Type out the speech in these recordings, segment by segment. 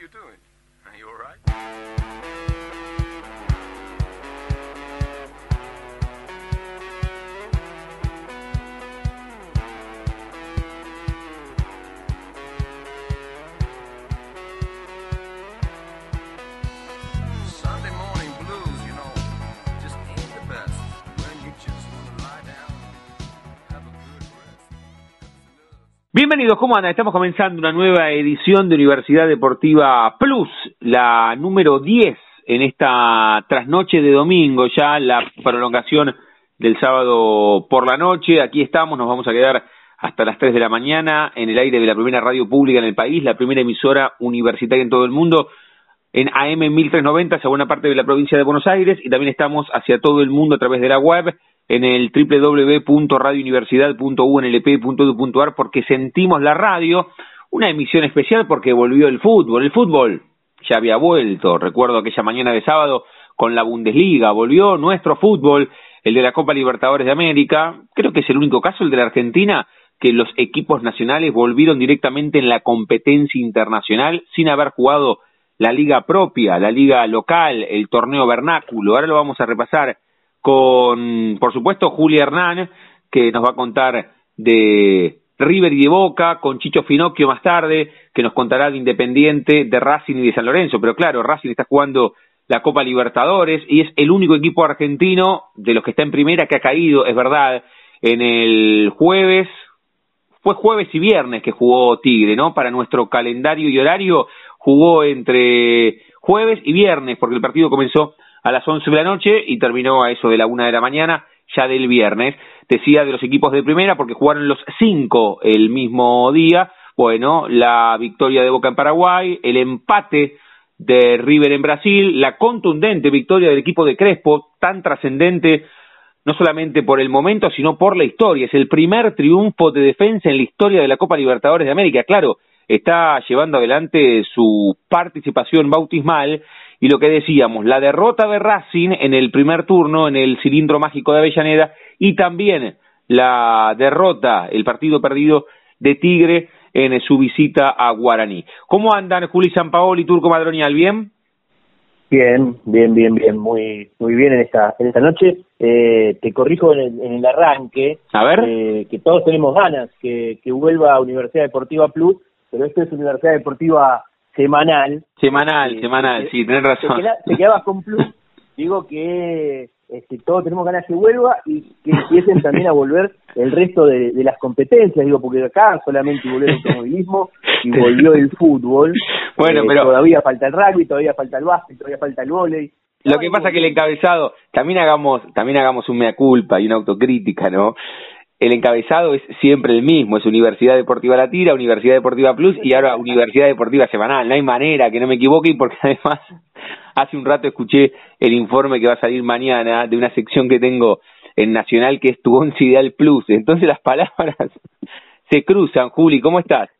you doing? Are you all right? Bienvenidos, ¿cómo andan? Estamos comenzando una nueva edición de Universidad Deportiva Plus, la número 10 en esta trasnoche de domingo, ya la prolongación del sábado por la noche. Aquí estamos, nos vamos a quedar hasta las 3 de la mañana en el aire de la primera radio pública en el país, la primera emisora universitaria en todo el mundo, en AM 1390 hacia buena parte de la provincia de Buenos Aires y también estamos hacia todo el mundo a través de la web en el www.radiouniversidad.unlp.edu.ar porque sentimos la radio, una emisión especial porque volvió el fútbol, el fútbol ya había vuelto, recuerdo aquella mañana de sábado con la Bundesliga, volvió nuestro fútbol, el de la Copa Libertadores de América, creo que es el único caso, el de la Argentina, que los equipos nacionales volvieron directamente en la competencia internacional sin haber jugado la liga propia, la liga local, el torneo vernáculo. Ahora lo vamos a repasar con, por supuesto, Julia Hernán, que nos va a contar de River y de Boca, con Chicho Finocchio más tarde, que nos contará de Independiente, de Racing y de San Lorenzo. Pero claro, Racing está jugando la Copa Libertadores y es el único equipo argentino de los que está en primera que ha caído, es verdad, en el jueves, fue jueves y viernes que jugó Tigre, ¿no? Para nuestro calendario y horario jugó entre jueves y viernes, porque el partido comenzó a las 11 de la noche y terminó a eso de la una de la mañana, ya del viernes. Decía de los equipos de primera, porque jugaron los cinco el mismo día. Bueno, la victoria de Boca en Paraguay, el empate de River en Brasil, la contundente victoria del equipo de Crespo, tan trascendente no solamente por el momento, sino por la historia. Es el primer triunfo de defensa en la historia de la Copa Libertadores de América. Claro, está llevando adelante su participación bautismal y lo que decíamos, la derrota de Racing en el primer turno en el cilindro mágico de Avellaneda y también la derrota, el partido perdido de Tigre en su visita a Guaraní. ¿Cómo andan Juli Sampaoli y Turco Madronial? ¿Bien? Bien, bien, bien, bien, muy muy bien en esta en esta noche. Eh, te corrijo en el, en el arranque. A ver. eh, que todos tenemos ganas que, que vuelva a Universidad Deportiva Plus, pero esto es Universidad Deportiva semanal. Semanal, Eh, semanal, te- sí, tenés Te, razón. te quedabas con Plus. Digo que este, todos tenemos ganas que vuelva y que empiecen también a volver el resto de, de las competencias. Digo, porque acá solamente volvió el automovilismo y volvió el fútbol. Bueno, Eh, pero- Todavía falta el rugby, todavía falta el básquet, todavía falta el vóley. Lo que pasa es que el encabezado, también hagamos, también hagamos un mea culpa y una autocrítica, ¿no? El encabezado es siempre el mismo, es Universidad Deportiva La Tira, Universidad Deportiva Plus y ahora Universidad Deportiva Semanal. No hay manera que no me equivoque porque además hace un rato escuché el informe que va a salir mañana de una sección que tengo en Nacional que es Tu Once Ideal Plus. Entonces las palabras se cruzan. Juli, ¿cómo estás?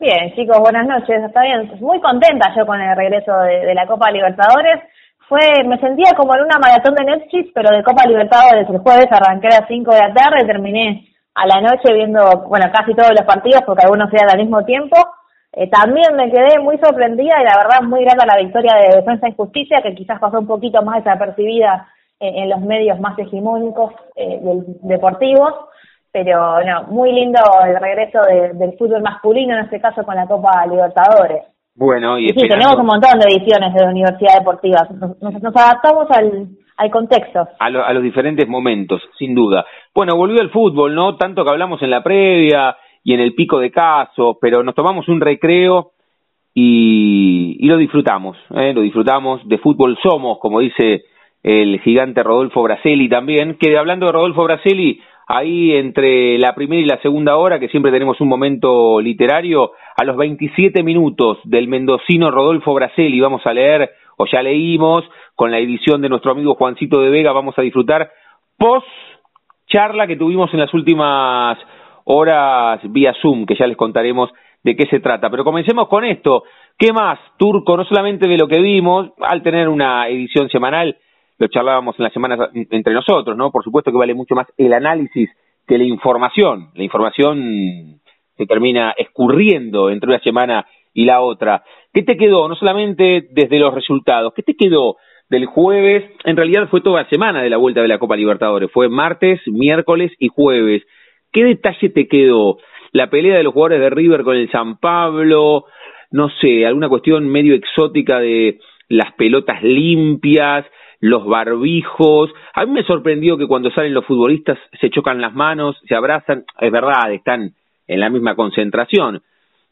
Bien, chicos, buenas noches. Está bien. Muy contenta yo con el regreso de, de la Copa Libertadores. Fue, me sentía como en una maratón de Netflix, pero de Copa Libertadores. El jueves arranqué a las 5 de la tarde terminé a la noche viendo, bueno, casi todos los partidos, porque algunos eran al mismo tiempo. Eh, también me quedé muy sorprendida y la verdad muy grata la victoria de Defensa y Justicia, que quizás pasó un poquito más desapercibida en, en los medios más hegemónicos eh, deportivos. Pero no, muy lindo el regreso de- del fútbol masculino, en este caso con la Copa Libertadores. Bueno, y Y sí, tenemos un montón de ediciones de Universidad Deportiva. Nos, nos- nos adaptamos al, al contexto. a, lo- a los diferentes momentos, sin duda. Bueno, volvió el fútbol, ¿no? Tanto que hablamos en la previa y en el pico de casos, pero nos tomamos un recreo y, y lo disfrutamos, ¿eh? Lo disfrutamos. De fútbol somos, como dice el gigante Rodolfo Braselli también, que hablando de Rodolfo Braselli, ahí entre la primera y la segunda hora, que siempre tenemos un momento literario, a los 27 minutos del mendocino Rodolfo Braselli vamos a leer, o ya leímos, con la edición de nuestro amigo Juancito de Vega, vamos a disfrutar post charla que tuvimos en las últimas horas vía Zoom, que ya les contaremos de qué se trata. Pero comencemos con esto. ¿Qué más, Turco? No solamente de lo que vimos, al tener una edición semanal, lo charlábamos en las semanas entre nosotros, ¿no? Por supuesto que vale mucho más el análisis que la información. La información se termina escurriendo entre una semana y la otra. ¿Qué te quedó, no solamente desde los resultados, qué te quedó del jueves? En realidad fue toda la semana de la vuelta de la Copa Libertadores, fue martes, miércoles y jueves. ¿Qué detalle te quedó? La pelea de los jugadores de River con el San Pablo, no sé, alguna cuestión medio exótica de las pelotas limpias, los barbijos. A mí me sorprendió que cuando salen los futbolistas se chocan las manos, se abrazan, es verdad, están en la misma concentración,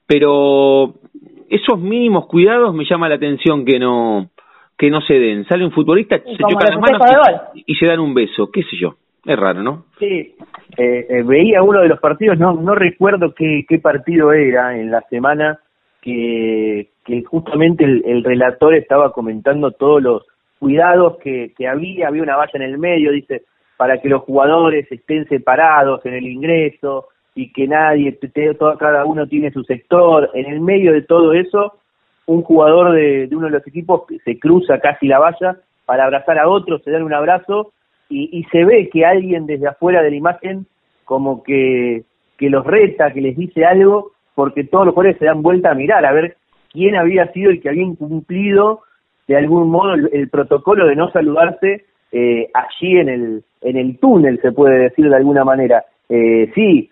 pero esos mínimos cuidados me llama la atención que no que no se den. Sale un futbolista, se chocan las manos y, se dan un beso, qué sé yo. Es raro, ¿no? Sí, eh, eh, veía uno de los partidos, no no recuerdo qué, qué partido era en la semana, que, que justamente el, el relator estaba comentando todos los cuidados que, que había, había una valla en el medio, dice, para que los jugadores estén separados en el ingreso y que nadie, todo, cada uno tiene su sector. En el medio de todo eso, un jugador de, uno de los equipos se cruza casi la valla para abrazar a otro, se dan un abrazo y, y se ve que alguien desde afuera de la imagen como que, que los reta, que les dice algo, porque todos los jugadores se dan vuelta a mirar a ver quién había sido el que había incumplido de algún modo el, protocolo de no saludarse eh, allí en el, en el túnel, se puede decir de alguna manera. Eh, sí,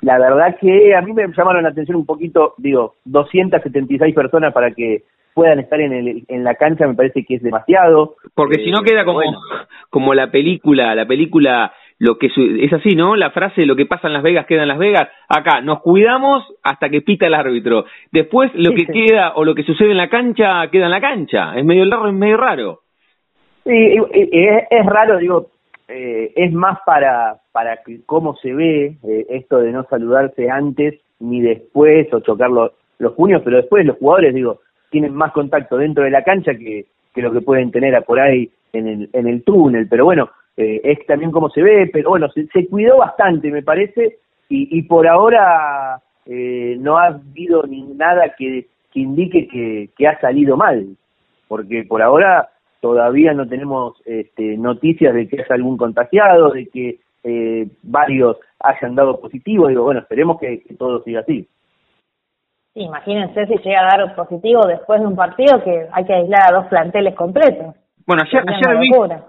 la verdad que a mí me llamaron la atención un poquito, digo, 276 personas para que puedan estar en, el, en la cancha me parece que es demasiado. Porque si no eh, queda como, como la película, la película lo que es así, ¿no? La frase lo que pasa en Las Vegas queda en Las Vegas. Acá nos cuidamos hasta que pita el árbitro. Después lo que queda o lo que sucede en la cancha queda en la cancha. Es medio largo, es medio raro. Sí, es, raro, digo, eh, es más para para cómo se ve eh, esto de no saludarse antes ni después o chocar los, los puños, pero después los jugadores, digo, tienen más contacto dentro de la cancha que, que lo que pueden tener por ahí en el, en el túnel. Pero bueno, eh, es también como se ve, pero bueno, se, cuidó bastante, me parece, y, y por ahora eh, no ha habido ni nada que, que indique que, que, ha salido mal, porque por ahora todavía no tenemos este, noticias de que haya algún contagiado, de que eh, varios hayan dado positivo, digo, bueno, esperemos que, todo siga así. imagínense si llega a dar positivo después de un partido que hay que aislar a dos planteles completos. Bueno, ayer,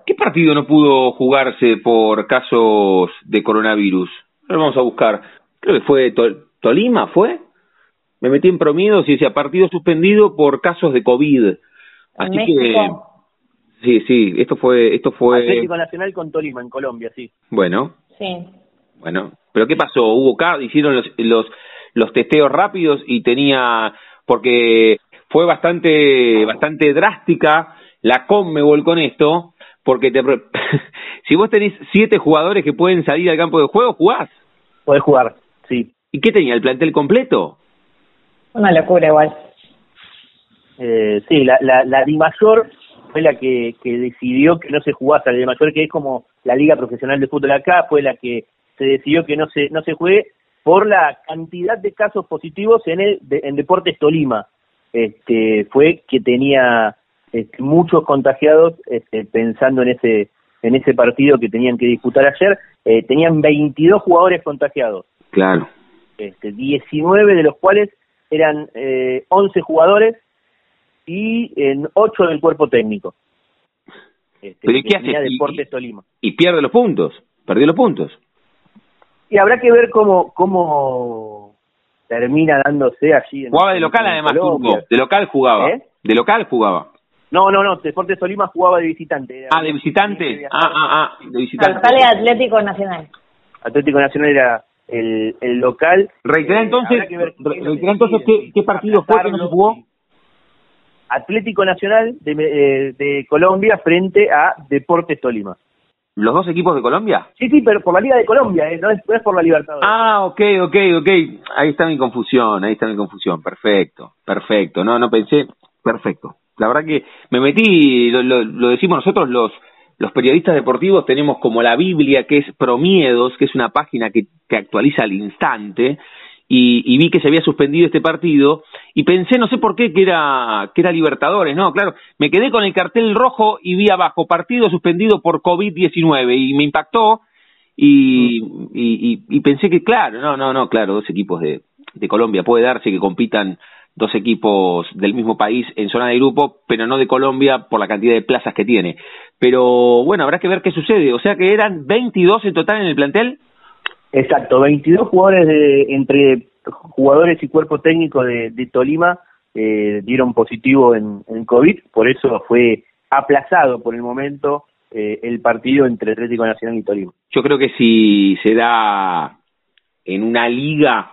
¿qué partido no pudo jugarse por casos de coronavirus? Lo vamos a buscar. Creo que fue Tolima, ¿fue? Me metí en promiedos y decía partido suspendido por casos de COVID. Así que sí, sí, esto fue esto fue Atlético Nacional con Tolima en Colombia, sí. Bueno. Sí. Bueno, pero ¿qué pasó? Hubo hicieron los los los testeos rápidos y tenía porque fue bastante bastante drástica la Conmebol con esto, porque te, si vos tenés siete jugadores que pueden salir al campo de juego, jugás. Podés jugar, sí. ¿Y qué tenía, el plantel completo? Una locura igual. Eh, sí, la, la, la Mayor fue la que, que decidió que no se jugase, la Mayor que es como la Liga Profesional de Fútbol acá, fue la que se decidió que no se, no se juegue por la cantidad de casos positivos en el en Deportes Tolima. Este, fue que tenía este, muchos contagiados este, pensando en ese en ese partido que tenían que disputar ayer, eh, tenían 22 jugadores contagiados. Claro. Este, 19 de los cuales eran eh, 11 jugadores y en 8 del cuerpo técnico. Este, ¿Pero y qué hace? Deportes Tolima. Y pierde los puntos, perdió los puntos. Y habrá que ver cómo cómo termina dándose allí. En, jugaba de local además, de local jugaba. ¿Eh? De local jugaba. No, no, no, Deportes Tolima jugaba de visitante. ah, de visitante. ah, ah, ah, de visitante. Local de Atlético Nacional. Atlético Nacional era el, el local. Reitera eh, entonces, reitera entonces ¿qué, qué partido fue que no se jugó. Atlético Nacional de, eh, de Colombia frente a Deportes Tolima. ¿Los dos equipos de Colombia? Sí, sí, pero por la Liga de Colombia, eh, no, es, no es por la Libertadores. Ah, ok, ok, ok. Ahí está mi confusión, ahí está mi confusión. Perfecto, perfecto. No, no pensé. Perfecto. La verdad que me metí, lo, lo, decimos nosotros los, los periodistas deportivos tenemos como la Biblia que es Promiedos, que es una página que, que actualiza al instante, y, y, vi que se había suspendido este partido, y pensé, no sé por qué, que era, que era Libertadores, no, claro, me quedé con el cartel rojo y vi abajo, partido suspendido por COVID-19, y me impactó, y, y, y, pensé que, claro, no, no, no, claro, dos equipos de, de Colombia puede darse que compitan dos equipos del mismo país en zona de grupo, pero no de Colombia por la cantidad de plazas que tiene. Pero bueno, habrá que ver qué sucede. O sea que eran 22 en total en el plantel. Exacto, 22 jugadores de, entre jugadores y cuerpo técnico de, Tolima eh, dieron positivo en, en, COVID, por eso fue aplazado por el momento eh, el partido entre Atlético Nacional y Tolima. Yo creo que si se da en una liga,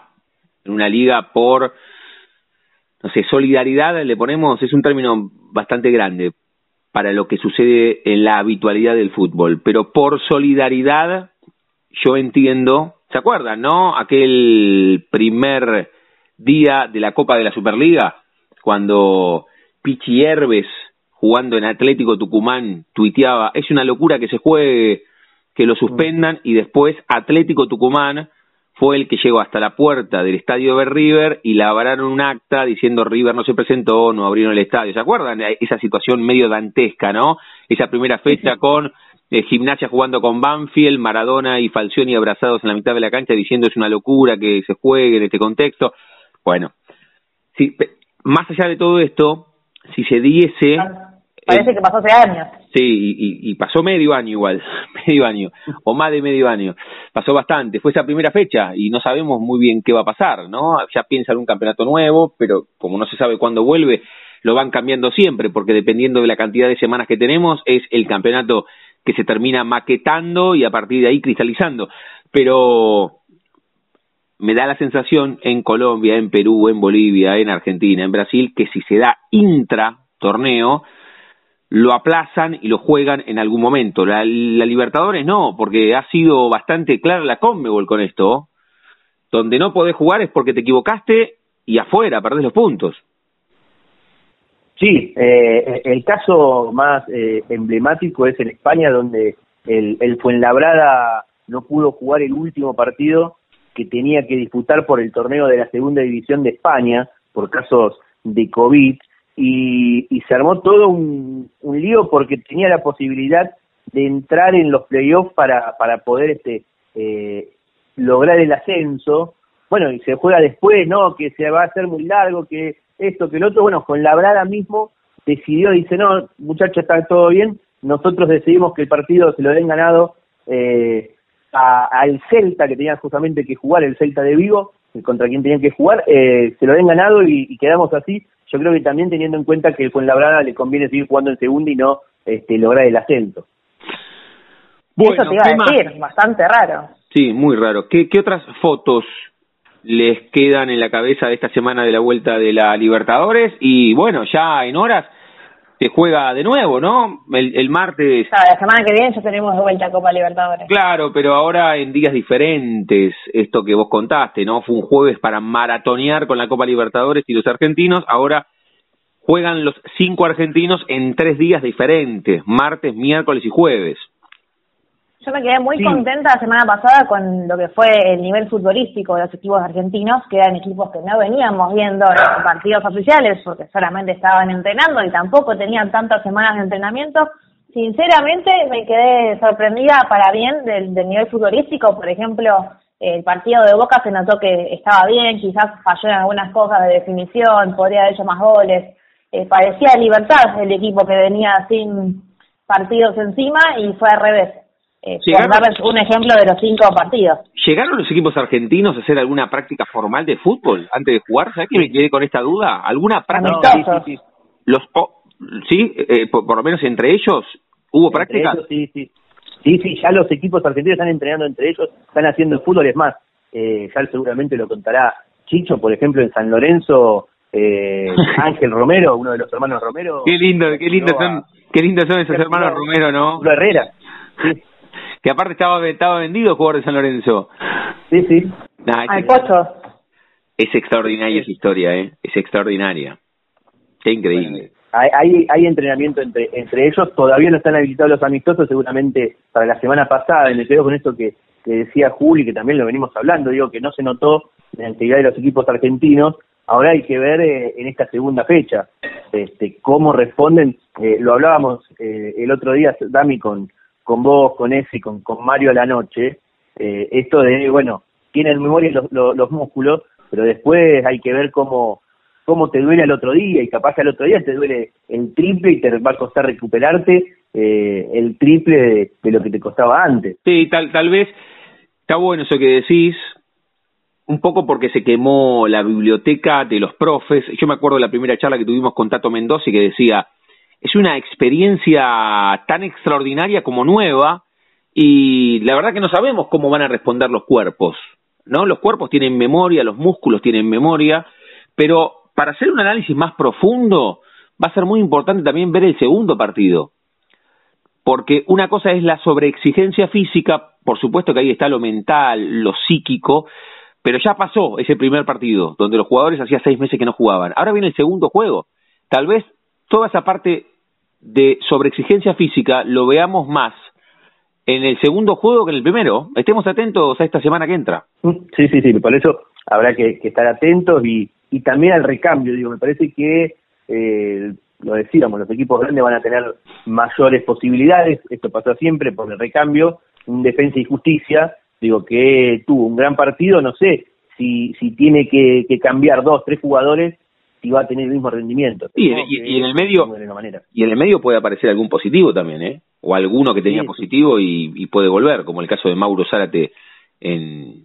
en una liga por, no sé, solidaridad, le ponemos, es un término bastante grande para lo que sucede en la habitualidad del fútbol, pero por solidaridad yo entiendo, ¿se acuerdan, no? Aquel primer día de la Copa de la Superliga, cuando Pichi Herbes, jugando en Atlético Tucumán, tuiteaba, es una locura que se juegue, que lo suspendan, y después Atlético Tucumán fue el que llegó hasta la puerta del estadio de River y labraron un acta diciendo River no se presentó, no abrieron el estadio. ¿Se acuerdan? Esa situación medio dantesca, ¿no? Esa primera fecha con eh, Gimnasia jugando con Banfield, Maradona y Falcioni abrazados en la mitad de la cancha diciendo es una locura que se juegue en este contexto. Bueno, si, más allá de todo esto, si se diese... Parece que pasó hace años. Sí, y, y, pasó medio año igual, medio año, o más de medio año. Pasó bastante. Fue esa primera fecha y no sabemos muy bien qué va a pasar, ¿no? Ya piensan un campeonato nuevo, pero como no se sabe cuándo vuelve, lo van cambiando siempre, porque dependiendo de la cantidad de semanas que tenemos, es el campeonato que se termina maquetando y a partir de ahí cristalizando. Pero me da la sensación en Colombia, en Perú, en Bolivia, en Argentina, en Brasil, que si se da intra torneo, lo aplazan y lo juegan en algún momento. La, Libertadores no, porque ha sido bastante clara la Conmebol con esto. Donde no podés jugar es porque te equivocaste y afuera perdés los puntos. Sí, eh, el caso más eh, emblemático es en España, donde el, Fuenlabrada no pudo jugar el último partido que tenía que disputar por el torneo de la segunda división de España, por casos de COVID, y, se armó todo un, lío porque tenía la posibilidad de entrar en los playoffs para, para poder este eh, lograr el ascenso. Bueno, y se juega después, ¿no? Que se va a hacer muy largo, que esto, que el otro. Bueno, con la Brada mismo decidió, dice, no, muchachos, está todo bien. Nosotros decidimos que el partido se lo den ganado eh, al Celta, que tenían justamente que jugar, el Celta de Vigo, contra quien tenían que jugar, eh, se lo den ganado y quedamos así yo creo que también teniendo en cuenta que con Labrada le conviene seguir jugando en segunda y no este, lograr el ascenso. Bueno, Eso te iba a decir, bastante raro. Sí, muy raro. ¿Qué, ¿Qué otras fotos les quedan en la cabeza de esta semana de la vuelta de la Libertadores? Y bueno, ya en horas se juega de nuevo, ¿no? El, el martes. la semana que viene ya tenemos de vuelta Copa Libertadores. Claro, pero ahora en días diferentes, esto que vos contaste, ¿no? Fue un jueves para maratonear con la Copa Libertadores y los argentinos, ahora juegan los cinco argentinos en tres días diferentes, martes, miércoles y jueves. Yo me quedé muy contenta la semana pasada con lo que fue el nivel futbolístico de los equipos argentinos, que eran equipos que no veníamos viendo en partidos oficiales porque solamente estaban entrenando y tampoco tenían tantas semanas de entrenamiento. Sinceramente me quedé sorprendida para bien del, nivel futbolístico. Por ejemplo, el partido de Boca se notó que estaba bien, quizás falló en algunas cosas de definición, podría haber hecho más goles. Eh, parecía libertad el equipo que venía sin partidos encima y fue al revés eh, darles un ejemplo de los cinco partidos. ¿Llegaron los equipos argentinos a hacer alguna práctica formal de fútbol antes de jugar? ¿Sabes que me quedé con esta duda? ¿Alguna práctica? sí, sí, sí. Los, ¿Sí? Eh, por, lo menos entre ellos, ¿hubo práctica? sí, sí. Sí, sí, ya los equipos argentinos están entrenando entre ellos, están haciendo fútbol, es más, eh, ya seguramente lo contará Chicho, por ejemplo, en San Lorenzo, eh, Ángel Romero, uno de los hermanos Romero. Qué lindo, qué lindo son, qué lindo son esos hermanos Romero, ¿no? Herrera. Sí que aparte estaba, estaba vendido jugador de San Lorenzo. Sí, sí. Al Pocho. Es extraordinaria esa historia, ¿eh? Es extraordinaria. Qué increíble. hay, hay entrenamiento entre, entre ellos, todavía no están habilitados los amistosos, seguramente para la semana pasada, me quedo con esto que, que decía Juli, que también lo venimos hablando, digo que no se notó la actividad de los equipos argentinos, ahora hay que ver eh, en esta segunda fecha este, cómo responden, eh, lo hablábamos eh, el otro día, Dami, con, con vos, con ese, con, con Mario a la noche, eh, esto de, bueno, tienen memoria los, los, músculos, pero después hay que ver cómo, cómo te duele al otro día y capaz al otro día te duele el triple y te va a costar recuperarte eh, el triple de, lo que te costaba antes. Sí, tal, tal vez está bueno eso que decís, un poco porque se quemó la biblioteca de los profes. Yo me acuerdo de la primera charla que tuvimos con Tato Mendoza y que decía, es una experiencia tan extraordinaria como nueva y la verdad que no sabemos cómo van a responder los cuerpos, ¿no? Los cuerpos tienen memoria, los músculos tienen memoria, pero para hacer un análisis más profundo va a ser muy importante también ver el segundo partido, porque una cosa es la sobreexigencia física, por supuesto que ahí está lo mental, lo psíquico, pero ya pasó ese primer partido, donde los jugadores hacía seis meses que no jugaban. Ahora viene el segundo juego. Tal vez toda esa parte de sobreexigencia física lo veamos más en el segundo juego que en el primero. Estemos atentos a esta semana que entra. Sí, sí, sí, por eso habrá que, estar atentos y, y también al recambio. Digo, me parece que, eh, lo decíamos, los equipos grandes van a tener mayores posibilidades. Esto pasa siempre por el recambio. Un defensa y justicia, digo, que tuvo un gran partido, no sé si, si tiene que cambiar dos, tres jugadores si va a tener el mismo rendimiento. Y, en el medio y en el medio puede aparecer algún positivo también, ¿eh? O alguno que tenía positivo y, puede volver, como el caso de Mauro Zárate en,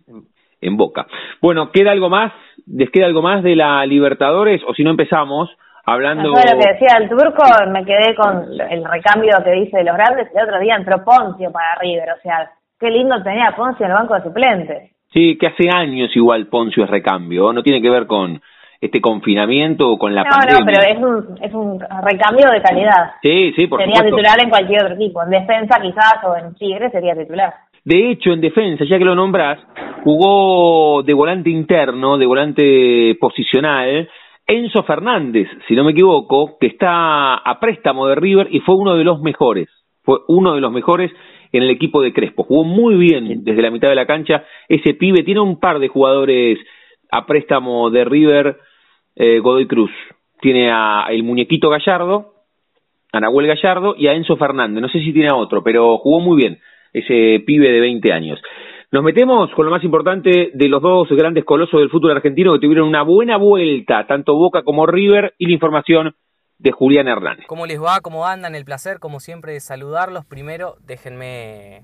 en Boca. Bueno, ¿queda algo más? ¿Les queda algo más de la Libertadores? O si no empezamos hablando... lo que decía el turco, me quedé con el recambio que dice de los grandes. El otro día entró Poncio para River, o sea, qué lindo tenía Poncio en el banco de suplentes. Sí, que hace años igual Poncio es recambio, no tiene que ver con este confinamiento con la pandemia. No, no, pero es un, es un recambio de calidad. Sí, sí, por Sería titular en cualquier otro equipo. En defensa quizás o en Tigre sería titular. De hecho, en defensa, ya que lo nombrás, jugó de volante interno, de volante posicional, Enzo Fernández, si no me equivoco, que está a préstamo de River y fue uno de los mejores. Fue uno de los mejores en el equipo de Crespo. Jugó muy bien desde la mitad de la cancha. Ese pibe tiene un par de jugadores a préstamo de River eh, Godoy Cruz. Tiene a el muñequito Gallardo, a Nahuel Gallardo y a Enzo Fernández. No sé si tiene a otro, pero jugó muy bien ese pibe de 20 años. Nos metemos con lo más importante de los dos grandes colosos del fútbol argentino que tuvieron una buena vuelta, tanto Boca como River, y la información de Julián Hernández. ¿Cómo les va? ¿Cómo andan? El placer, como siempre, de saludarlos. Primero, déjenme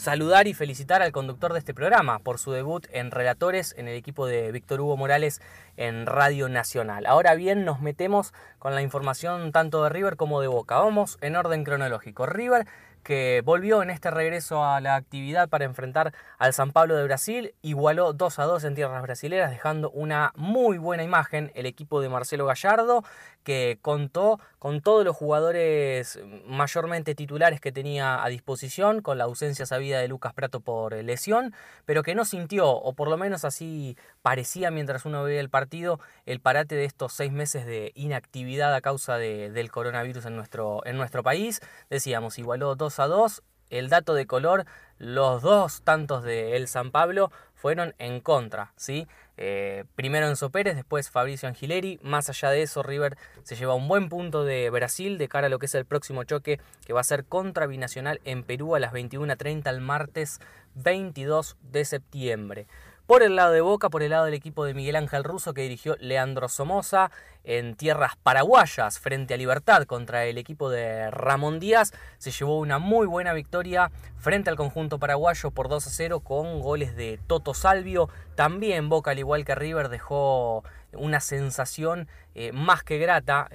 saludar y felicitar al conductor de este programa por su debut en Relatores en el equipo de Víctor Hugo Morales en Radio Nacional. Ahora bien, nos metemos con la información tanto de River como de Boca. Vamos en orden cronológico. River que volvió en este regreso a la actividad para enfrentar al San Pablo de Brasil, igualó 2 a 2 en tierras brasileras, dejando una muy buena imagen el equipo de Marcelo Gallardo, que contó con todos los jugadores mayormente titulares que tenía a disposición, con la ausencia sabida de Lucas Prato por lesión, pero que no sintió, o por lo menos así parecía mientras uno veía el partido, el parate de estos seis meses de inactividad a causa de, del coronavirus en nuestro, en nuestro país. Decíamos, igualó 2 a 2. El dato de color, los dos tantos de El San Pablo fueron en contra, ¿sí? Eh, primero Enzo Pérez, después Fabricio Angileri. Más allá de eso, River se lleva un buen punto de Brasil de cara a lo que es el próximo choque, que va a ser contra Binacional en Perú a las 21.30 el martes 22 de septiembre. Por el lado de Boca, por el lado del equipo de Miguel Ángel Russo que dirigió Leandro Somoza en tierras paraguayas frente a Libertad contra el equipo de Ramón Díaz, se llevó una muy buena victoria frente al conjunto paraguayo por 2 a 0 con goles de Toto Salvio. También Boca, al igual que River, dejó una sensación eh, más que grata,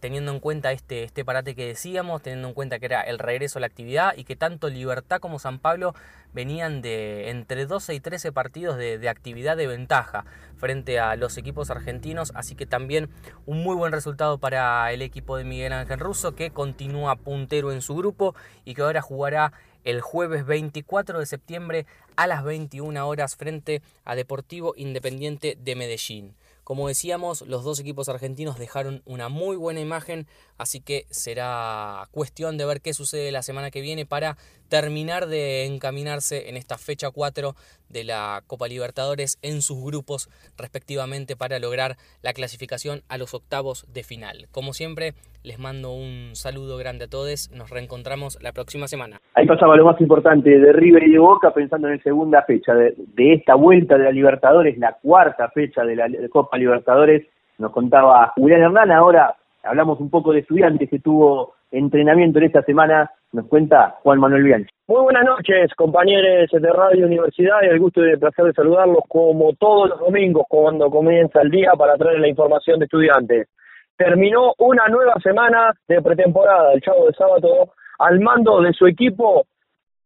teniendo en cuenta este, este parate que decíamos, teniendo en cuenta que era el regreso a la actividad y que tanto Libertad como San Pablo venían de entre 12 y 13 partidos de, de actividad de ventaja frente a los equipos argentinos, así que también un muy buen resultado para el equipo de Miguel Ángel Russo que continúa puntero en su grupo y que ahora jugará el jueves 24 de septiembre a las 21 horas frente a Deportivo Independiente de Medellín. Como decíamos, los dos equipos argentinos dejaron una muy buena imagen, así que será cuestión de ver qué sucede la semana que viene para terminar de encaminarse en esta fecha 4 de la Copa Libertadores en sus grupos respectivamente para lograr la clasificación a los octavos de final. Como siempre, les mando un saludo grande a todos, nos reencontramos la próxima semana. Ahí pasaba lo más importante de River y de Boca pensando en la segunda fecha de, esta vuelta de la Libertadores, la cuarta fecha de la Copa Libertadores nos contaba Julián Hernán, ahora hablamos un poco de estudiantes que tuvo entrenamiento en esta semana, nos cuenta Juan Manuel Bianchi. Muy buenas noches, compañeros de Radio Universidad, y el gusto y el placer de saludarlos como todos los domingos cuando comienza el día para traer la información de estudiantes. Terminó una nueva semana de pretemporada, el Chavo de Sábado, al mando de su equipo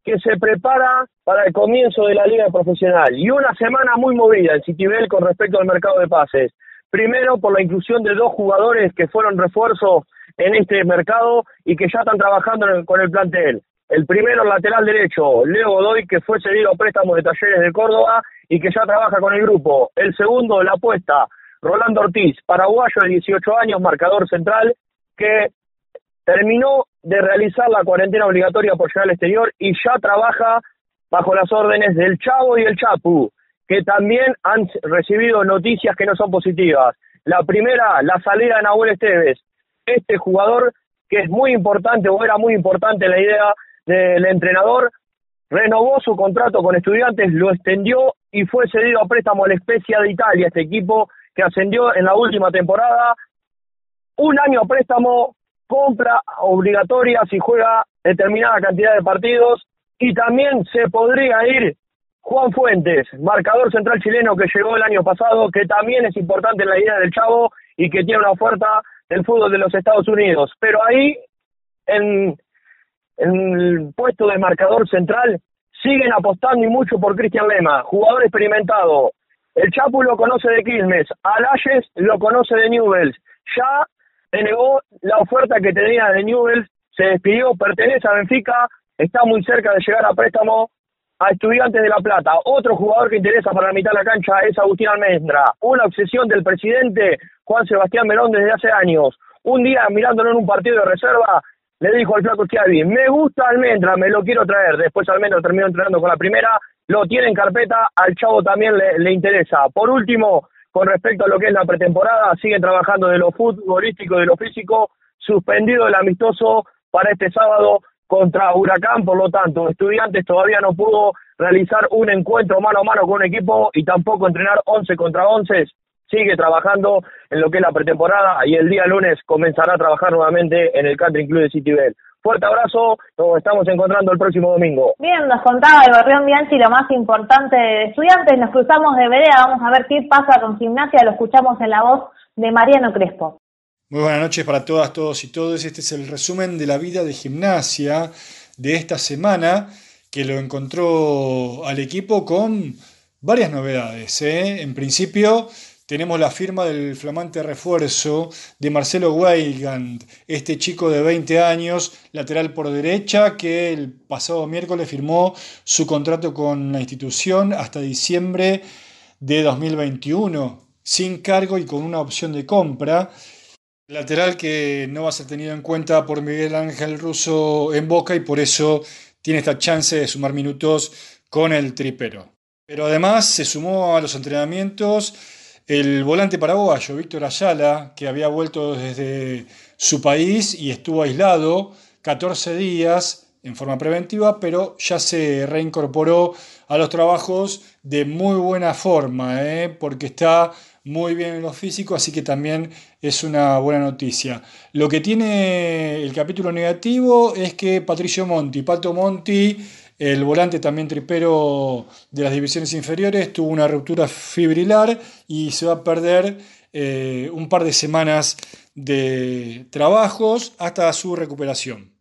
que se prepara para el comienzo de la liga profesional y una semana muy movida en Citibel con respecto al mercado de pases. Primero por la inclusión de dos jugadores que fueron refuerzos en este mercado y que ya están trabajando con el plantel. El primero, lateral derecho, Leo Godoy, que fue cedido a préstamo de Talleres de Córdoba y que ya trabaja con el grupo. El segundo, la apuesta, Rolando Ortiz, paraguayo de 18 años, marcador central, que terminó de realizar la cuarentena obligatoria por llegar al exterior y ya trabaja bajo las órdenes del Chavo y el Chapu, que también han recibido noticias que no son positivas. La primera, la salida de Nahuel Esteves, este jugador que es muy importante o era muy importante la idea del entrenador, renovó su contrato con estudiantes, lo extendió y fue cedido a préstamo a la Especia de Italia, este equipo que ascendió en la última temporada. Un año a préstamo, compra obligatoria si juega determinada cantidad de partidos y también se podría ir Juan Fuentes, marcador central chileno que llegó el año pasado, que también es importante en la idea del Chavo y que tiene una oferta del fútbol de los Estados Unidos. Pero ahí, en, el puesto de marcador central, siguen apostando y mucho por Cristian Lema, jugador experimentado. El Chapu lo conoce de Quilmes, Alayes lo conoce de Newells. Ya denegó la oferta que tenía de Newells, se despidió, pertenece a Benfica, está muy cerca de llegar a préstamo a Estudiantes de La Plata. Otro jugador que interesa para la mitad de la cancha es Agustín Almendra. Una obsesión del presidente Juan Sebastián Melón desde hace años. Un día, mirándolo en un partido de reserva, le dijo al flaco Chiavi, me gusta Almendra, me lo quiero traer. Después Almendra terminó entrenando con la primera, lo tiene en carpeta, al chavo también le, le interesa. Por último, con respecto a lo que es la pretemporada, sigue trabajando de lo futbolístico, de lo físico, suspendido el amistoso para este sábado contra Huracán, por lo tanto, Estudiantes todavía no pudo realizar un encuentro mano a mano con un equipo y tampoco entrenar 11 contra 11. Sigue trabajando en lo que es la pretemporada y el día lunes comenzará a trabajar nuevamente en el Country Club de Citibel. Fuerte abrazo, nos estamos encontrando el próximo domingo. Bien, nos contaba el Gorrión Bianchi lo más importante de estudiantes, nos cruzamos de vereda, vamos a ver qué pasa con gimnasia, lo escuchamos en la voz de Mariano Crespo. Muy buenas noches para todas, todos y todos. Este es el resumen de la vida de gimnasia de esta semana que lo encontró al equipo con varias novedades. ¿eh? En principio tenemos la firma del flamante refuerzo de Marcelo Weigand, este chico de 20 años, lateral por derecha, que el pasado miércoles firmó su contrato con la institución hasta diciembre de 2021, sin cargo y con una opción de compra. Lateral que no va a ser tenido en cuenta por Miguel Ángel Russo en Boca y por eso tiene esta chance de sumar minutos con el tripero. Pero además se sumó a los entrenamientos el volante paraguayo Víctor Ayala, que había vuelto desde su país y estuvo aislado 14 días en forma preventiva, pero ya se reincorporó a los trabajos de muy buena forma, ¿eh? porque está muy bien en lo físico, así que también es una buena noticia. Lo que tiene el capítulo negativo es que Patricio Monti, Pato Monti, el volante también tripero de las divisiones inferiores, tuvo una ruptura fibrilar y se va a perder eh, un par de semanas de trabajos hasta su recuperación.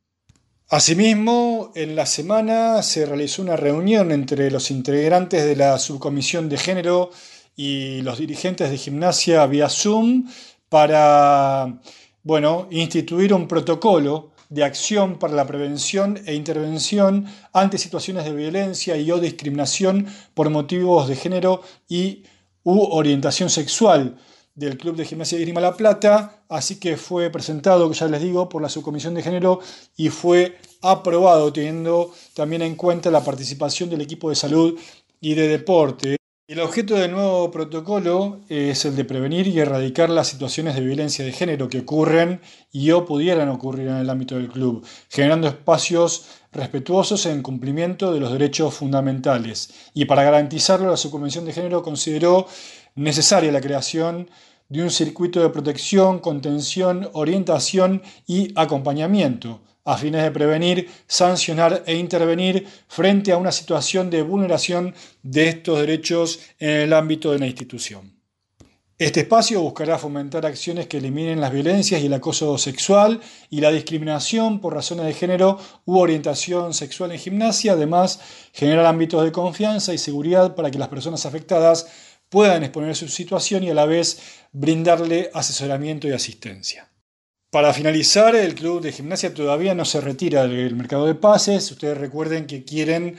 Asimismo, en la semana se realizó una reunión entre los integrantes de la subcomisión de género y los dirigentes de gimnasia vía Zoom para, bueno, instituir un protocolo de acción para la prevención e intervención ante situaciones de violencia y o discriminación por motivos de género y u orientación sexual del Club de Gimnasia de Grima La Plata, así que fue presentado, ya les digo, por la Subcomisión de Género y fue aprobado teniendo también en cuenta la participación del equipo de salud y de deporte. El objeto del nuevo protocolo es el de prevenir y erradicar las situaciones de violencia de género que ocurren y o pudieran ocurrir en el ámbito del club, generando espacios respetuosos en cumplimiento de los derechos fundamentales. Y para garantizarlo, la Subconvención de Género consideró necesaria la creación de un circuito de protección, contención, orientación y acompañamiento, a fines de prevenir, sancionar e intervenir frente a una situación de vulneración de estos derechos en el ámbito de la institución. Este espacio buscará fomentar acciones que eliminen las violencias y el acoso sexual y la discriminación por razones de género u orientación sexual en gimnasia, además generar ámbitos de confianza y seguridad para que las personas afectadas puedan exponer su situación y a la vez brindarle asesoramiento y asistencia. Para finalizar, el club de gimnasia todavía no se retira del mercado de pases. Ustedes recuerden que quieren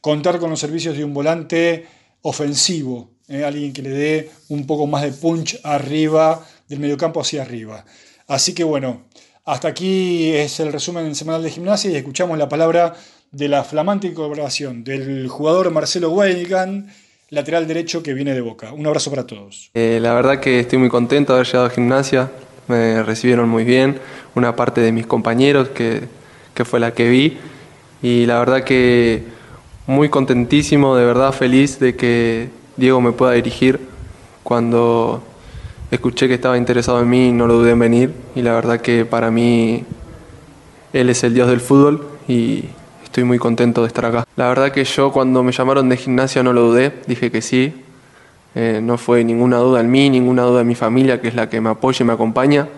contar con los servicios de un volante ofensivo eh, alguien que le dé un poco más de punch arriba, del mediocampo hacia arriba. Así que bueno, hasta aquí es el resumen semanal de gimnasia y escuchamos la palabra de la flamante incorporación del jugador Marcelo Weigand, lateral derecho que viene de Boca. Un abrazo para todos. Eh, la verdad que estoy muy contento de haber llegado a gimnasia, me recibieron muy bien, una parte de mis compañeros que, que fue la que vi y la verdad que muy contentísimo, de verdad feliz de que Diego me pueda dirigir. Cuando escuché que estaba interesado en mí, no lo dudé en venir y la verdad que para mí él es el dios del fútbol y estoy muy contento de estar acá. La verdad que yo cuando me llamaron de gimnasia no lo dudé, dije que sí. Eh, no fue ninguna duda en mí, ninguna duda en mi familia, que es la que me apoya y me acompaña.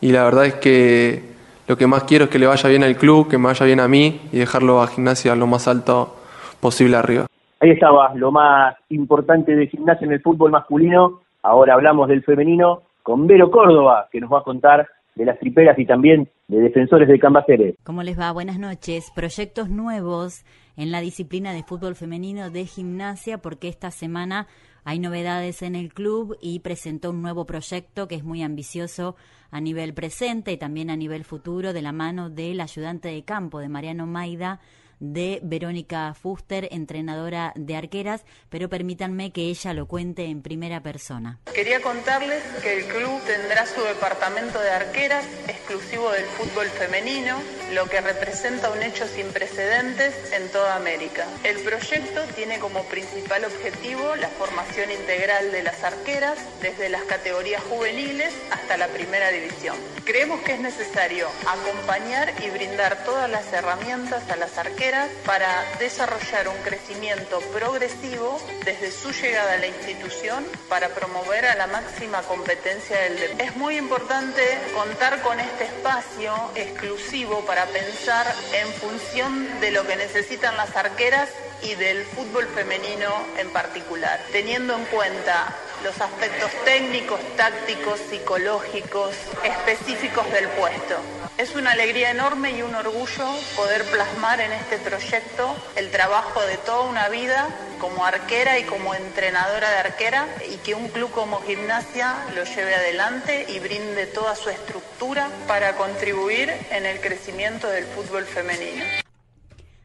Y la verdad es que lo que más quiero es que le vaya bien al club, que me vaya bien a mí y dejarlo a gimnasia lo más alto posible arriba. Ahí estaba lo más importante de gimnasia en el fútbol masculino. Ahora hablamos del femenino con Vero Córdoba, que nos va a contar de las triperas y también de defensores de Cambaceres. ¿Cómo les va? Buenas noches. Proyectos nuevos en la disciplina de fútbol femenino de gimnasia, porque esta semana hay novedades en el club y presentó un nuevo proyecto que es muy ambicioso a nivel presente y también a nivel futuro de la mano del ayudante de campo de Mariano Maida de Verónica Fuster, entrenadora de arqueras, pero permítanme que ella lo cuente en primera persona. Quería contarles que el club tendrá su departamento de arqueras exclusivo del fútbol femenino, lo que representa un hecho sin precedentes en toda América. El proyecto tiene como principal objetivo la formación integral de las arqueras desde las categorías juveniles hasta la primera división. Creemos que es necesario acompañar y brindar todas las herramientas a las arqueras para desarrollar un crecimiento progresivo desde su llegada a la institución para promover a la máxima competencia del deporte. Es muy importante contar con este espacio exclusivo para pensar en función de lo que necesitan las arqueras y del fútbol femenino en particular, teniendo en cuenta los aspectos técnicos, tácticos, psicológicos, específicos del puesto. Es una alegría enorme y un orgullo poder plasmar en este proyecto el trabajo de toda una vida como arquera y como entrenadora de arquera y que un club como gimnasia lo lleve adelante y brinde toda su estructura para contribuir en el crecimiento del fútbol femenino.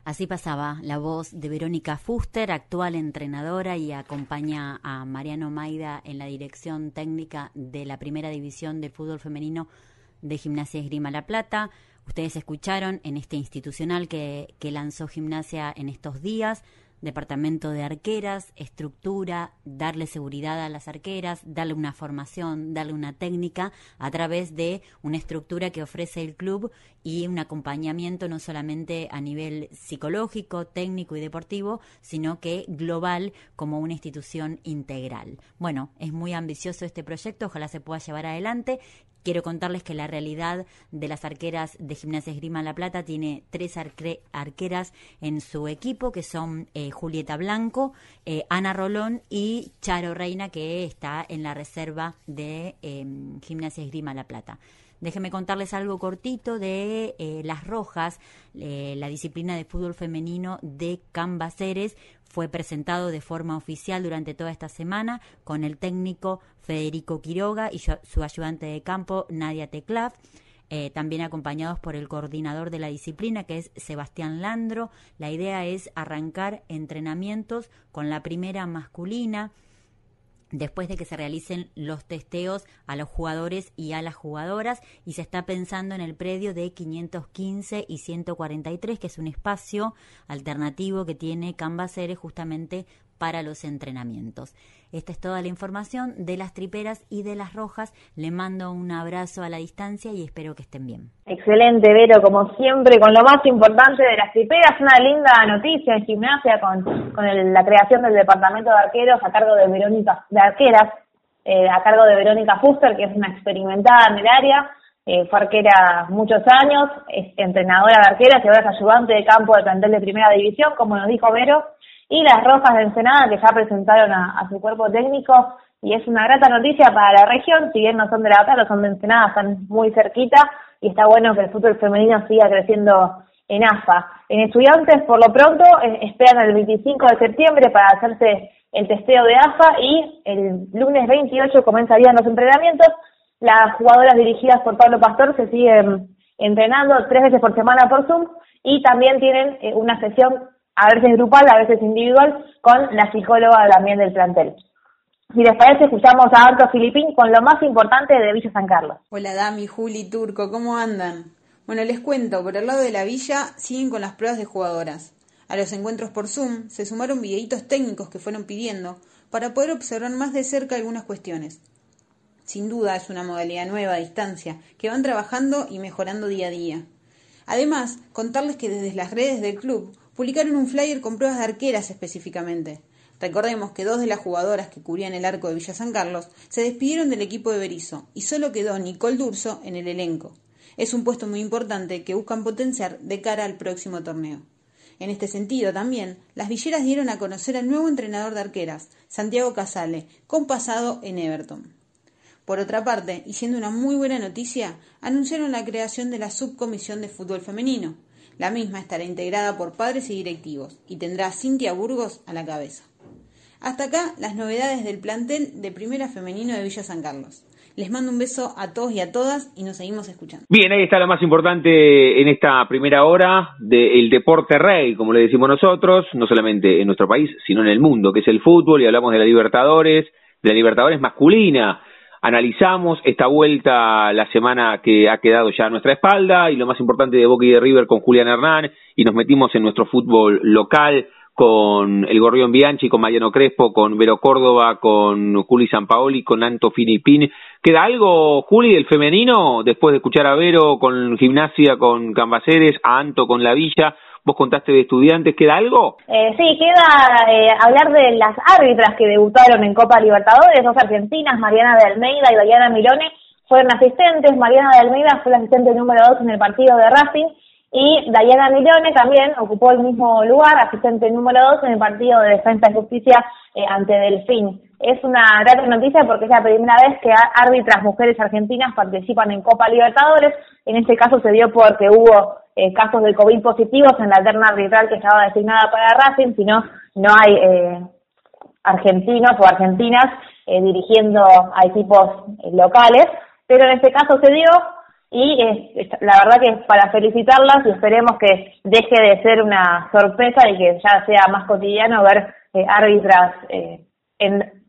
Así pasaba la voz de Verónica Fuster, actual entrenadora y acompaña a Mariano Maida en la dirección técnica de la primera división del fútbol femenino de Gimnasia Esgrima La Plata. Ustedes escucharon en este institucional que, que lanzó Gimnasia en estos días departamento de arqueras, estructura, darle seguridad a las arqueras, darle una formación, darle una técnica a través de una estructura que ofrece el club y un acompañamiento no solamente a nivel psicológico, técnico y deportivo, sino que global como una institución integral. Bueno, es muy ambicioso este proyecto, ojalá se pueda llevar adelante Quiero contarles que la realidad de las arqueras de Gimnasia Esgrima La Plata tiene tres arqueras en su equipo, que son eh, Julieta Blanco, eh, Ana Rolón y Charo Reina, que está en la reserva de em, Gimnasia Esgrima La Plata. Déjenme contarles algo cortito de eh, Las Rojas, la disciplina de fútbol femenino de Cambaceres fue presentado de forma oficial durante toda esta semana con el técnico Federico Quiroga y su ayudante de campo Nadia Teclaf. Eh, también acompañados por el coordinador de la disciplina, que es Sebastián Landro. La idea es arrancar entrenamientos con la primera masculina, después de que se realicen los testeos a los jugadores y a las jugadoras y se está pensando en el predio de 515 y 143 que es un espacio alternativo que tiene Cambaceres justamente para los entrenamientos. Esta es toda la información de las triperas y de las rojas. Le mando un abrazo a la distancia y espero que estén bien. Excelente, Vero, como siempre, con lo más importante de las triperas, una linda noticia en gimnasia con, con la creación del departamento de arqueros a cargo de Verónica, de arqueras, eh, a cargo de Verónica Fuster, que es una experimentada en el área, eh, fue arquera muchos años, es entrenadora de arqueras y ahora es ayudante de campo del plantel de primera división, como nos dijo Vero, y las Rojas de Ensenada que ya presentaron a, su cuerpo técnico y es una grata noticia para la región, si bien no son de la Bata, son de Ensenada, están muy cerquita y está bueno que el fútbol femenino siga creciendo en AFA. En estudiantes, por lo pronto, eh, esperan el 25 de septiembre para hacerse el testeo de AFA y el lunes 28 comenzarían los entrenamientos las jugadoras dirigidas por Pablo Pastor se siguen entrenando tres veces por semana por Zoom y también tienen eh, una sesión a veces grupal, a veces individual, con la psicóloga también del plantel. Si les parece, escuchamos a Arto Filipín con lo más importante de Villa San Carlos. Hola Dami, Juli, Turco, ¿cómo andan? Bueno, les cuento, por el lado de la villa siguen con las pruebas de jugadoras. A los encuentros por Zoom se sumaron videitos técnicos que fueron pidiendo para poder observar más de cerca algunas cuestiones. Sin duda es una modalidad nueva a distancia, que van trabajando y mejorando día a día. Además, contarles que desde las redes del club publicaron un flyer con pruebas de arqueras específicamente. Recordemos que dos de las jugadoras que cubrían el arco de Villa San Carlos se despidieron del equipo de Berizo y solo quedó Nicole Durso en el elenco. Es un puesto muy importante que buscan potenciar de cara al próximo torneo. En este sentido también, las villeras dieron a conocer al nuevo entrenador de arqueras, Santiago Casale, con pasado en Everton. Por otra parte, y siendo una muy buena noticia, anunciaron la creación de la subcomisión de fútbol femenino. La misma estará integrada por padres y directivos y tendrá a Cintia Burgos a la cabeza. Hasta acá las novedades del plantel de Primera Femenino de Villa San Carlos. Les mando un beso a todos y a todas y nos seguimos escuchando. Bien, ahí está lo más importante en esta primera hora del deporte rey, como le decimos nosotros, no solamente en nuestro país, sino en el mundo, que es el fútbol y hablamos de la Libertadores, de la Libertadores masculina analizamos esta vuelta la semana que ha quedado ya a nuestra espalda y lo más importante de Boca y de River con Julián Hernán y nos metimos en nuestro fútbol local con el Gorrión Bianchi, con Mariano Crespo, con Vero Córdoba, con Juli Sampaoli, con Anto Filipín. ¿Queda algo, Juli, del femenino, después de escuchar a Vero con Gimnasia, con Cambaceres, a Anto con La Villa? Vos contaste de estudiantes, ¿queda algo? Eh, sí, queda eh, hablar de las árbitras que debutaron en Copa Libertadores, dos argentinas, Mariana de Almeida y Dayana Milone, fueron asistentes. Mariana de Almeida fue la asistente número dos en el partido de Racing y Dayana Milone también ocupó el mismo lugar, asistente número dos en el partido de Defensa y Justicia eh, ante Delfín. Es una gran noticia porque es la primera vez que árbitras mujeres argentinas participan en Copa Libertadores. En este caso se dio porque hubo eh, casos de COVID positivos en la terna arbitral que estaba designada para Racing, sino no hay eh, argentinos o argentinas eh, dirigiendo a equipos locales, pero en este caso se dio y la verdad que es para felicitarlas y esperemos que deje de ser una sorpresa y que ya sea más cotidiano ver árbitras en,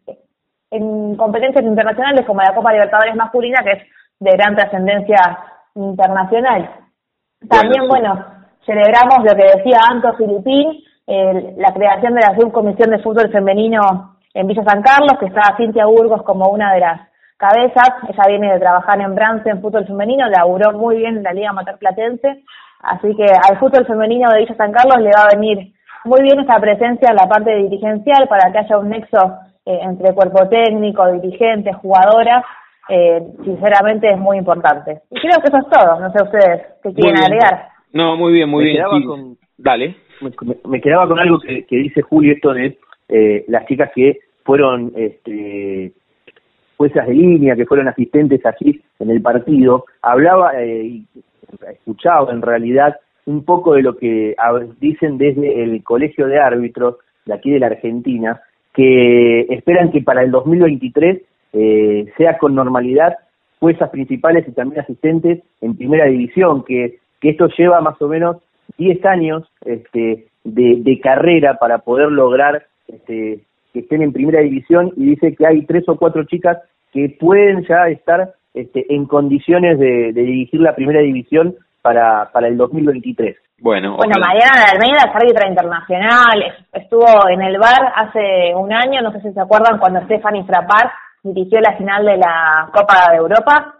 en competencias internacionales como la Copa Libertadores masculina, que es de gran trascendencia internacional. También, bueno, celebramos lo que decía Anto Filipín, la creación de la subcomisión de fútbol femenino en Villa San Carlos, que está Cintia Burgos como una de las cabezas. Ella viene de trabajar en Brance en fútbol femenino, laburó muy bien en la Liga Mater Platense. Así que al fútbol femenino de Villa San Carlos le va a venir muy bien esta presencia en la parte dirigencial para que haya un nexo eh, entre cuerpo técnico, dirigentes, jugadoras eh, sinceramente es muy importante. Y creo que eso es todo, no sé ustedes qué quieren agregar. No, muy bien, muy bien. Dale. Me, quedaba con algo que, dice Julio, esto de eh, las chicas que fueron este, juezas de línea, que fueron asistentes aquí en el partido. Hablaba eh, y escuchaba en realidad un poco de lo que dicen desde el Colegio de Árbitros de aquí de la Argentina, que esperan que para el 2023 eh, sea con normalidad juezas principales y también asistentes en primera división, que, que esto lleva más o menos 10 años este, de, carrera para poder lograr este, que estén en primera división y dice que hay tres o cuatro chicas que pueden ya estar este, en condiciones de, dirigir la primera división para, para el 2023. Bueno, Bueno, ojalá. Mariana de Almeida es árbitra internacional, es- estuvo en el bar hace un año, no sé si se acuerdan, cuando Stephanie Frappart dirigió la final de la Copa de Europa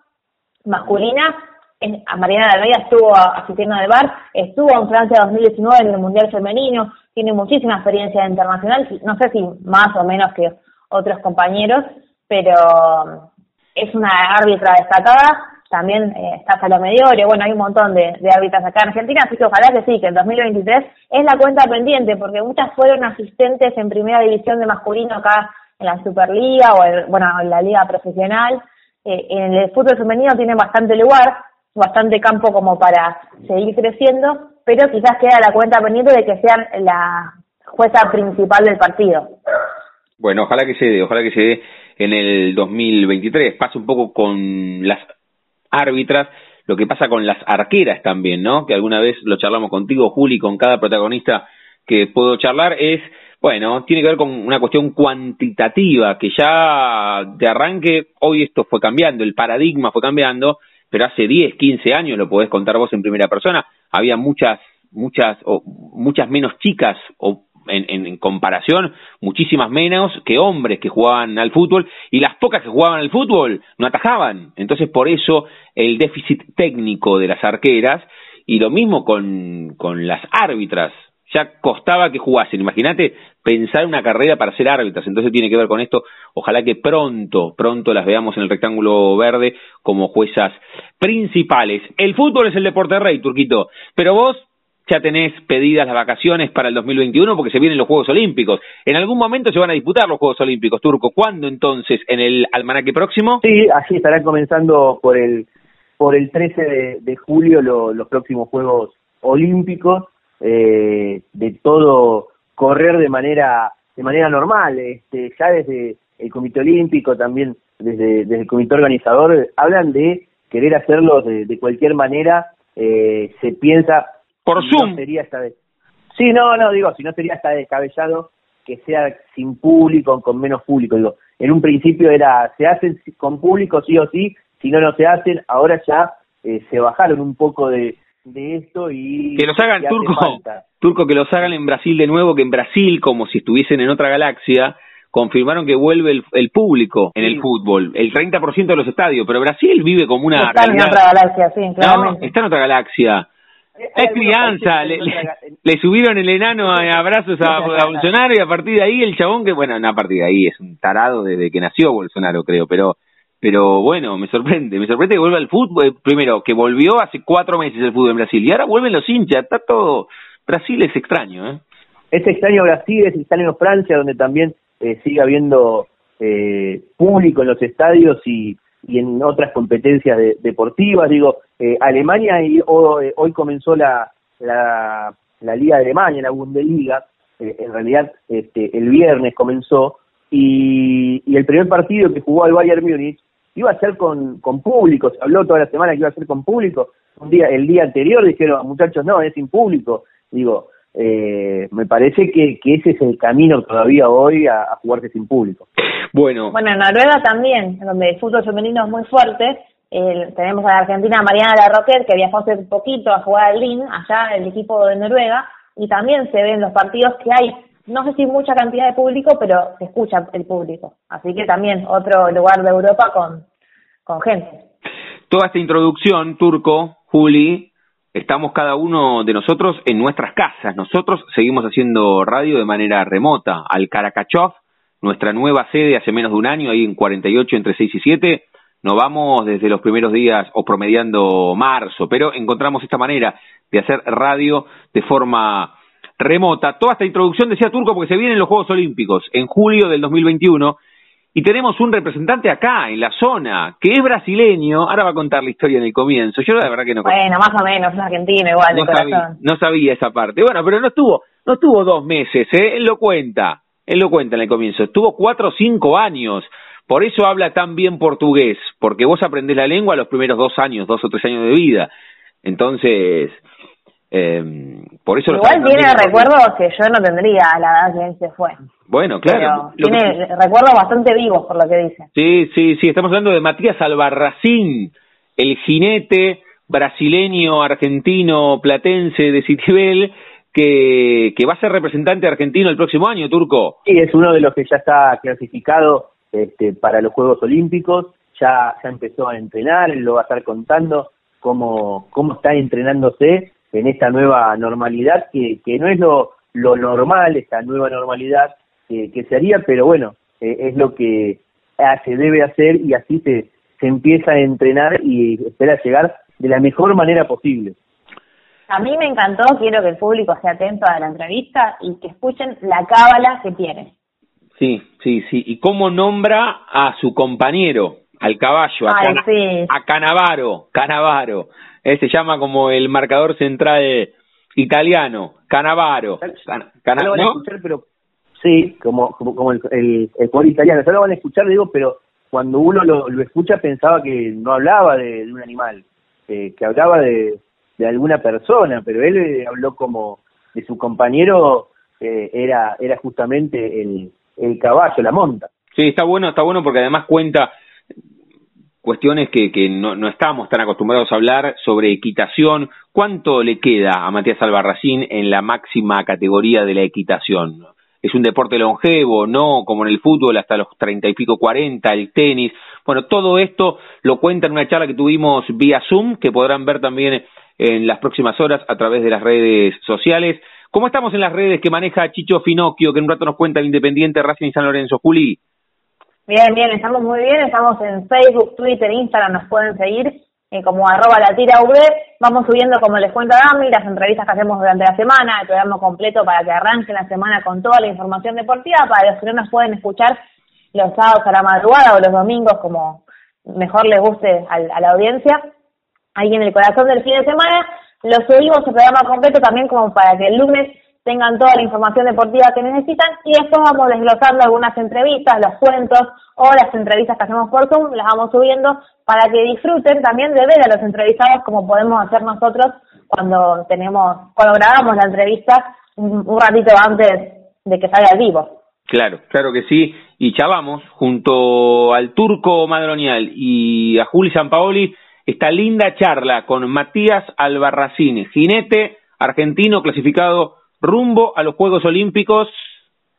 masculina. En- a Mariana de Almeida estuvo asistiendo al bar, estuvo en Francia 2019 en el Mundial Femenino, tiene muchísima experiencia internacional, no sé si más o menos que otros compañeros, pero es una árbitra destacada. También eh, está Salomé Diorio, bueno, hay un montón de, de árbitras acá en Argentina, así que ojalá que sí, que el 2023 es la cuenta pendiente, porque muchas fueron asistentes en primera división de masculino acá en la Superliga o en, bueno, en la Liga Profesional. Eh, en el fútbol femenino tiene bastante lugar, bastante campo como para seguir creciendo, pero quizás queda la cuenta pendiente de que sean la jueza principal del partido. Bueno, ojalá que se dé, ojalá que se dé en el 2023. Pasa un poco con las árbitras, lo que pasa con las arqueras también, ¿no? Que alguna vez lo charlamos contigo, Juli, con cada protagonista que puedo charlar, es, bueno, tiene que ver con una cuestión cuantitativa, que ya de arranque, hoy esto fue cambiando, el paradigma fue cambiando, pero hace 10, 15 años, lo podés contar vos en primera persona, había muchas, muchas, o muchas menos chicas o en, en, en, comparación, muchísimas menos que hombres que jugaban al fútbol y las pocas que jugaban al fútbol no atajaban. Entonces, por eso el déficit técnico de las arqueras y lo mismo con, con las árbitras. Ya costaba que jugasen. Imagínate pensar una carrera para ser árbitras. Entonces tiene que ver con esto. Ojalá que pronto, pronto las veamos en el rectángulo verde como juezas principales. El fútbol es el deporte rey, Turquito. Pero vos ya tenés pedidas las vacaciones para el 2021 porque se vienen los Juegos Olímpicos. En algún momento se van a disputar los Juegos Olímpicos, Turco. ¿Cuándo entonces? ¿En el almanaque próximo? Sí, así estarán comenzando por el por el 13 de, julio lo- los próximos Juegos Olímpicos eh, de todo correr de manera de manera normal. Este, ya desde el Comité Olímpico, también desde, desde el Comité Organizador, hablan de querer hacerlo de, de cualquier manera. Eh, se piensa por si no sería esta vez. Sí, no, no, digo, si no sería hasta descabellado que sea sin público, con menos público. Digo, en un principio era, se hacen con público sí o sí, si no, no se hacen. Ahora ya eh, se bajaron un poco de, de esto y... Que los hagan, Turco. Turco, que los hagan en Brasil de nuevo, que en Brasil, como si estuviesen en otra galaxia, confirmaron que vuelve el, el público en el fútbol, el 30% de los estadios, pero Brasil vive como una Está en otra galaxia, sí, No, claramente. está en otra galaxia. Es crianza, le, le- le subieron el enano a abrazos a, a Bolsonaro y a partir de ahí el chabón que, bueno, no a partir de ahí, es un tarado desde que nació Bolsonaro, creo, pero pero bueno, me sorprende, me sorprende que vuelva al fútbol, eh, primero, que volvió hace cuatro meses el fútbol en Brasil y ahora vuelven los hinchas, está todo, Brasil es extraño, ¿eh? Es extraño Brasil, es extraño Francia, donde también eh, sigue habiendo eh, público en los estadios y, y en otras competencias de- deportivas. Digo, eh, Alemania y, o- eh, hoy comenzó la, la, la Liga de Alemania, la Bundesliga. eh, en realidad, este, el viernes comenzó y, y el primer partido que jugó el Bayern Múnich iba a ser con, con público. Se habló toda la semana que iba a ser con público. Un día, el día anterior dijeron, muchachos, no, es sin público. Digo, eh, me parece que, que ese es el camino todavía hoy a, a jugarse sin público. Bueno, Bueno, en Noruega también, donde el fútbol femenino es muy fuerte. eh, tenemos a la Argentina Mariana Larroquet, que viajó hace poquito a jugar al LIN, allá el equipo de Noruega, y también se ven los partidos que hay, no sé si mucha cantidad de público, pero se escucha el público. Así que también otro lugar de Europa con, con gente. toda esta introducción, Turco, Juli, estamos cada uno de nosotros en nuestras casas. Nosotros seguimos haciendo radio de manera remota. Al Caracachov, nuestra nueva sede hace menos de un año, ahí en 48 entre 6 y 7, nos vamos desde los primeros días o promediando marzo, pero encontramos esta manera de hacer radio de forma remota. Toda esta introducción decía Turco porque se vienen los Juegos Olímpicos en julio del 2021 y tenemos un representante acá, en la zona, que es brasileño. Ahora va a contar la historia en el comienzo. Yo la verdad que no Bueno, más o menos, es argentino igual, de no sabía, corazón. no sabía esa parte. Bueno, pero no estuvo, no estuvo dos meses, ¿eh? Él lo cuenta, él lo cuenta en el comienzo. Estuvo cuatro o cinco años. Por eso habla tan bien portugués, porque vos aprendés la lengua los primeros dos años, dos o tres años de vida. Entonces, eh, por eso lo Igual tiene recuerdos que yo no tendría a la edad que él se fue. Bueno, claro. Pero que- tiene recuerdos bastante vivos por lo que dice. Sí, sí, sí, estamos hablando de Matías Albarracín, el jinete brasileño, argentino, platense de Citibel, que, que va a ser representante argentino el próximo año, Turco. Sí, es uno de los que ya está clasificado este, para los Juegos Olímpicos, ya, ya empezó a entrenar, él lo va a estar contando cómo, cómo está entrenándose en esta nueva normalidad, que, que no es lo, lo normal, esta nueva normalidad que, que se haría, pero bueno, eh, es lo que se debe hacer y así se, se empieza a entrenar y espera llegar de la mejor manera posible. A mí me encantó, quiero que el público esté atento a la entrevista y que escuchen la cábala que tiene. Sí, sí, sí. ¿Y cómo nombra a su compañero, al caballo, a, Ay, Cana- sí. a Canavaro? Canavaro. Eh, se llama como el marcador central italiano, Canavaro. Cana- Cana- No lo van a ¿no? escuchar, pero sí, como, como, como el, el, el jugador italiano, ya lo van a escuchar, digo, pero cuando uno lo, lo escucha pensaba que no hablaba de, de un animal, eh, que hablaba de, de alguna persona, pero él eh, habló como de su compañero, eh, era, era justamente el, el caballo, la monta. Sí, está bueno, está bueno porque además cuenta cuestiones que, no, no estamos tan acostumbrados a hablar sobre equitación. ¿Cuánto le queda a Matías Albarracín en la máxima categoría de la equitación? ¿Es un deporte longevo? ¿No? Como en el fútbol, hasta los treinta y pico, cuarenta, el tenis. Bueno, todo esto lo cuenta en una charla que tuvimos vía Zoom, que podrán ver también en las próximas horas a través de las redes sociales. ¿Cómo estamos en las redes que maneja Chicho Finocchio, que en un rato nos cuenta el Independiente Racing San Lorenzo? Juli. Bien, bien, estamos muy bien, estamos en Facebook, Twitter, Instagram, nos pueden seguir eh, como arroba la tira V. Vamos subiendo, como les cuento a Dami, las entrevistas que hacemos durante la semana, el programa completo para que arranquen la semana con toda la información deportiva, para los que no nos pueden escuchar los sábados a la madrugada o los domingos, como mejor les guste al- a, la audiencia. Ahí en el corazón del fin de semana, lo subimos el programa completo también como para que el lunes tengan toda la información deportiva que necesitan y después vamos desglosando algunas entrevistas, los cuentos o las entrevistas que hacemos por Zoom, las vamos subiendo para que disfruten también de ver a los entrevistados como podemos hacer nosotros cuando tenemos, cuando grabamos la entrevista un, ratito antes de que salga el vivo. Claro, claro que sí. Y chavamos, junto al turco Madronial y a Juli Sampaoli, esta linda charla con Matías Albarracín, jinete argentino clasificado rumbo a los Juegos Olímpicos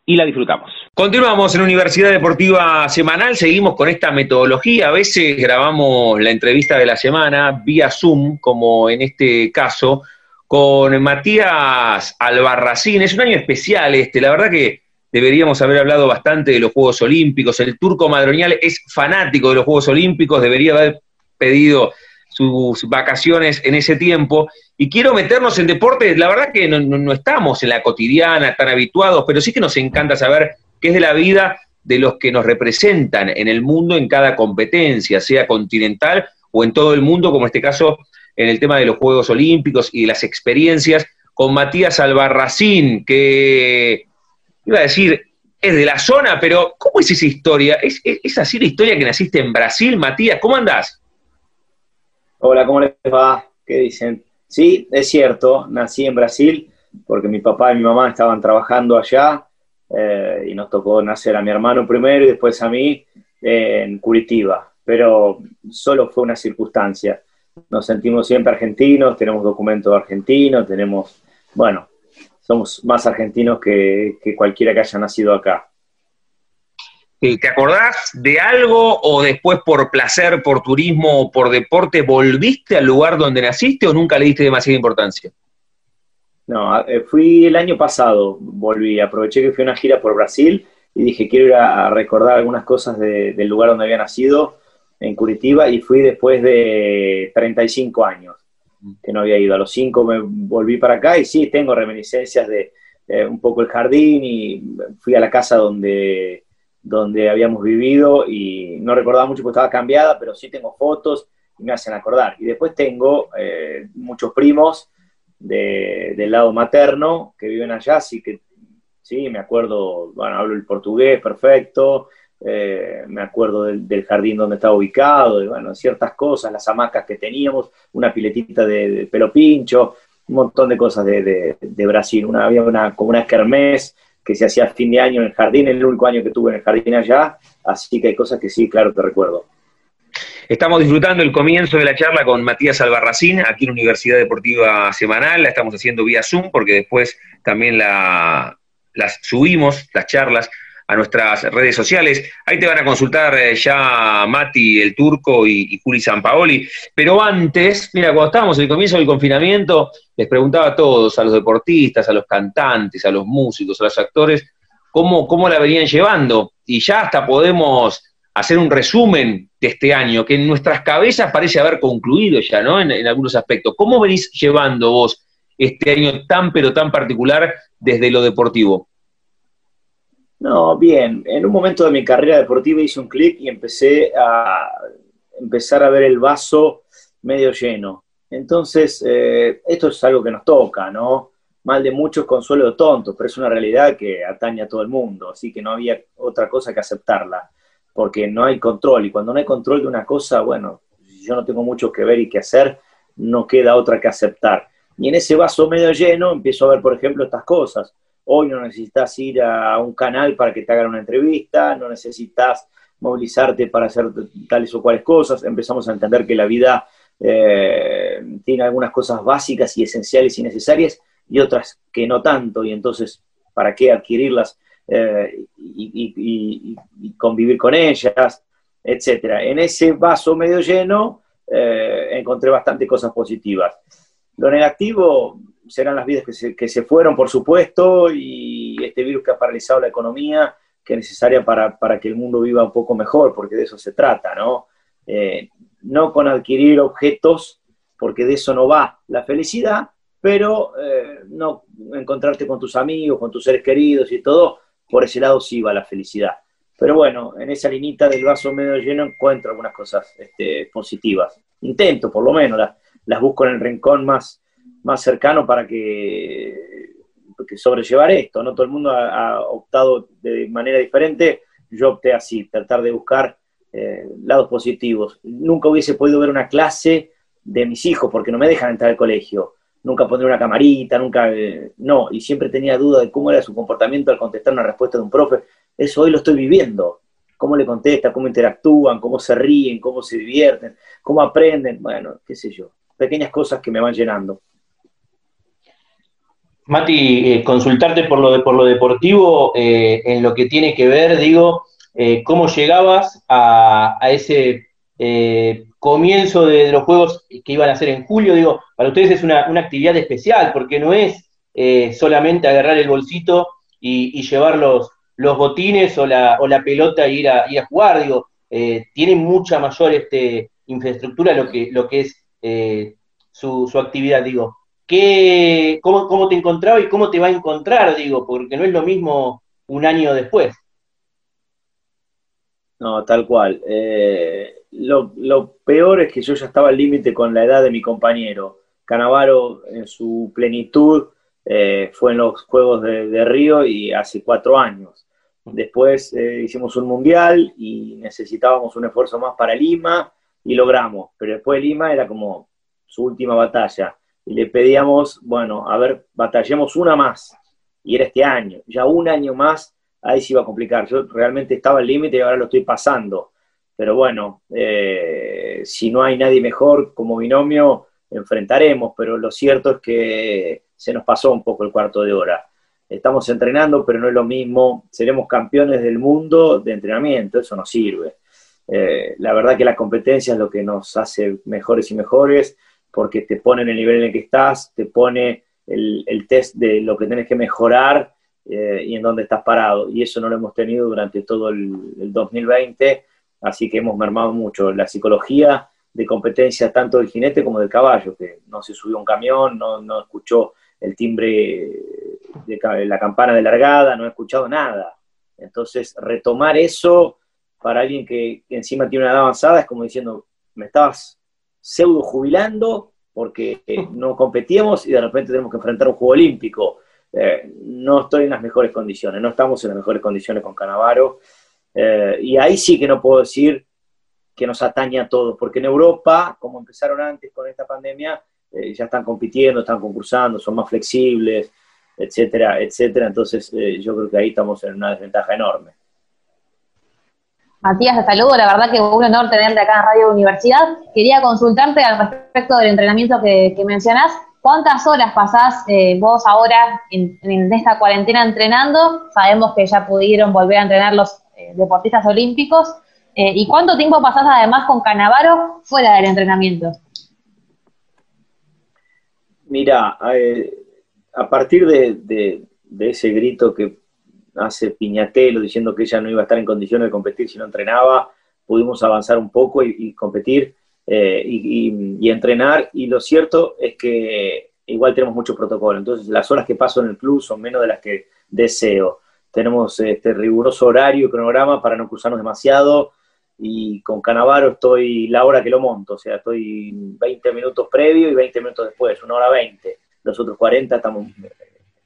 y la disfrutamos. Continuamos en Universidad Deportiva Semanal, seguimos con esta metodología, a veces grabamos la entrevista de la semana vía Zoom, como en este caso, con Matías Albarracín. Es un año especial este, la verdad que deberíamos haber hablado bastante de los Juegos Olímpicos. El turco Madronial es fanático de los Juegos Olímpicos, debería haber pedido sus vacaciones en ese tiempo. Y quiero meternos en deporte, la verdad que no, estamos en la cotidiana tan habituados, pero sí que nos encanta saber qué es de la vida de los que nos representan en el mundo en cada competencia, sea continental o en todo el mundo, como en este caso en el tema de los Juegos Olímpicos y las experiencias, con Matías Albarracín, que iba a decir, es de la zona, pero ¿cómo es esa historia? ¿Es, es, es así la historia que naciste en Brasil, Matías? ¿Cómo andás? Hola, ¿cómo les va? ¿Qué dicen? Sí, es cierto, nací en Brasil porque mi papá y mi mamá estaban trabajando allá eh, y nos tocó nacer a mi hermano primero y después a mí en Curitiba, pero solo fue una circunstancia. Nos sentimos siempre argentinos, tenemos documentos argentinos, tenemos, bueno, somos más argentinos que, que cualquiera que haya nacido acá. Eh, ¿Te acordás de algo o después por placer, por turismo o por deporte volviste al lugar donde naciste o nunca le diste demasiada importancia? No, eh, fui el año pasado, volví, aproveché que fui a una gira por Brasil y dije, quiero ir a, a recordar algunas cosas de- del lugar donde había nacido, en Curitiba, y fui después de 35 años que no había ido. A los 5 me volví para acá y sí, tengo reminiscencias de eh, un poco el jardín y fui a la casa donde, donde habíamos vivido y no recordaba mucho porque estaba cambiada, pero sí tengo fotos y me hacen acordar. Y después tengo eh, muchos primos de- del lado materno que viven allá, así que sí, me acuerdo, bueno, hablo el portugués perfecto, eh, me acuerdo del, del jardín donde estaba ubicado, de, bueno, ciertas cosas, las hamacas que teníamos, una piletita de, de pelo pincho, un montón de cosas de, de- de Brasil. Una, había una, como una kermés que se hacía fin de año en el jardín, el único año que tuve en el jardín allá, así que hay cosas que sí, claro, te recuerdo. Estamos disfrutando el comienzo de la charla con Matías Albarracín, aquí en Universidad Deportiva Semanal. La estamos haciendo vía Zoom porque después también la, las subimos, las charlas, a nuestras redes sociales. Ahí te van a consultar eh, ya Mati, el turco y, y Juli Sampaoli. Pero antes, mira, cuando estábamos en el comienzo del confinamiento, les preguntaba a todos, a los deportistas, a los cantantes, a los músicos, a los actores, cómo, cómo la venían llevando. Y ya hasta podemos hacer un resumen de este año, que en nuestras cabezas parece haber concluido ya, ¿no? En, en, algunos aspectos. ¿Cómo venís llevando vos este año tan, pero tan particular desde lo deportivo? No, bien. En un momento de mi carrera deportiva hice un clic y empecé a empezar a ver el vaso medio lleno. Entonces, eh, esto es algo que nos toca, ¿no? Mal de muchos, consuelo de tontos, pero es una realidad que atañe a todo el mundo, así que no había otra cosa que aceptarla porque no hay control. Y cuando no hay control de una cosa, bueno, yo no tengo mucho que ver y que hacer, no queda otra que aceptar. Y en ese vaso medio lleno empiezo a ver, por ejemplo, estas cosas. Hoy no necesitas ir a un canal para que te hagan una entrevista, no necesitas movilizarte para hacer tales o cuales cosas. Empezamos a entender que la vida eh, tiene algunas cosas básicas y esenciales y necesarias y otras que no tanto. Y entonces, ¿para qué adquirirlas? Eh, y, convivir con ellas, etcétera. En ese vaso medio lleno eh, encontré bastante cosas positivas. Lo negativo serán las vidas que se, que se, fueron, por supuesto, y este virus que ha paralizado la economía, que es necesaria para, para que el mundo viva un poco mejor, porque de eso se trata, ¿no? Eh, no con adquirir objetos, porque de eso no va la felicidad, pero eh, no encontrarte con tus amigos, con tus seres queridos y todo, por ese lado sí va la felicidad. Pero bueno, en esa linita del vaso medio lleno encuentro algunas cosas este, positivas. Intento, por lo menos, las, las busco en el rincón más, más cercano para que, sobrellevar esto. No todo el mundo ha, optado de manera diferente. Yo opté así, tratar de buscar eh, lados positivos. Nunca hubiese podido ver una clase de mis hijos porque no me dejan entrar al colegio nunca pondré una camarita, nunca, eh, no, y siempre tenía duda de cómo era su comportamiento al contestar una respuesta de un profe. Eso hoy lo estoy viviendo. Cómo le contesta, cómo interactúan, cómo se ríen, cómo se divierten, cómo aprenden, bueno, qué sé yo, pequeñas cosas que me van llenando. Mati, eh, consultarte por lo, de, por lo deportivo, eh, en lo que tiene que ver, digo, eh, cómo llegabas a, a ese comienzo de, los juegos que iban a ser en julio, digo, para ustedes es una, una actividad especial, porque no es solamente agarrar el bolsito y, llevar los, los, botines o la, o la pelota e ir a, ir a jugar, digo, tiene mucha mayor este, infraestructura lo que, lo que es su, su, actividad, digo. ¿Qué, cómo, ¿Cómo te encontraba y cómo te va a encontrar, digo? Porque no es lo mismo un año después. No, tal cual. Eh, lo, lo, peor es que yo ya estaba al límite con la edad de mi compañero. Canavaro en su plenitud eh, fue en los Juegos de, de, Río y hace cuatro años. Después eh, hicimos un mundial y necesitábamos un esfuerzo más para Lima y logramos. Pero después de Lima era como su última batalla. Y le pedíamos, bueno, a ver, batallemos una más. Y era este año. Ya un año más, ahí se iba a complicar. Yo realmente estaba al límite y ahora lo estoy pasando pero bueno, eh, si no hay nadie mejor como binomio, enfrentaremos, pero lo cierto es que se nos pasó un poco el cuarto de hora. Estamos entrenando, pero no es lo mismo, seremos campeones del mundo de entrenamiento, eso no sirve. Eh, la verdad que la competencia es lo que nos hace mejores y mejores, porque te pone en el nivel en el que estás, te pone el, test de lo que tienes que mejorar eh, y en dónde estás parado. Y eso no lo hemos tenido durante todo el, el 2020 así que hemos mermado mucho la psicología de competencia tanto del jinete como del caballo, que no se subió un camión, no, no escuchó el timbre de la campana de largada, no ha escuchado nada. Entonces, retomar eso para alguien que, encima tiene una edad avanzada es como diciendo, me estabas pseudo jubilando porque no competíamos y de repente tenemos que enfrentar un juego olímpico. Eh, no estoy en las mejores condiciones, no estamos en las mejores condiciones con Canavaro. Eh, y ahí sí que no puedo decir que nos atañe a todos, porque en Europa, como empezaron antes con esta pandemia, eh, ya están compitiendo, están concursando, son más flexibles, etcétera, etcétera. Entonces, eh, yo creo que ahí estamos en una desventaja enorme. Matías, te saludo. La verdad que un honor tenerte acá en Radio Universidad. Quería consultarte al respecto del entrenamiento que, que mencionás. ¿Cuántas horas pasás eh, vos ahora en, esta cuarentena entrenando? Sabemos que ya pudieron volver a entrenar los eh, deportistas olímpicos. Eh, ¿Y cuánto tiempo pasás además con Canavaro fuera del entrenamiento? Mira, a partir de ese grito que hace Piñatelo diciendo que ella no iba a estar en condiciones de competir si no entrenaba, pudimos avanzar un poco y, competir eh, y, entrenar. Y lo cierto es que igual tenemos mucho protocolo. Entonces, las horas que paso en el club son menos de las que deseo. Tenemos este riguroso horario y cronograma para no cruzarnos demasiado. Y con Canavaro estoy la hora que lo monto, o sea, estoy 20 minutos previo y 20 minutos después, una hora 20. Los otros 40 estamos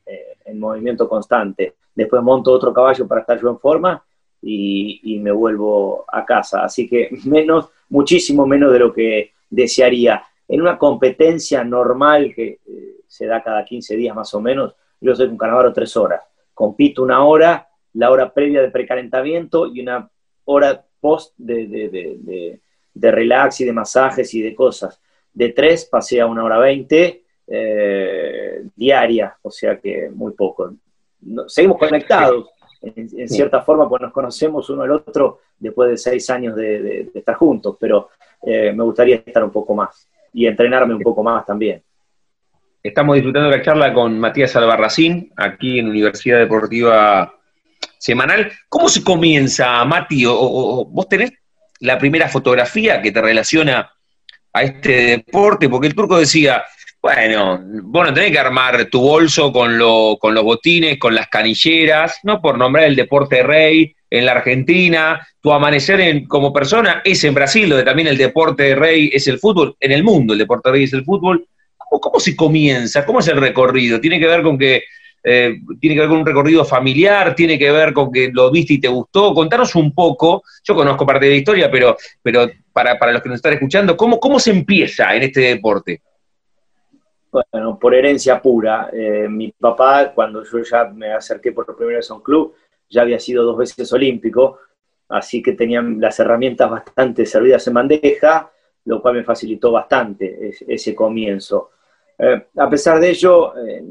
eh, en movimiento constante. Después monto otro caballo para estar yo en forma y, me vuelvo a casa. Así que menos, muchísimo menos de lo que desearía. En una competencia normal que eh, se da cada 15 días más o menos, yo soy un Canavaro tres horas. Compito una hora, la hora previa de precalentamiento y una hora post de, de, de, de relax y de masajes y de cosas. De tres pasé a una hora veinte eh, diaria, o sea que muy poco. No, seguimos conectados en, en, cierta forma, pues nos conocemos uno al otro después de seis años de, de, de estar juntos, pero eh, me gustaría estar un poco más y entrenarme un poco más también. Estamos disfrutando de la charla con Matías Albarracín, aquí en Universidad Deportiva Semanal. ¿Cómo se comienza, Mati? O, o, ¿Vos tenés la primera fotografía que te relaciona a este deporte? Porque el turco decía, bueno, vos no tenés que armar tu bolso con, lo, con los botines, con las canilleras, no por nombrar el deporte rey en la Argentina, tu amanecer en, como persona es en Brasil, donde también el deporte rey es el fútbol, en el mundo el deporte rey es el fútbol. ¿Cómo, se comienza? ¿Cómo es el recorrido? ¿Tiene que ver con que eh, tiene que ver con un recorrido familiar, tiene que ver con que lo viste y te gustó. Contanos un poco, yo conozco parte de la historia, pero, pero para, para los que nos están escuchando, ¿cómo, ¿cómo se empieza en este deporte? Bueno, por herencia pura. Eh, mi papá, cuando yo ya me acerqué por primera vez a un club, ya había sido dos veces olímpico, así que tenían las herramientas bastante servidas en bandeja, lo cual me facilitó bastante ese, comienzo. Eh, a pesar de ello, eh,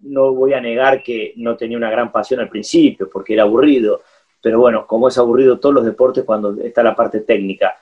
no voy a negar que no tenía una gran pasión al principio, porque era aburrido, pero bueno, como es aburrido todos los deportes cuando está la parte técnica.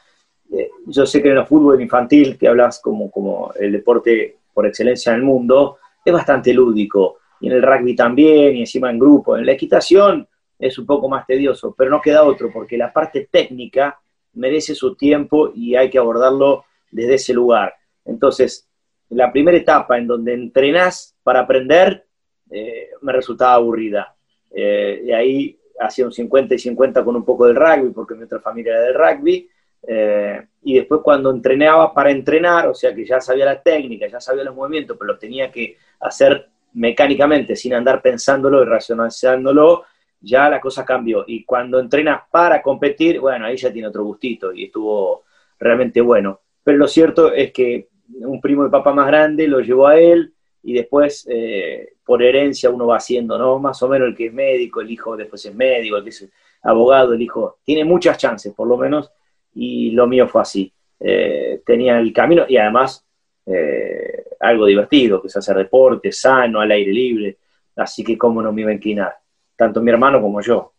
Yo sé que en el fútbol infantil, que hablas como, como el deporte por excelencia en el mundo, es bastante lúdico. Y en el rugby también, y encima en grupo. En la equitación es un poco más tedioso, pero no queda otro, porque la parte técnica merece su tiempo y hay que abordarlo desde ese lugar. Entonces, la primera etapa en donde entrenás para aprender, eh, me resultaba aburrida. Eh, y ahí hacía un 50 y 50 con un poco del rugby, porque mi otra familia era del rugby, eh, y después cuando entrenaba para entrenar, o sea que ya sabía la técnica, ya sabía los movimientos, pero lo tenía que hacer mecánicamente, sin andar pensándolo y racionalizándolo, ya la cosa cambió. Y cuando entrenas para competir, bueno, ahí ya tiene otro gustito y estuvo realmente bueno. Pero lo cierto es que un primo de papá más grande lo llevó a él y después eh, por herencia uno va haciendo, ¿no? Más o menos el que es médico, el hijo después es médico, el que es abogado, el hijo, tiene muchas chances por lo menos y lo mío fue así. Eh, tenía el camino y además eh, algo divertido, que es hacer deporte, sano, al aire libre, así que cómo no me iba a inclinar, tanto mi hermano como yo.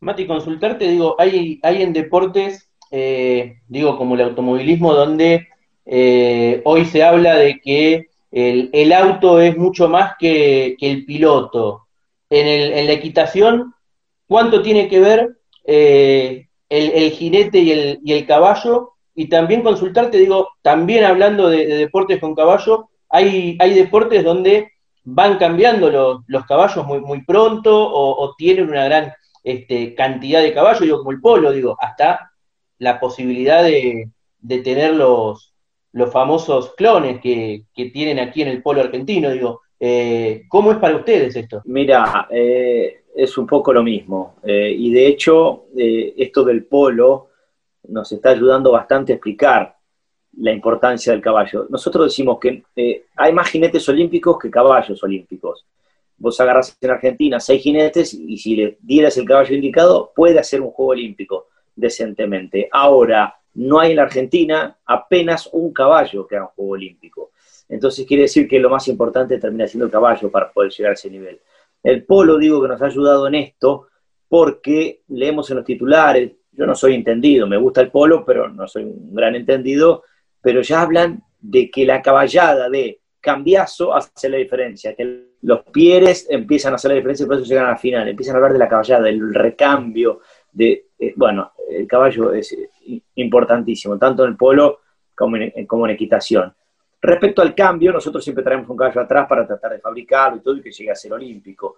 Mati, consultarte, digo, hay, hay en deportes, eh, digo, como el automovilismo, donde eh, hoy se habla de que el, auto es mucho más que, que el piloto. En, el, en, la equitación, ¿cuánto tiene que ver eh, el, el jinete y el, y el, caballo, y también consultarte, digo, también hablando de, de deportes con caballo, hay, hay, deportes donde van cambiando los, los caballos muy, muy pronto o, o, tienen una gran este, cantidad de caballos, digo, como el polo, digo, hasta la posibilidad de, de tener los, los famosos clones que, que, tienen aquí en el polo argentino, digo, eh, ¿cómo es para ustedes esto? Mira, eh, es un poco lo mismo. Eh, y de hecho, eh, esto del polo nos está ayudando bastante a explicar la importancia del caballo. Nosotros decimos que eh, hay más jinetes olímpicos que caballos olímpicos. vos agarras en Argentina seis jinetes y si le dieras el caballo indicado, puede hacer un juego olímpico decentemente. Ahora, no hay en la Argentina apenas un caballo que haga un juego olímpico. Entonces quiere decir que lo más importante termina siendo el caballo para poder llegar a ese nivel. El polo, digo que nos ha ayudado en esto porque leemos en los titulares, yo no soy entendido, me gusta el polo, pero no soy un gran entendido, pero ya hablan de que la caballada de cambiazo hace la diferencia, que los pieres empiezan a hacer la diferencia y por eso llegan a la final, empiezan a hablar de la caballada, del recambio, de, eh, bueno, el caballo es eh, importantísimo, tanto en el polo como en, como en equitación. Respecto al cambio, nosotros siempre traemos un caballo atrás para tratar de fabricarlo y todo y que llegue a ser olímpico.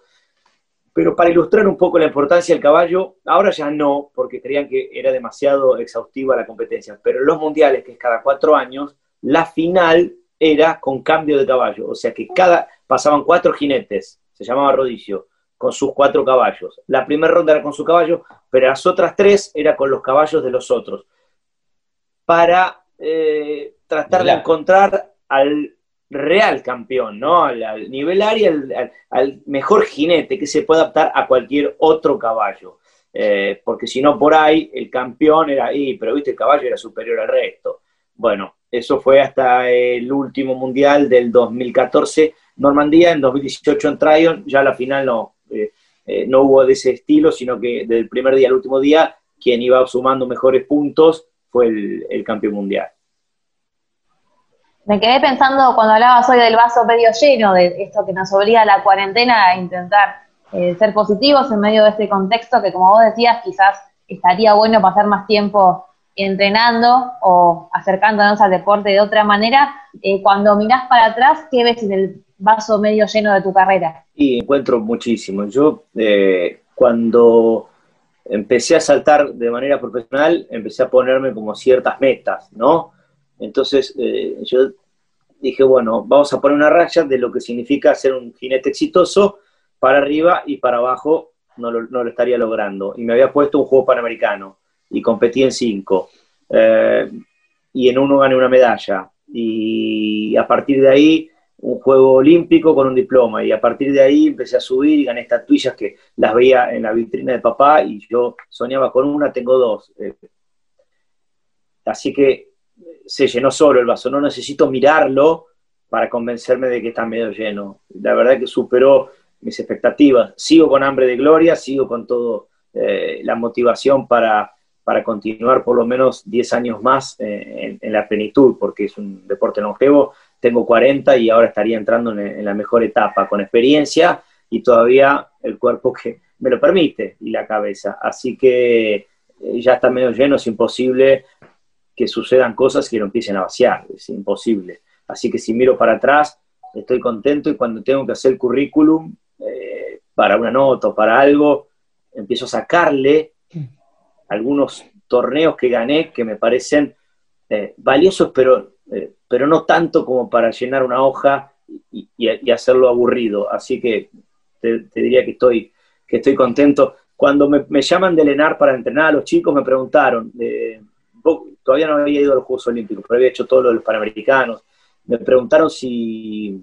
Pero para ilustrar un poco la importancia del caballo, ahora ya no, porque creían que era demasiado exhaustiva la competencia, pero en los mundiales, que es cada cuatro años, la final era con cambio de caballo, o sea que cada pasaban cuatro jinetes, se llamaba rodicio, con sus cuatro caballos. La primera ronda era con su caballo, pero las otras tres era con los caballos de los otros, para eh, tratar de encontrar al real campeón, ¿no? Al, nivel área, al, mejor jinete que se puede adaptar a cualquier otro caballo. Eh, porque si no, por ahí el campeón era ahí, pero viste, el caballo era superior al resto. Bueno, eso fue hasta el último mundial del 2014 Normandía, en 2018 en Tryon, ya la final no, eh, eh, no hubo de ese estilo, sino que del primer día al último día, quien iba sumando mejores puntos fue el campeón mundial. Me quedé pensando cuando hablabas hoy del vaso medio lleno, de esto que nos obliga a la cuarentena a intentar eh, ser positivos en medio de este contexto que, como vos decías, quizás estaría bueno pasar más tiempo entrenando o acercándonos al deporte de otra manera. Eh, cuando mirás para atrás, ¿qué ves en el vaso medio lleno de tu carrera? Y encuentro muchísimo. Yo, eh, cuando empecé a saltar de manera profesional, empecé a ponerme como ciertas metas, ¿no? Entonces eh, yo dije, bueno, vamos a poner una raya de lo que significa ser un jinete exitoso para arriba y para abajo no lo, estaría logrando. Y me había puesto un juego panamericano y competí en cinco. Eh, y en uno gané una medalla. Y a partir de ahí, un juego olímpico con un diploma. Y a partir de ahí empecé a subir y gané estatuillas que las veía en la vitrina de papá y yo soñaba con una, tengo dos. Eh, así que se llenó solo el vaso, no necesito mirarlo para convencerme de que está medio lleno. La verdad que superó mis expectativas. Sigo con hambre de gloria, sigo con todo eh, la motivación para, para continuar por lo menos 10 años más eh, en, la plenitud, porque es un deporte longevo. Tengo 40 y ahora estaría entrando en, la mejor etapa, con experiencia y todavía el cuerpo que me lo permite y la cabeza. Así que eh, ya está medio lleno, es imposible que sucedan cosas que no empiecen a vaciar, es imposible. Así que si miro para atrás, estoy contento y cuando tengo que hacer currículum eh, para una nota o para algo, empiezo a sacarle algunos torneos que gané que me parecen eh, valiosos, pero, eh, pero no tanto como para llenar una hoja y, hacerlo aburrido. Así que te, diría que estoy, que estoy contento. Cuando me, me, llaman de Lenar para entrenar a los chicos, me preguntaron, todavía no había ido a los Juegos Olímpicos, pero había hecho todo lo de los Panamericanos. Me preguntaron si,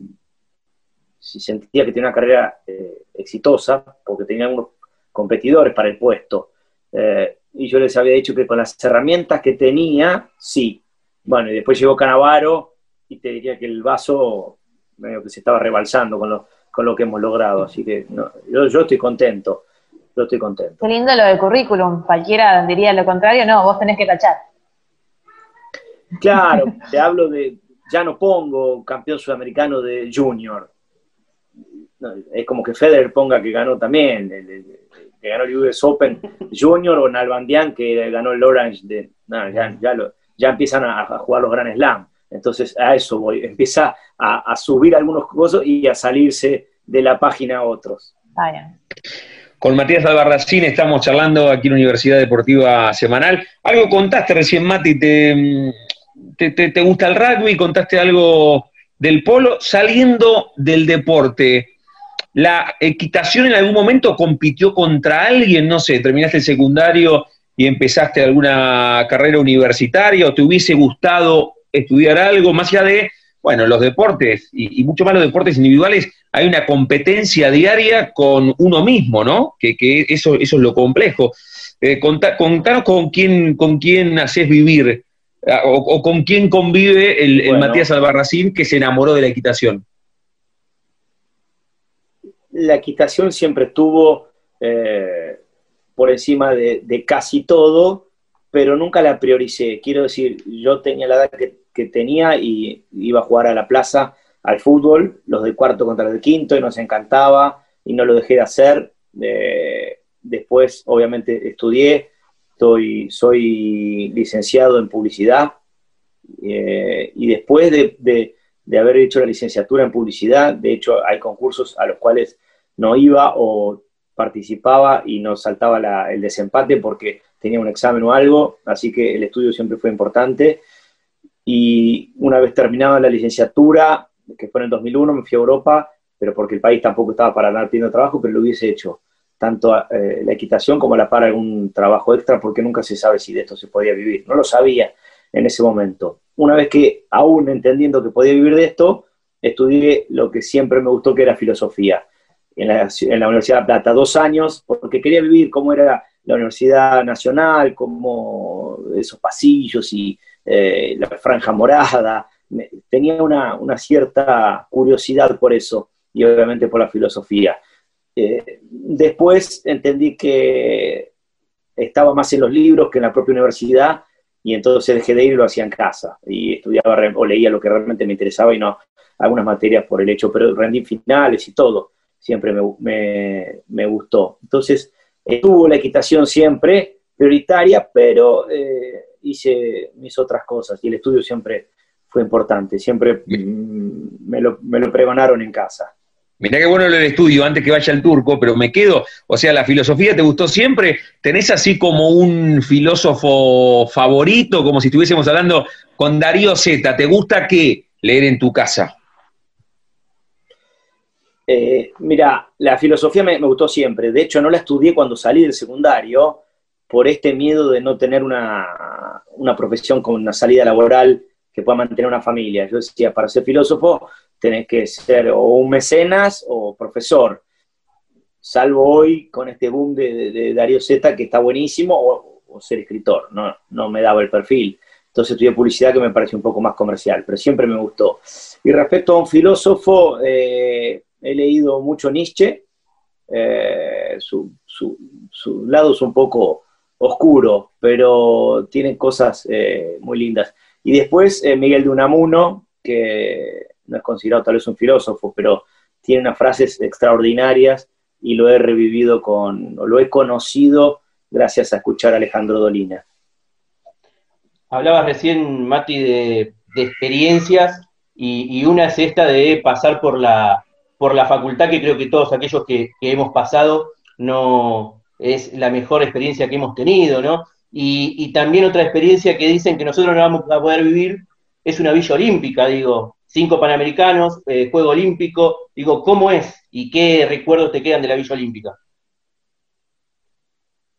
si sentía que tenía una carrera eh, exitosa, porque tenía unos competidores para el puesto. Eh, y yo les había dicho que con las herramientas que tenía, sí. Bueno, y después llegó Canavaro y te diría que el vaso medio que se estaba rebalsando con lo, con lo que hemos logrado. Así que yo, yo estoy contento. Yo estoy contento. Qué lindo lo del currículum. Cualquiera diría lo contrario. No, vos tenés que tachar. Claro, te hablo de, ya no pongo campeón sudamericano de junior. es como que Federer ponga que ganó también, que ganó el US Open Junior o Nalbandian que ganó el Orange de, ya, ya, empiezan a, jugar los Grand Slam. Entonces a eso voy, empieza a, subir algunos cosas y a salirse de la página a otros. Con Matías Albarracín estamos charlando aquí en la Universidad Deportiva Semanal. Algo contaste recién, Mati, te, te, gusta el rugby, contaste algo del polo, saliendo del deporte. ¿La equitación en algún momento compitió contra alguien? No sé, terminaste el secundario y empezaste alguna carrera universitaria o te hubiese gustado estudiar algo más allá de, bueno, los deportes y, mucho más los deportes individuales. hay una competencia diaria con uno mismo, ¿no? Que, que eso, eso es lo complejo. Eh, contanos con quién, con quién haces vivir o, o con quién convive el, el Bueno. Matías Albarracín que se enamoró de la equitación. la equitación siempre estuvo eh, por encima de, de casi todo, pero nunca la prioricé. Quiero decir, yo tenía la edad que, que tenía y iba a jugar a la plaza al fútbol, los del cuarto contra los del quinto, y nos encantaba y no lo dejé de hacer. Eh, después, obviamente, estudié, estoy, soy licenciado en publicidad eh, y después de, haber hecho la licenciatura en publicidad, de hecho hay concursos a los cuales no iba o participaba y nos saltaba el desempate porque tenía un examen o algo, así que el estudio siempre fue importante. Y una vez terminada la licenciatura, que fue en el 2001, me fui a Europa, pero porque el país tampoco estaba para andar pidiendo trabajo, pero lo hubiese hecho tanto eh, la equitación como la para algún trabajo extra, porque nunca se sabe si de esto se podía vivir. No lo sabía en ese momento. Una vez que, aún entendiendo que podía vivir de esto, estudié lo que siempre me gustó, que era filosofía, en la, Universidad de Plata, dos años, porque quería vivir cómo era la Universidad Nacional, cómo esos pasillos y eh, la franja morada. Tenía una cierta curiosidad por eso y obviamente por la filosofía. Eh, después entendí que estaba más en los libros que en la propia universidad y entonces dejé de ir y lo hacía en casa y estudiaba o leía lo que realmente me interesaba y no algunas materias por el hecho, pero rendí finales y todo, siempre me, me- me gustó. Entonces estuvo la equitación siempre prioritaria, pero eh, hice mis otras cosas y el estudio siempre fue importante, siempre mm, me, lo, me lo pregonaron en casa. Mirá qué bueno lo del estudio antes que vaya el turco, pero me quedo, o sea, la filosofía te gustó siempre, tenés así como un filósofo favorito, como si estuviésemos hablando con Darío Z, ¿te gusta qué leer en tu casa? Eh, mira, la filosofía me, me gustó siempre. De hecho, no la estudié cuando salí del secundario por este miedo de no tener una, una profesión con una salida laboral que pueda mantener una familia. Yo decía, para ser filósofo tenés que ser o un mecenas o profesor. Salvo hoy con este boom de, Darío Z, que está buenísimo, o, ser escritor. No, no me daba el perfil. Entonces estudié publicidad que me pareció un poco más comercial, pero siempre me gustó. Y respecto a un filósofo, eh, he leído mucho Nietzsche. Eh, su, su- lado es un poco oscuro, pero tiene cosas eh, muy lindas. Y después eh, Miguel de Unamuno, que no es considerado tal vez un filósofo, pero tiene unas frases extraordinarias y lo he revivido con, o lo he conocido gracias a escuchar a Alejandro Dolina. Hablabas recién, Mati, de, experiencias y, una es esta de pasar por la, por la facultad, que creo que todos aquellos que, hemos pasado no es la mejor experiencia que hemos tenido, ¿no? Y también otra experiencia que dicen que nosotros no vamos a poder vivir es una villa olímpica, digo, cinco panamericanos, eh, juego olímpico, digo, ¿cómo es y qué recuerdos te quedan de la villa olímpica?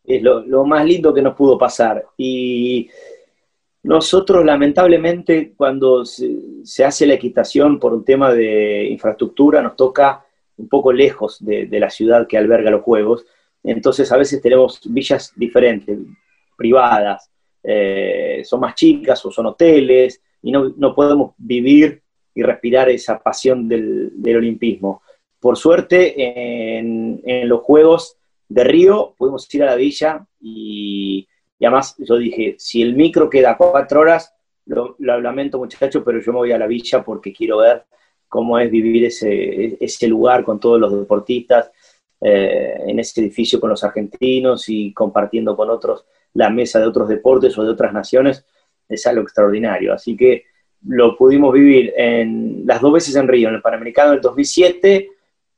es lo, lo más lindo que nos pudo pasar. Y nosotros, lamentablemente, cuando se, hace la equitación por un tema de infraestructura, nos toca un poco lejos de, de la ciudad que alberga los juegos. Entonces, a veces tenemos villas diferentes, privadas, eh, son más chicas o son hoteles, y no, no podemos vivir y respirar esa pasión del, del olimpismo. Por suerte, en, los Juegos de Río pudimos ir a la villa y, además yo dije, si el micro queda cuatro horas, lo, lo lamento muchacho, pero yo me voy a la villa porque quiero ver cómo es vivir ese, ese lugar con todos los deportistas, eh, en ese edificio con los argentinos y compartiendo con otros la mesa de otros deportes o de otras naciones, es algo extraordinario. Así que lo pudimos vivir en, las dos veces en Río, en el Panamericano del 2007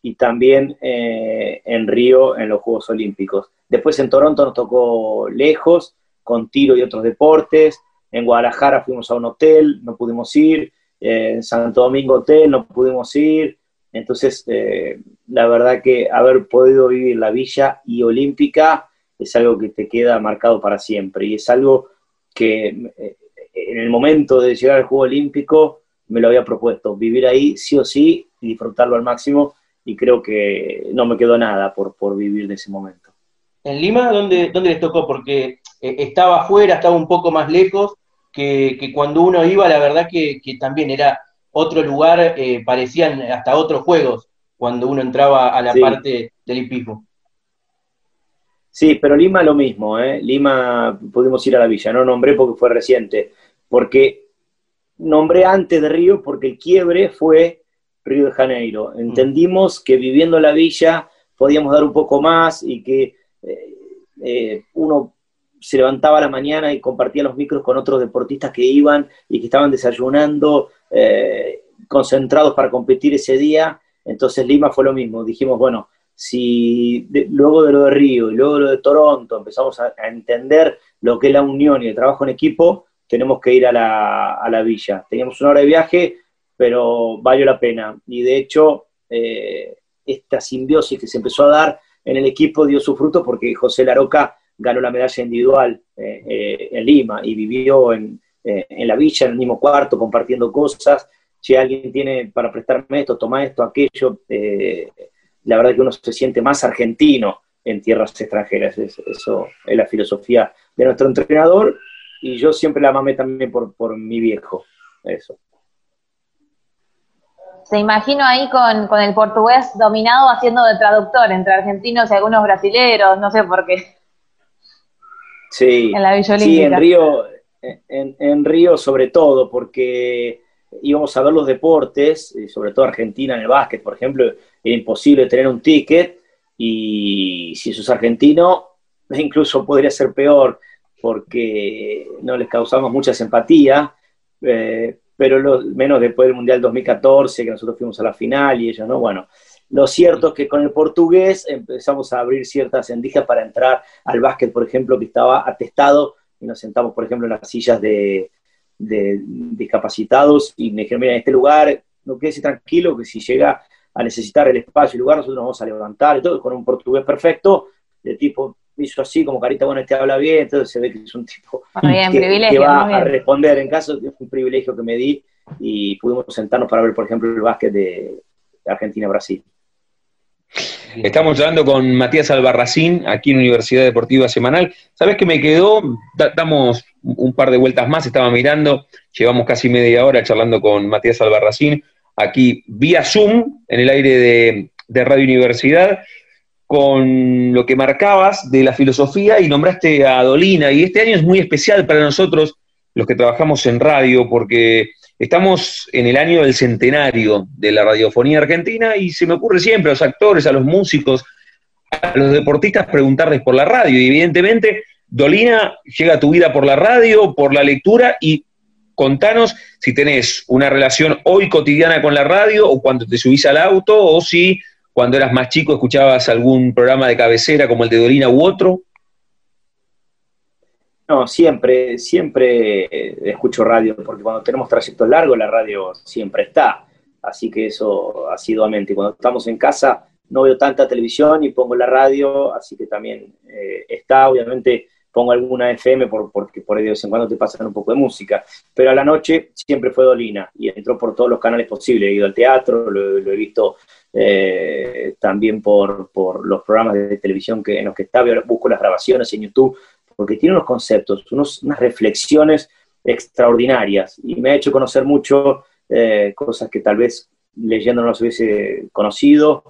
y también eh, en Río en los Juegos Olímpicos. Después en Toronto nos tocó lejos, con tiro y otros deportes. En Guadalajara fuimos a un hotel, no pudimos ir. Eh, en Santo Domingo Hotel no pudimos ir. Entonces, eh, la verdad que haber podido vivir la villa y olímpica es algo que te queda marcado para siempre. Y es algo que en el momento de llegar al Juego Olímpico me lo había propuesto, vivir ahí sí o sí y disfrutarlo al máximo y creo que no me quedó nada por, por vivir de ese momento. ¿En Lima dónde, dónde les tocó? Porque eh, estaba afuera, estaba un poco más lejos, que, que cuando uno iba, la verdad que, que también era otro lugar, eh, parecían hasta otros juegos cuando uno entraba a la Sí. parte del hipismo. Sí, pero Lima lo mismo, ¿eh? Lima pudimos ir a la villa, no nombré porque fue reciente, porque nombré antes de Río porque el quiebre fue Río de Janeiro. Entendimos que viviendo la villa podíamos dar un poco más y que eh, eh, uno se levantaba a la mañana y compartía los micros con otros deportistas que iban y que estaban desayunando, eh, concentrados para competir ese día. Entonces Lima fue lo mismo. Dijimos, bueno, si de- luego de lo de Río y luego de lo de Toronto empezamos a, a entender lo que es la unión y el trabajo en equipo, tenemos que ir a la, a la villa. Teníamos una hora de viaje, pero valió la pena. Y de hecho, eh, esta simbiosis que se empezó a dar en el equipo dio su fruto porque José Laroca ganó la medalla individual eh, eh, en Lima y vivió en, eh, en la villa, en el mismo cuarto, compartiendo cosas. Si alguien tiene para prestarme esto, toma esto, aquello, la verdad que uno se siente más argentino en tierras extranjeras. Es- eso es la filosofía de nuestro entrenador y yo siempre la mamé también por, por mi viejo. Eso. Se imagino ahí con, con el portugués dominado haciendo de traductor entre argentinos y algunos brasileros, no sé por qué. Sí, En la sí, en Río, en, en Río sobre todo, porque íbamos a ver los deportes, sobre todo Argentina en el básquet, por ejemplo, era imposible tener un ticket y si sos argentino, incluso podría ser peor porque no les causamos mucha simpatía, eh, pero menos después del Mundial 2014, que nosotros fuimos a la final y ellos no, bueno. Lo cierto es que con el portugués empezamos a abrir ciertas endijas para entrar al básquet, por ejemplo, que estaba atestado y nos sentamos, por ejemplo, en las sillas de, de discapacitados y me dijeron, mira, en este lugar, no quédese tranquilo, que si llega a necesitar el espacio y lugar, nosotros nos vamos a levantar y todo, con un portugués perfecto, de tipo, hizo así, como carita, bueno, este habla bien, entonces se ve que es un tipo bien, que, va a responder en caso de un privilegio que me di y pudimos sentarnos para ver, por ejemplo, el básquet de Argentina-Brasil. Estamos hablando con Matías Albarracín, aquí en Universidad Deportiva Semanal. ¿Sabes qué me quedó? Da- damos un par de vueltas más, estaba mirando, llevamos casi media hora charlando con Matías Albarracín, aquí vía Zoom, en el aire de, de Radio Universidad, con lo que marcabas de la filosofía y nombraste a Dolina. Y este año es muy especial para nosotros, los que trabajamos en radio, porque estamos en el año del centenario de la radiofonía argentina y se me ocurre siempre a los actores, a los músicos, a los deportistas preguntarles por la radio. Y evidentemente, Dolina llega a tu vida por la radio, por la lectura y contanos si tenés una relación hoy cotidiana con la radio o cuando te subís al auto o si cuando eras más chico escuchabas algún programa de cabecera como el de Dolina u otro. No, siempre, siempre eh, escucho radio, porque cuando tenemos trayectos largos, la radio siempre está. Así que eso asiduamente. Cuando estamos en casa, no veo tanta televisión y pongo la radio, así que también eh, está. Obviamente pongo alguna FM por, porque por ahí de vez en cuando te pasan un poco de música. Pero a la noche siempre fue Dolina y entró por todos los canales posibles. He ido al teatro, lo, lo he visto eh, también por, por los programas de televisión que, en los que ahora busco las grabaciones en YouTube porque tiene unos conceptos, unos, unas reflexiones extraordinarias. Y me ha hecho conocer mucho eh, cosas que tal vez leyendo no las hubiese conocido,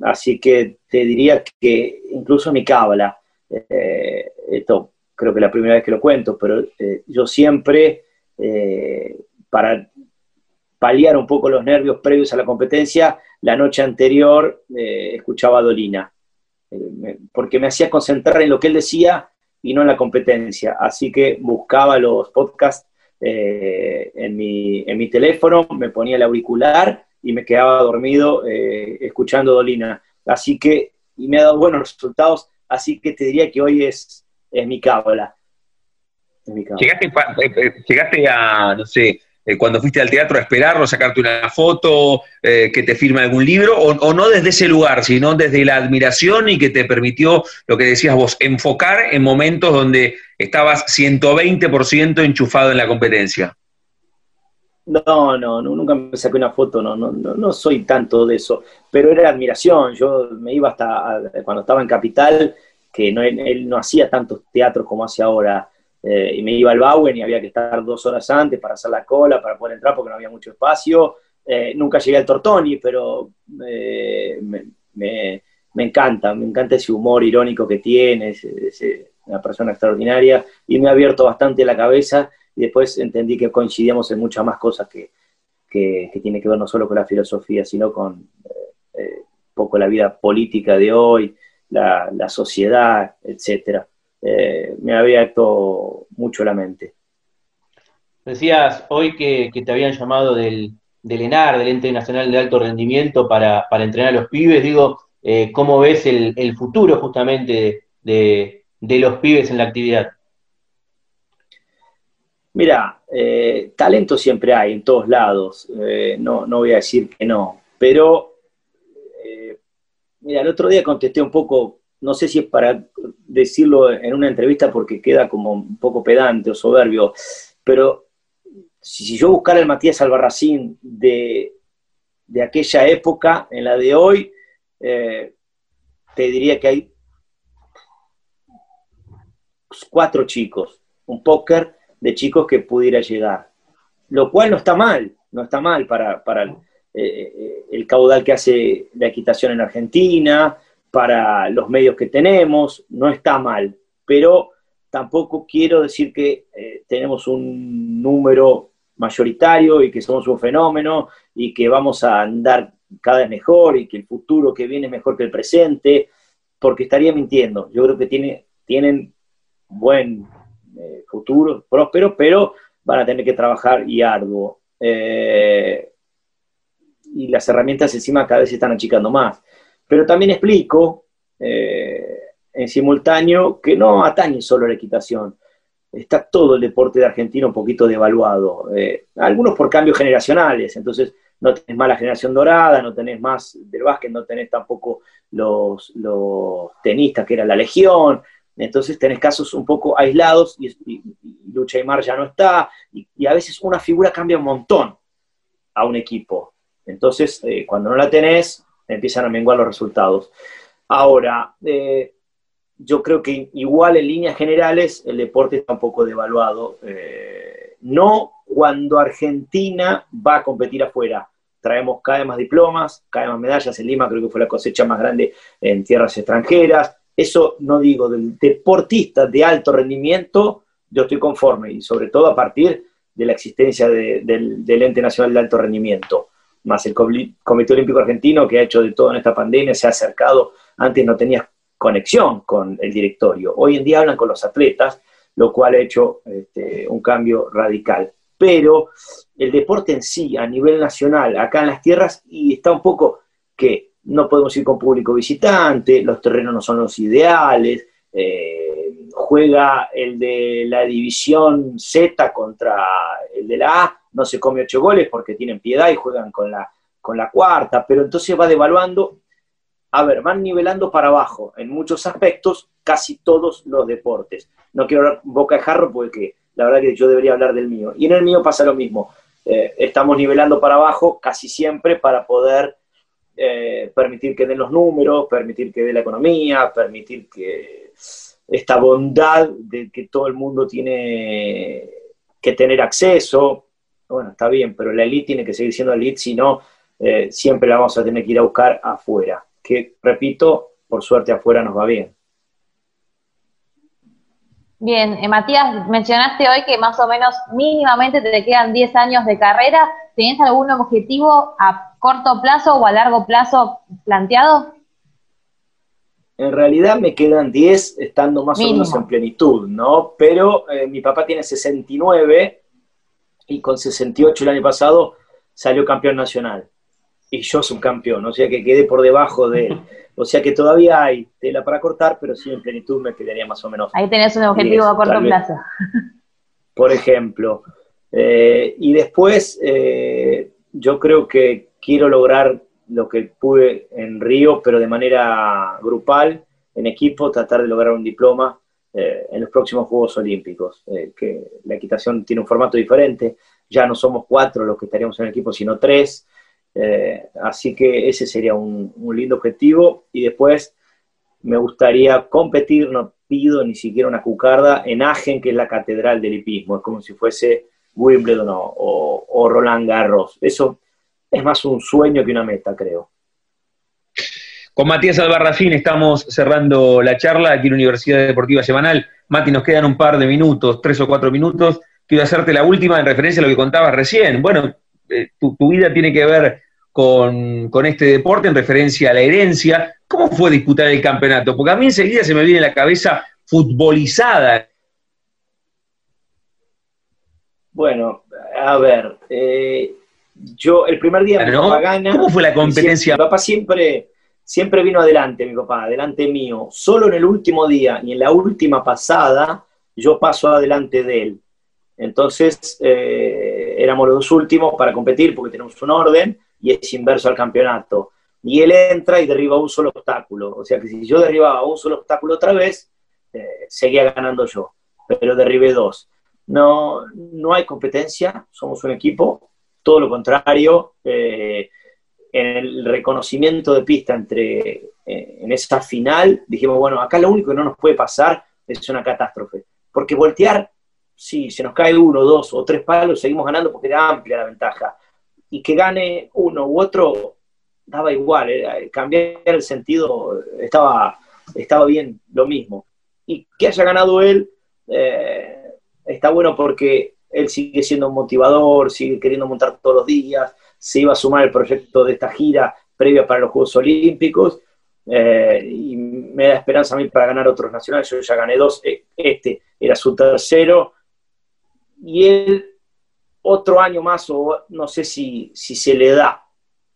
así que te diría que incluso mi cábala, eh, esto creo que es la primera vez que lo cuento, pero yo siempre, para paliar un poco los nervios previos a la competencia, la noche anterior eh, escuchaba a Dolina, eh, porque me hacía concentrar en lo que él decía y no en la competencia. Así que buscaba los podcasts eh, en, mi, en mi teléfono, me ponía el auricular y me quedaba dormido eh, escuchando Dolina. Así que, y me ha dado buenos resultados, así que te diría que hoy es, es mi cábala. ¿Llegaste, llegaste a, no sé, eh, cuando fuiste al teatro a esperarlo, sacarte una foto, eh, que te firme algún libro, o, no desde ese lugar, sino desde la admiración y que te permitió, lo que decías vos, enfocar en momentos donde estabas 120% enchufado en la competencia? No, no, nunca me saqué una foto, no, no, no, soy tanto de eso, pero era admiración. Yo me iba hasta cuando estaba en Capital, que no, él no hacía tantos teatros como hace ahora, eh, y me iba al Bauen y había que estar dos horas antes para hacer la cola, para poder entrar porque no había mucho espacio. Eh, nunca llegué al Tortoni, pero eh, me, encanta, me encanta ese humor irónico que tiene, es, una persona extraordinaria y me ha abierto bastante la cabeza y después entendí que coincidíamos en muchas más cosas que, que, tiene que ver no solo con la filosofía, sino con un poco la vida política de hoy, la, la sociedad, etcétera. Eh, me había abierto mucho la mente. Decías hoy que, te habían llamado del, del, ENAR, del Ente Nacional de Alto Rendimiento, para, entrenar a los pibes. Digo, eh, ¿cómo ves el, futuro justamente de, los pibes en la actividad? Mira, eh, talento siempre hay en todos lados, no, no voy a decir que no, pero mira, el otro día contesté un poco no sé si es para decirlo en una entrevista porque queda como un poco pedante o soberbio, pero si, yo buscara el Matías Albarracín de, de, aquella época en la de hoy, eh, te diría que hay cuatro chicos, un póker de chicos que pudiera llegar, lo cual no está mal, no está mal para, para el, eh, el caudal que hace la equitación en Argentina, para los medios que tenemos, no está mal, pero tampoco quiero decir que eh, tenemos un número mayoritario y que somos un fenómeno y que vamos a andar cada vez mejor y que el futuro que viene es mejor que el presente, porque estaría mintiendo. Yo creo que tiene, tienen buen eh, futuro, próspero, pero van a tener que trabajar y arduo. Eh, y las herramientas encima cada vez se están achicando más. Pero también explico eh, en simultáneo que no atañe solo la equitación. Está todo el deporte de Argentina un poquito devaluado. Eh, algunos por cambios generacionales, entonces no tenés más la generación dorada, no tenés más del básquet, no tenés tampoco los, tenistas que era la legión, entonces tenés casos un poco aislados y, Lucha y Mar ya no está, y, a veces una figura cambia un montón a un equipo. Entonces, eh, cuando no la tenés, empiezan a menguar los resultados. Ahora, eh, yo creo que igual en líneas generales el deporte está un poco devaluado. Eh, no cuando Argentina va a competir afuera. Traemos cada vez más diplomas, cada vez más medallas. En Lima creo que fue la cosecha más grande en tierras extranjeras. Eso no digo del deportista de alto rendimiento, yo estoy conforme y sobre todo a partir de la existencia del, del ente nacional de alto rendimiento más el Comité Olímpico Argentino, que ha hecho de todo en esta pandemia, se ha acercado, antes no tenía conexión con el directorio, hoy en día hablan con los atletas, lo cual ha hecho este, un cambio radical. Pero el deporte en sí, a nivel nacional, acá en las tierras, y está un poco que no podemos ir con público visitante, los terrenos no son los ideales, eh, juega el de la división Z contra el de la A, no se come ocho goles porque tienen piedad y juegan con la, con la cuarta, pero entonces va devaluando, a ver, van nivelando para abajo en muchos aspectos casi todos los deportes. No quiero hablar boca de jarro porque la verdad que yo debería hablar del mío. Y en el mío pasa lo mismo. Eh, estamos nivelando para abajo casi siempre para poder eh, permitir que den los números, permitir que dé la economía, permitir que esta bondad de que todo el mundo tiene que tener acceso, bueno, está bien, pero la elite tiene que seguir siendo elite, si no, eh, siempre la vamos a tener que ir a buscar afuera. Que, repito, por suerte afuera nos va bien. Bien, eh, Matías, mencionaste hoy que más o menos mínimamente te quedan 10 años de carrera. ¿Tienes algún objetivo a corto plazo o a largo plazo planteado? En realidad me quedan 10 estando más o menos en plenitud, ¿no? Pero eh, mi papá tiene 69 y con 68 el año pasado salió campeón nacional. Y yo soy un campeón, o sea que quedé por debajo de él. O sea que todavía hay tela para cortar, pero sí en plenitud me quedaría más o menos. Ahí tenés un objetivo a corto plazo. Por ejemplo. Eh, y después eh, yo creo que quiero lograr lo que pude en Río, pero de manera grupal, en equipo, tratar de lograr un diploma eh, en los próximos Juegos Olímpicos, eh, que la equitación tiene un formato diferente, ya no somos cuatro los que estaríamos en el equipo, sino tres. Eh, así que ese sería un, lindo objetivo. Y después me gustaría competir, no pido ni siquiera una cucarda, en Agen, que es la catedral del hipismo. Es como si fuese Wimbledon o Roland Garros. Eso es más un sueño que una meta, creo. Con Matías Albarracín estamos cerrando la charla aquí en la Universidad Deportiva Semanal. Mati, nos quedan un par de minutos, tres o cuatro minutos. Quiero hacerte la última en referencia a lo que contabas recién. Bueno, eh, tu, tu, vida tiene que ver con, con, este deporte en referencia a la herencia. ¿Cómo fue disputar el campeonato? Porque a mí enseguida se me viene la cabeza futbolizada. Bueno, a ver, eh, yo el primer día ¿No? mi papá gana. ¿Cómo fue la competencia? Mi papá siempre, siempre vino adelante, mi papá, adelante mío. Solo en el último día y en la última pasada, yo paso adelante de él. Entonces, eh, éramos los dos últimos para competir porque tenemos un orden y es inverso al campeonato. Y él entra y derriba un solo obstáculo. O sea que si yo derribaba un solo obstáculo otra vez, eh, seguía ganando yo. Pero derribé dos. No, no hay competencia, somos un equipo, todo lo contrario. Eh, en el reconocimiento de pista entre eh, en esa final, dijimos, bueno, acá lo único que no nos puede pasar es una catástrofe. Porque voltear si se nos cae uno, dos o tres palos, seguimos ganando porque era amplia la ventaja. Y que gane uno u otro, daba igual, cambiar el sentido estaba, estaba bien lo mismo. Y que haya ganado él, eh, está bueno porque él sigue siendo un motivador, sigue queriendo montar todos los días, se iba a sumar el proyecto de esta gira previa para los Juegos Olímpicos. Eh, y me da esperanza a mí para ganar otros nacionales. Yo ya gané dos, este era su tercero, y él otro año más, o no sé si, si se le da.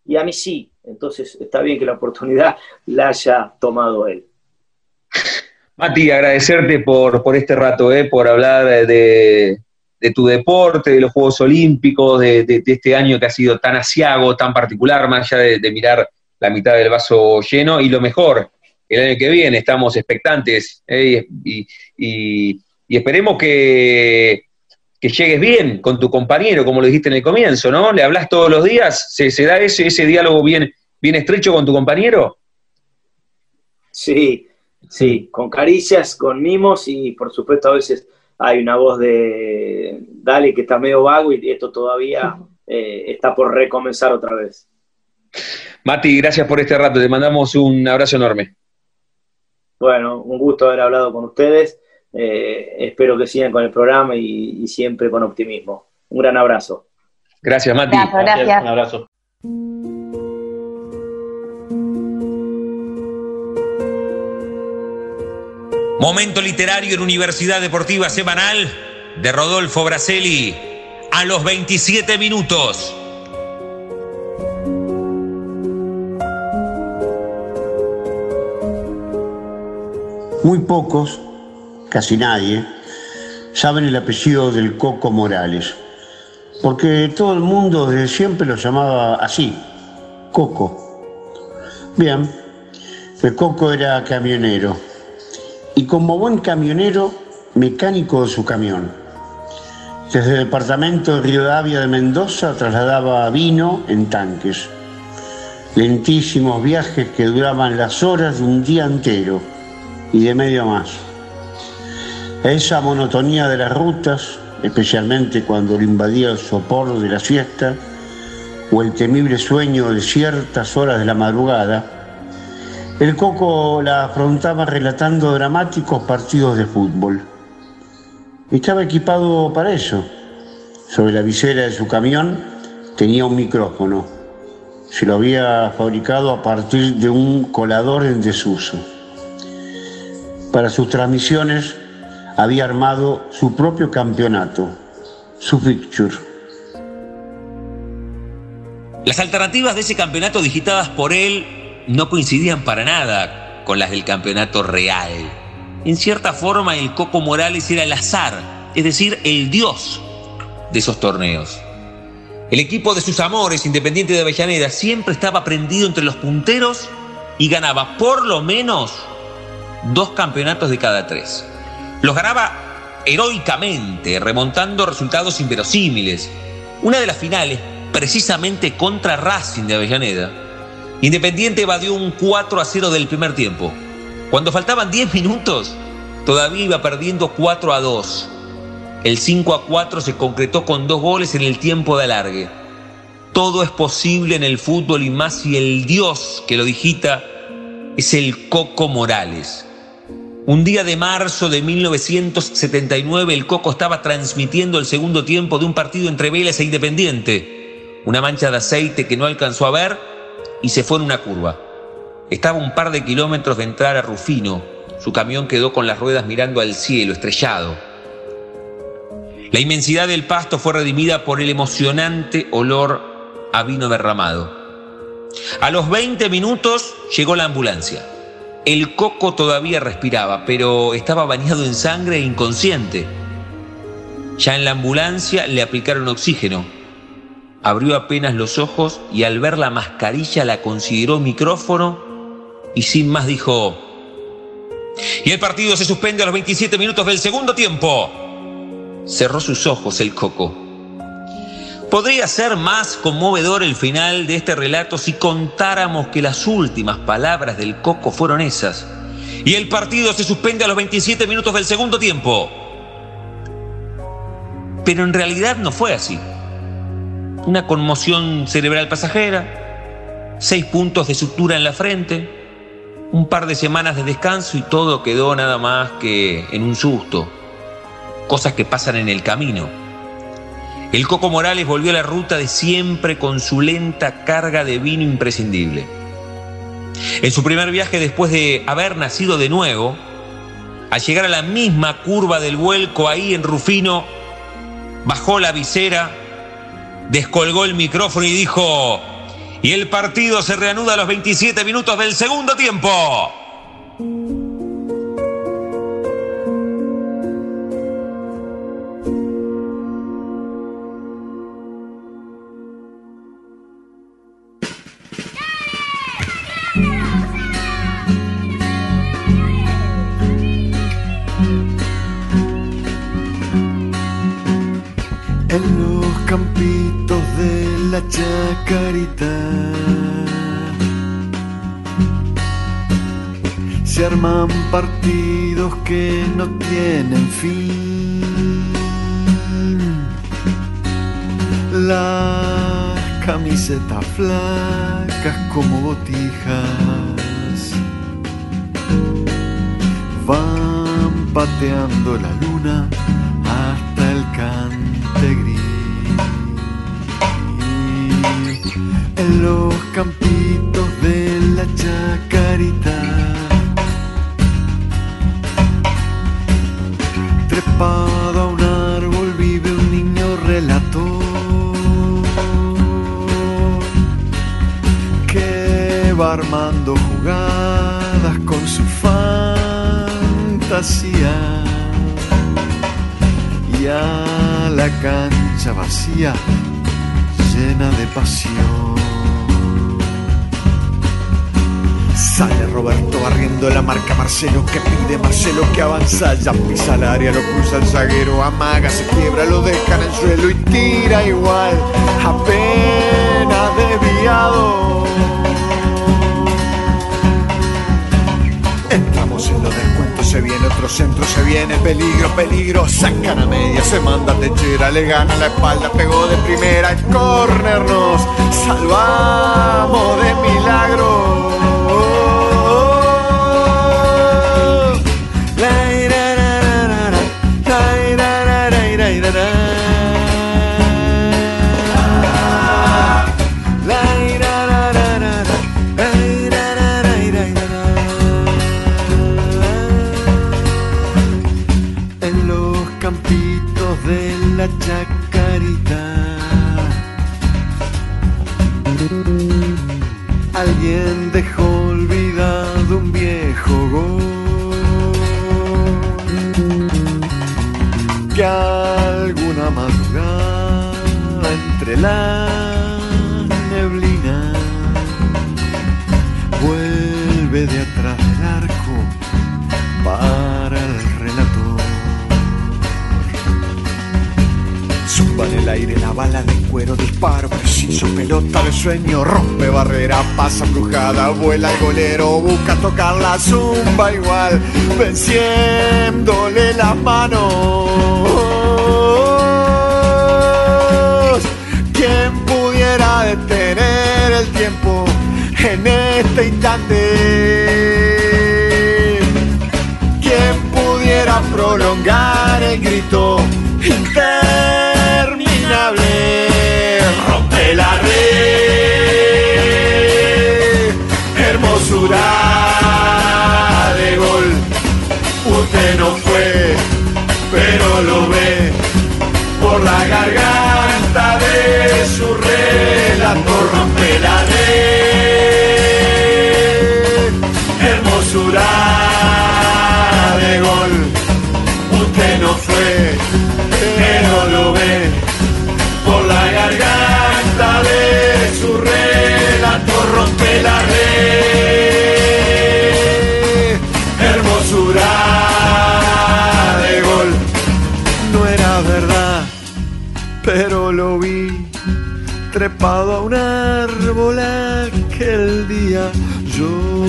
Y a mí sí, entonces está bien que la oportunidad la haya tomado él. Mati, agradecerte por, por este rato, eh, por hablar de, de, tu deporte, de los Juegos Olímpicos, de, de, este año que ha sido tan asiago, tan particular, más allá de, mirar la mitad del vaso lleno, y lo mejor, el año que viene estamos expectantes eh, y, y, y esperemos que, que llegues bien con tu compañero, como lo dijiste en el comienzo, ¿no? ¿Le hablas todos los días? ¿Se, se da ese, ese diálogo bien, bien estrecho con tu compañero? Sí, sí, con caricias, con mimos y por supuesto a veces hay una voz de Dale que está medio vago y esto todavía eh, está por recomenzar otra vez. Mati, gracias por este rato, te mandamos un abrazo enorme. Bueno, un gusto haber hablado con ustedes eh, espero que sigan con el programa y, y, siempre con optimismo. Un gran abrazo. Gracias, Mati. Gracias, gracias. Un abrazo. Momento literario en Universidad Deportiva Semanal de Rodolfo Braselli a los 27 minutos. Muy pocos casi nadie, saben el apellido del Coco Morales, porque todo el mundo desde siempre lo llamaba así, Coco. Bien, el Coco era camionero y como buen camionero, mecánico de su camión. Desde el departamento de Río Davia de Mendoza trasladaba vino en tanques. Lentísimos viajes que duraban las horas de un día entero y de medio más. Esa monotonía de las rutas, especialmente cuando lo invadía el sopor de la siesta o el temible sueño de ciertas horas de la madrugada, el Coco la afrontaba relatando dramáticos partidos de fútbol. Estaba equipado para eso. Sobre la visera de su camión tenía un micrófono. Se lo había fabricado a partir de un colador en desuso. Para sus transmisiones había armado su propio campeonato, su fixture. Las alternativas de ese campeonato digitadas por él no coincidían para nada con las del campeonato real. En cierta forma, el Coco Morales era el azar, es decir, el dios de esos torneos. El equipo de sus amores, Independiente de Avellaneda, siempre estaba prendido entre los punteros y ganaba por lo menos dos campeonatos de cada tres. Los ganaba heroicamente, remontando resultados inverosímiles. una de las finales, precisamente contra Racing de Avellaneda, Independiente evadió un 4 a 0 del primer tiempo. Cuando faltaban 10 minutos, todavía iba perdiendo 4 a 2. El 5 a 4 se concretó con dos goles en el tiempo de alargue. Todo es posible en el fútbol y más si el Dios que lo digita es el Coco Morales. Un día de marzo de 1979 el Coco estaba transmitiendo el segundo tiempo de un partido entre Vélez e Independiente. Una mancha de aceite que no alcanzó a ver y se fue en una curva. Estaba un par de kilómetros de entrar a Rufino. Su camión quedó con las ruedas mirando al cielo, estrellado. La inmensidad del pasto fue redimida por el emocionante olor a vino derramado. A los 20 minutos llegó la ambulancia. El coco todavía respiraba, pero estaba bañado en sangre e inconsciente. Ya en la ambulancia le aplicaron oxígeno. Abrió apenas los ojos y al ver la mascarilla la consideró micrófono y sin más dijo... Y el partido se suspende a los 27 minutos del segundo tiempo. Cerró sus ojos el coco. Podría ser más conmovedor el final de este relato si contáramos que las últimas palabras del Coco fueron esas. Y el partido se suspende a los 27 minutos del segundo tiempo. Pero en realidad no fue así. Una conmoción cerebral pasajera, seis puntos de sutura en la frente, un par de semanas de descanso y todo quedó nada más que en un susto. Cosas que pasan en el camino. El Coco Morales volvió a la ruta de siempre con su lenta carga de vino imprescindible. En su primer viaje después de haber nacido de nuevo, al llegar a la misma curva del vuelco ahí en Rufino, bajó la visera, descolgó el micrófono y dijo, y el partido se reanuda a los 27 minutos del segundo tiempo. La chacarita se arman partidos que no tienen fin. Las camisetas flacas como botijas van pateando la luna hasta el cante gris. En los campitos de la chacarita, trepado a un árbol vive un niño relator que va armando jugadas con su fantasía. Y a la cancha vacía de pasión. Sale Roberto barriendo la marca Marcelo que pide Marcelo que avanza, ya pisa el área, lo cruza el zaguero, amaga, se quiebra, lo deja en el suelo y tira igual, apenas desviado. Se viene otro centro, se viene peligro, peligro, sacan a media, se manda techera, le gana la espalda, pegó de primera, el córner nos salvamos de milagro. Bala de cuero, disparo preciso, pelota de sueño, rompe barrera, pasa brujada, vuela el golero, busca tocar la zumba igual, venciéndole las manos. ¿Quién pudiera detener el tiempo en este instante? ¿Quién pudiera prolongar el grito interminable? Hermosura de gol. Usted no fue, pero lo ve por la garganta de su relato. Rompe la red, trepado a un árbol aquel día. Yo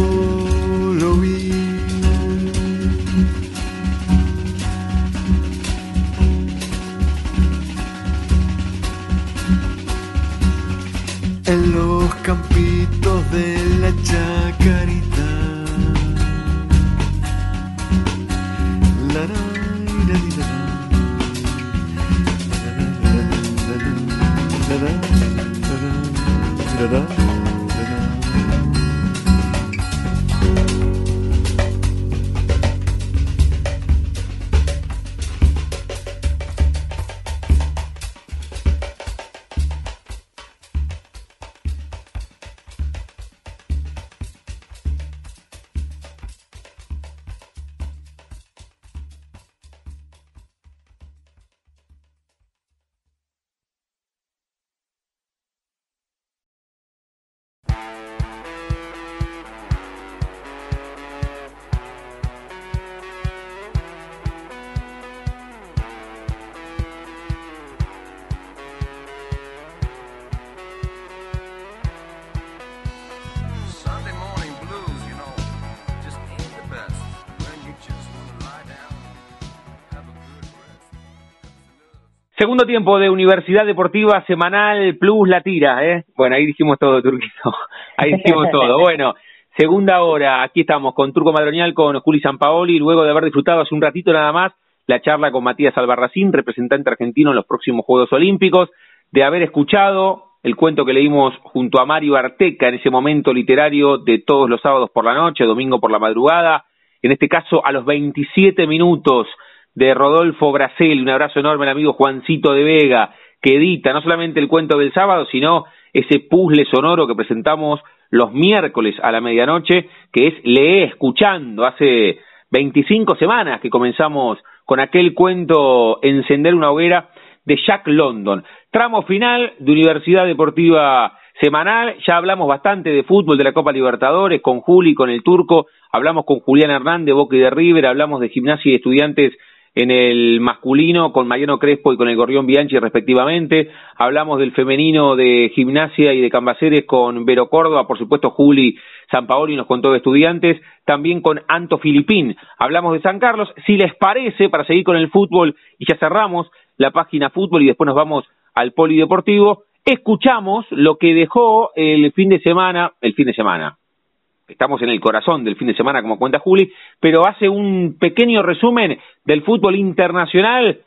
Segundo tiempo de Universidad Deportiva Semanal Plus La Tira, ¿eh? Bueno, ahí dijimos todo, Turquito. Ahí dijimos todo. Bueno, segunda hora, aquí estamos con Turco Madronial, con Juli Sampaoli, luego de haber disfrutado hace un ratito nada más la charla con Matías Albarracín, representante argentino en los próximos Juegos Olímpicos, de haber escuchado el cuento que leímos junto a Mario Arteca en ese momento literario de todos los sábados por la noche, domingo por la madrugada, en este caso a los 27 minutos de Rodolfo Bracel, un abrazo enorme al amigo Juancito de Vega, que edita no solamente el cuento del sábado, sino ese puzzle sonoro que presentamos los miércoles a la medianoche, que es Lee Escuchando, hace 25 semanas que comenzamos con aquel cuento Encender una hoguera de Jack London. Tramo final de Universidad Deportiva Semanal, ya hablamos bastante de fútbol de la Copa Libertadores, con Juli, con el Turco, hablamos con Julián Hernández, Boca y de River, hablamos de gimnasia y estudiantes en el masculino con Mariano Crespo y con el Gorrión Bianchi respectivamente, hablamos del femenino de gimnasia y de Cambaceres con Vero Córdoba, por supuesto Juli Sampaoli nos contó de estudiantes, también con Anto Filipín, hablamos de San Carlos, si les parece, para seguir con el fútbol y ya cerramos la página fútbol y después nos vamos al polideportivo, escuchamos lo que dejó el fin de semana, el fin de semana, estamos en el corazón del fin de semana, como cuenta Juli, pero hace un pequeño resumen del fútbol internacional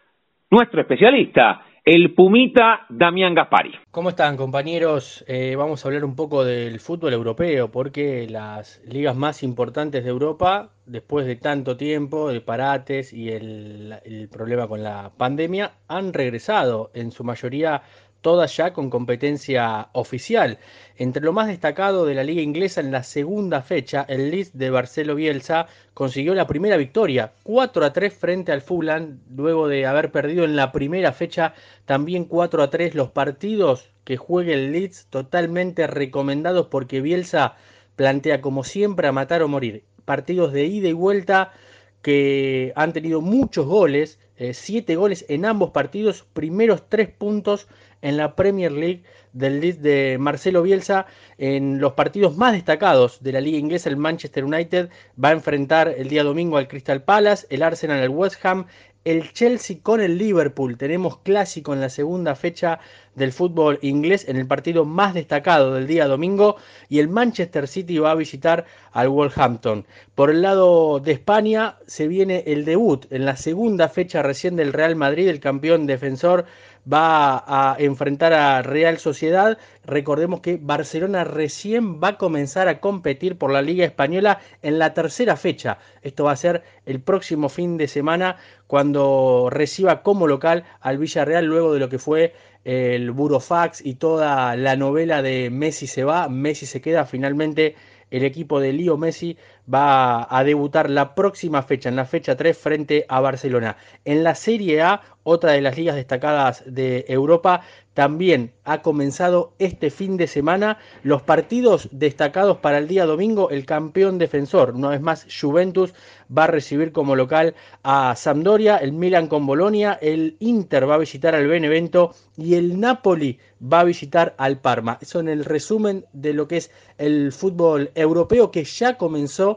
nuestro especialista, el Pumita Damián Gaspari. ¿Cómo están compañeros? Eh, vamos a hablar un poco del fútbol europeo, porque las ligas más importantes de Europa, después de tanto tiempo de parates y el, el problema con la pandemia, han regresado en su mayoría todas ya con competencia oficial. Entre lo más destacado de la liga inglesa en la segunda fecha, el Leeds de Barcelo Bielsa consiguió la primera victoria, 4 a 3 frente al Fulham, luego de haber perdido en la primera fecha también 4 a 3 los partidos que juegue el Leeds, totalmente recomendados porque Bielsa plantea como siempre a matar o morir. Partidos de ida y vuelta que han tenido muchos goles eh, siete goles en ambos partidos, primeros tres puntos en la Premier League del lead de Marcelo Bielsa en los partidos más destacados de la liga inglesa. El Manchester United va a enfrentar el día domingo al Crystal Palace, el Arsenal al West Ham, el Chelsea con el Liverpool. Tenemos clásico en la segunda fecha del fútbol inglés en el partido más destacado del día domingo y el Manchester City va a visitar al Wolverhampton. Por el lado de España se viene el debut en la segunda fecha recién del Real Madrid, el campeón defensor va a enfrentar a Real Sociedad. Recordemos que Barcelona recién va a comenzar a competir por la Liga Española en la tercera fecha. Esto va a ser el próximo fin de semana cuando reciba como local al Villarreal luego de lo que fue el Burofax y toda la novela de Messi se va, Messi se queda finalmente el equipo de Leo Messi va a debutar la próxima fecha, en la fecha 3, frente a Barcelona. En la Serie A, otra de las ligas destacadas de Europa, también ha comenzado este fin de semana los partidos destacados para el día domingo. El campeón defensor, no es más, Juventus va a recibir como local a Sampdoria, el Milan con Bolonia, el Inter va a visitar al Benevento y el Napoli va a visitar al Parma. Eso en el resumen de lo que es el fútbol europeo que ya comenzó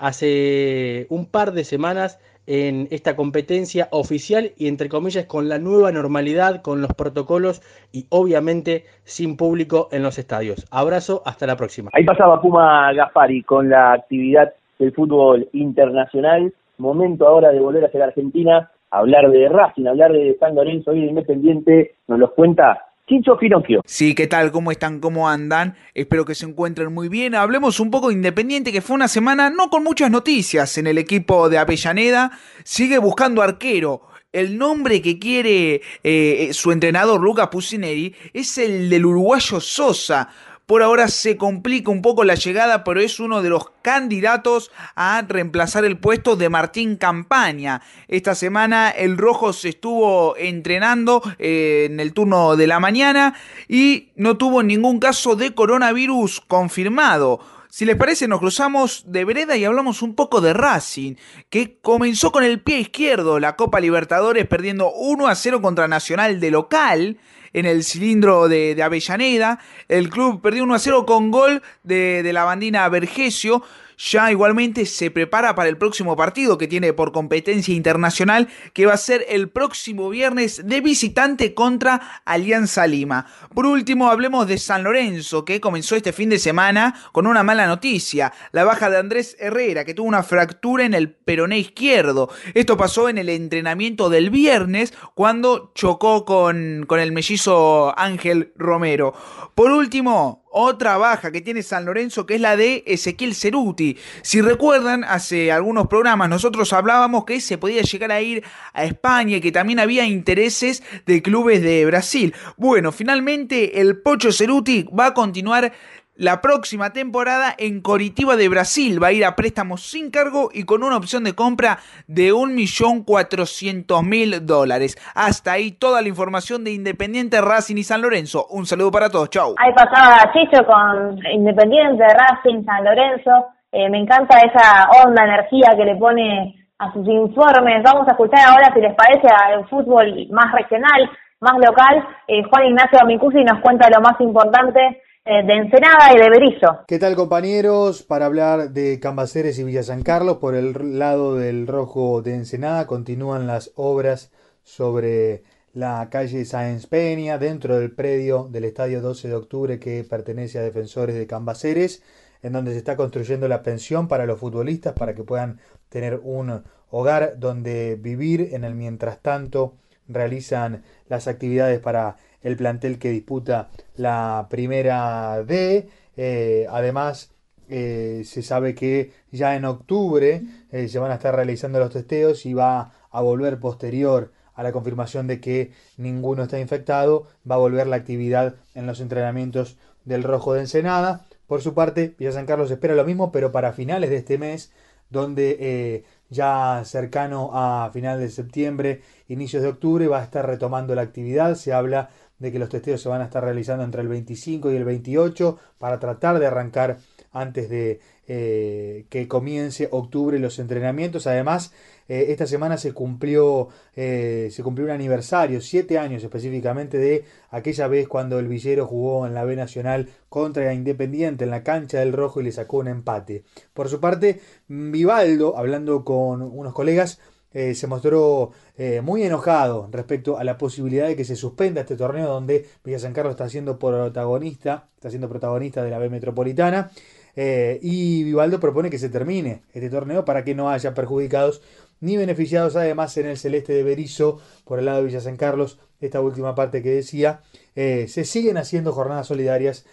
hace un par de semanas en esta competencia oficial y entre comillas con la nueva normalidad, con los protocolos y obviamente sin público en los estadios. Abrazo, hasta la próxima. Ahí pasaba Puma Gaspari con la actividad del fútbol internacional. Momento ahora de volver a ser Argentina, hablar de Racing, hablar de San Lorenzo y de Independiente. Nos los cuenta Chicho Finocchio. Sí, ¿qué tal? ¿Cómo están? ¿Cómo andan? Espero que se encuentren muy bien. Hablemos un poco de Independiente, que fue una semana no con muchas noticias en el equipo de Avellaneda. Sigue buscando arquero. El nombre que quiere eh, su entrenador Lucas Pusineri es el del uruguayo Sosa. Por ahora se complica un poco la llegada, pero es uno de los candidatos a reemplazar el puesto de Martín Campaña. Esta semana el Rojo se estuvo entrenando eh, en el turno de la mañana y no tuvo ningún caso de coronavirus confirmado. Si les parece, nos cruzamos de vereda y hablamos un poco de Racing, que comenzó con el pie izquierdo la Copa Libertadores perdiendo 1 a 0 contra Nacional de local en el cilindro de, Avellaneda. El club perdió 1 a 0 con gol de, de la bandina Vergesio ya igualmente se prepara para el próximo partido que tiene por competencia internacional, que va a ser el próximo viernes de visitante contra Alianza Lima. Por último, hablemos de San Lorenzo, que comenzó este fin de semana con una mala noticia, la baja de Andrés Herrera, que tuvo una fractura en el peroné izquierdo. Esto pasó en el entrenamiento del viernes, cuando chocó con, con el mellizo Ángel Romero. Por último, otra baja que tiene San Lorenzo, que es la de Ezequiel Ceruti. Si recuerdan, hace algunos programas nosotros hablábamos que se podía llegar a ir a España y que también había intereses de clubes de Brasil. Bueno, finalmente el Pocho Ceruti va a continuar la próxima temporada en Coritiba de Brasil. Va a ir a préstamos sin cargo y con una opción de compra de 1.400.000 dólares. Hasta ahí toda la información de Independiente Racing y San Lorenzo. Un saludo para todos. Chau. Ahí pasaba Chicho con Independiente Racing, San Lorenzo. Eh, me encanta esa onda, energía que le pone a sus informes. Vamos a escuchar ahora, si les parece, al fútbol más regional, más local. Eh, Juan Ignacio Amicusi nos cuenta lo más importante de Ensenada y de Berizo. ¿Qué tal compañeros? Para hablar de Cambaceres y Villa San Carlos, por el lado del rojo de Ensenada continúan las obras sobre la calle Sáenz Peña, dentro del predio del Estadio 12 de Octubre que pertenece a Defensores de Cambaceres, en donde se está construyendo la pensión para los futbolistas para que puedan tener un hogar donde vivir. En el mientras tanto realizan las actividades para el plantel que disputa la primera D. Eh, además, eh, se sabe que ya en octubre eh, se van a estar realizando los testeos y va a volver posterior a la confirmación de que ninguno está infectado, va a volver la actividad en los entrenamientos del Rojo de Ensenada. Por su parte, Villa San Carlos espera lo mismo, pero para finales de este mes, donde ya cercano a final de septiembre, inicios de octubre, va a estar retomando la actividad. Se habla de que los testeos se van a estar realizando entre el 25 y el 28 para tratar de arrancar antes de eh, que comience octubre los entrenamientos. Además, eh, esta semana se cumplió, eh, se cumplió un aniversario, siete años específicamente, de aquella vez cuando el Villero jugó en la B Nacional contra Independiente en la cancha del Rojo y le sacó un empate. Por su parte, Vivaldo, hablando con unos colegas, eh, se mostró eh, muy enojado respecto a la posibilidad de que se suspenda este torneo donde Villa San Carlos está siendo protagonista, está siendo protagonista de la B Metropolitana. eh, y Vivaldo propone que se termine este torneo para que no haya perjudicados ni beneficiados además en el celeste de Berizo por el lado de Villa San Carlos, esta última parte que decía, se siguen haciendo jornadas solidarias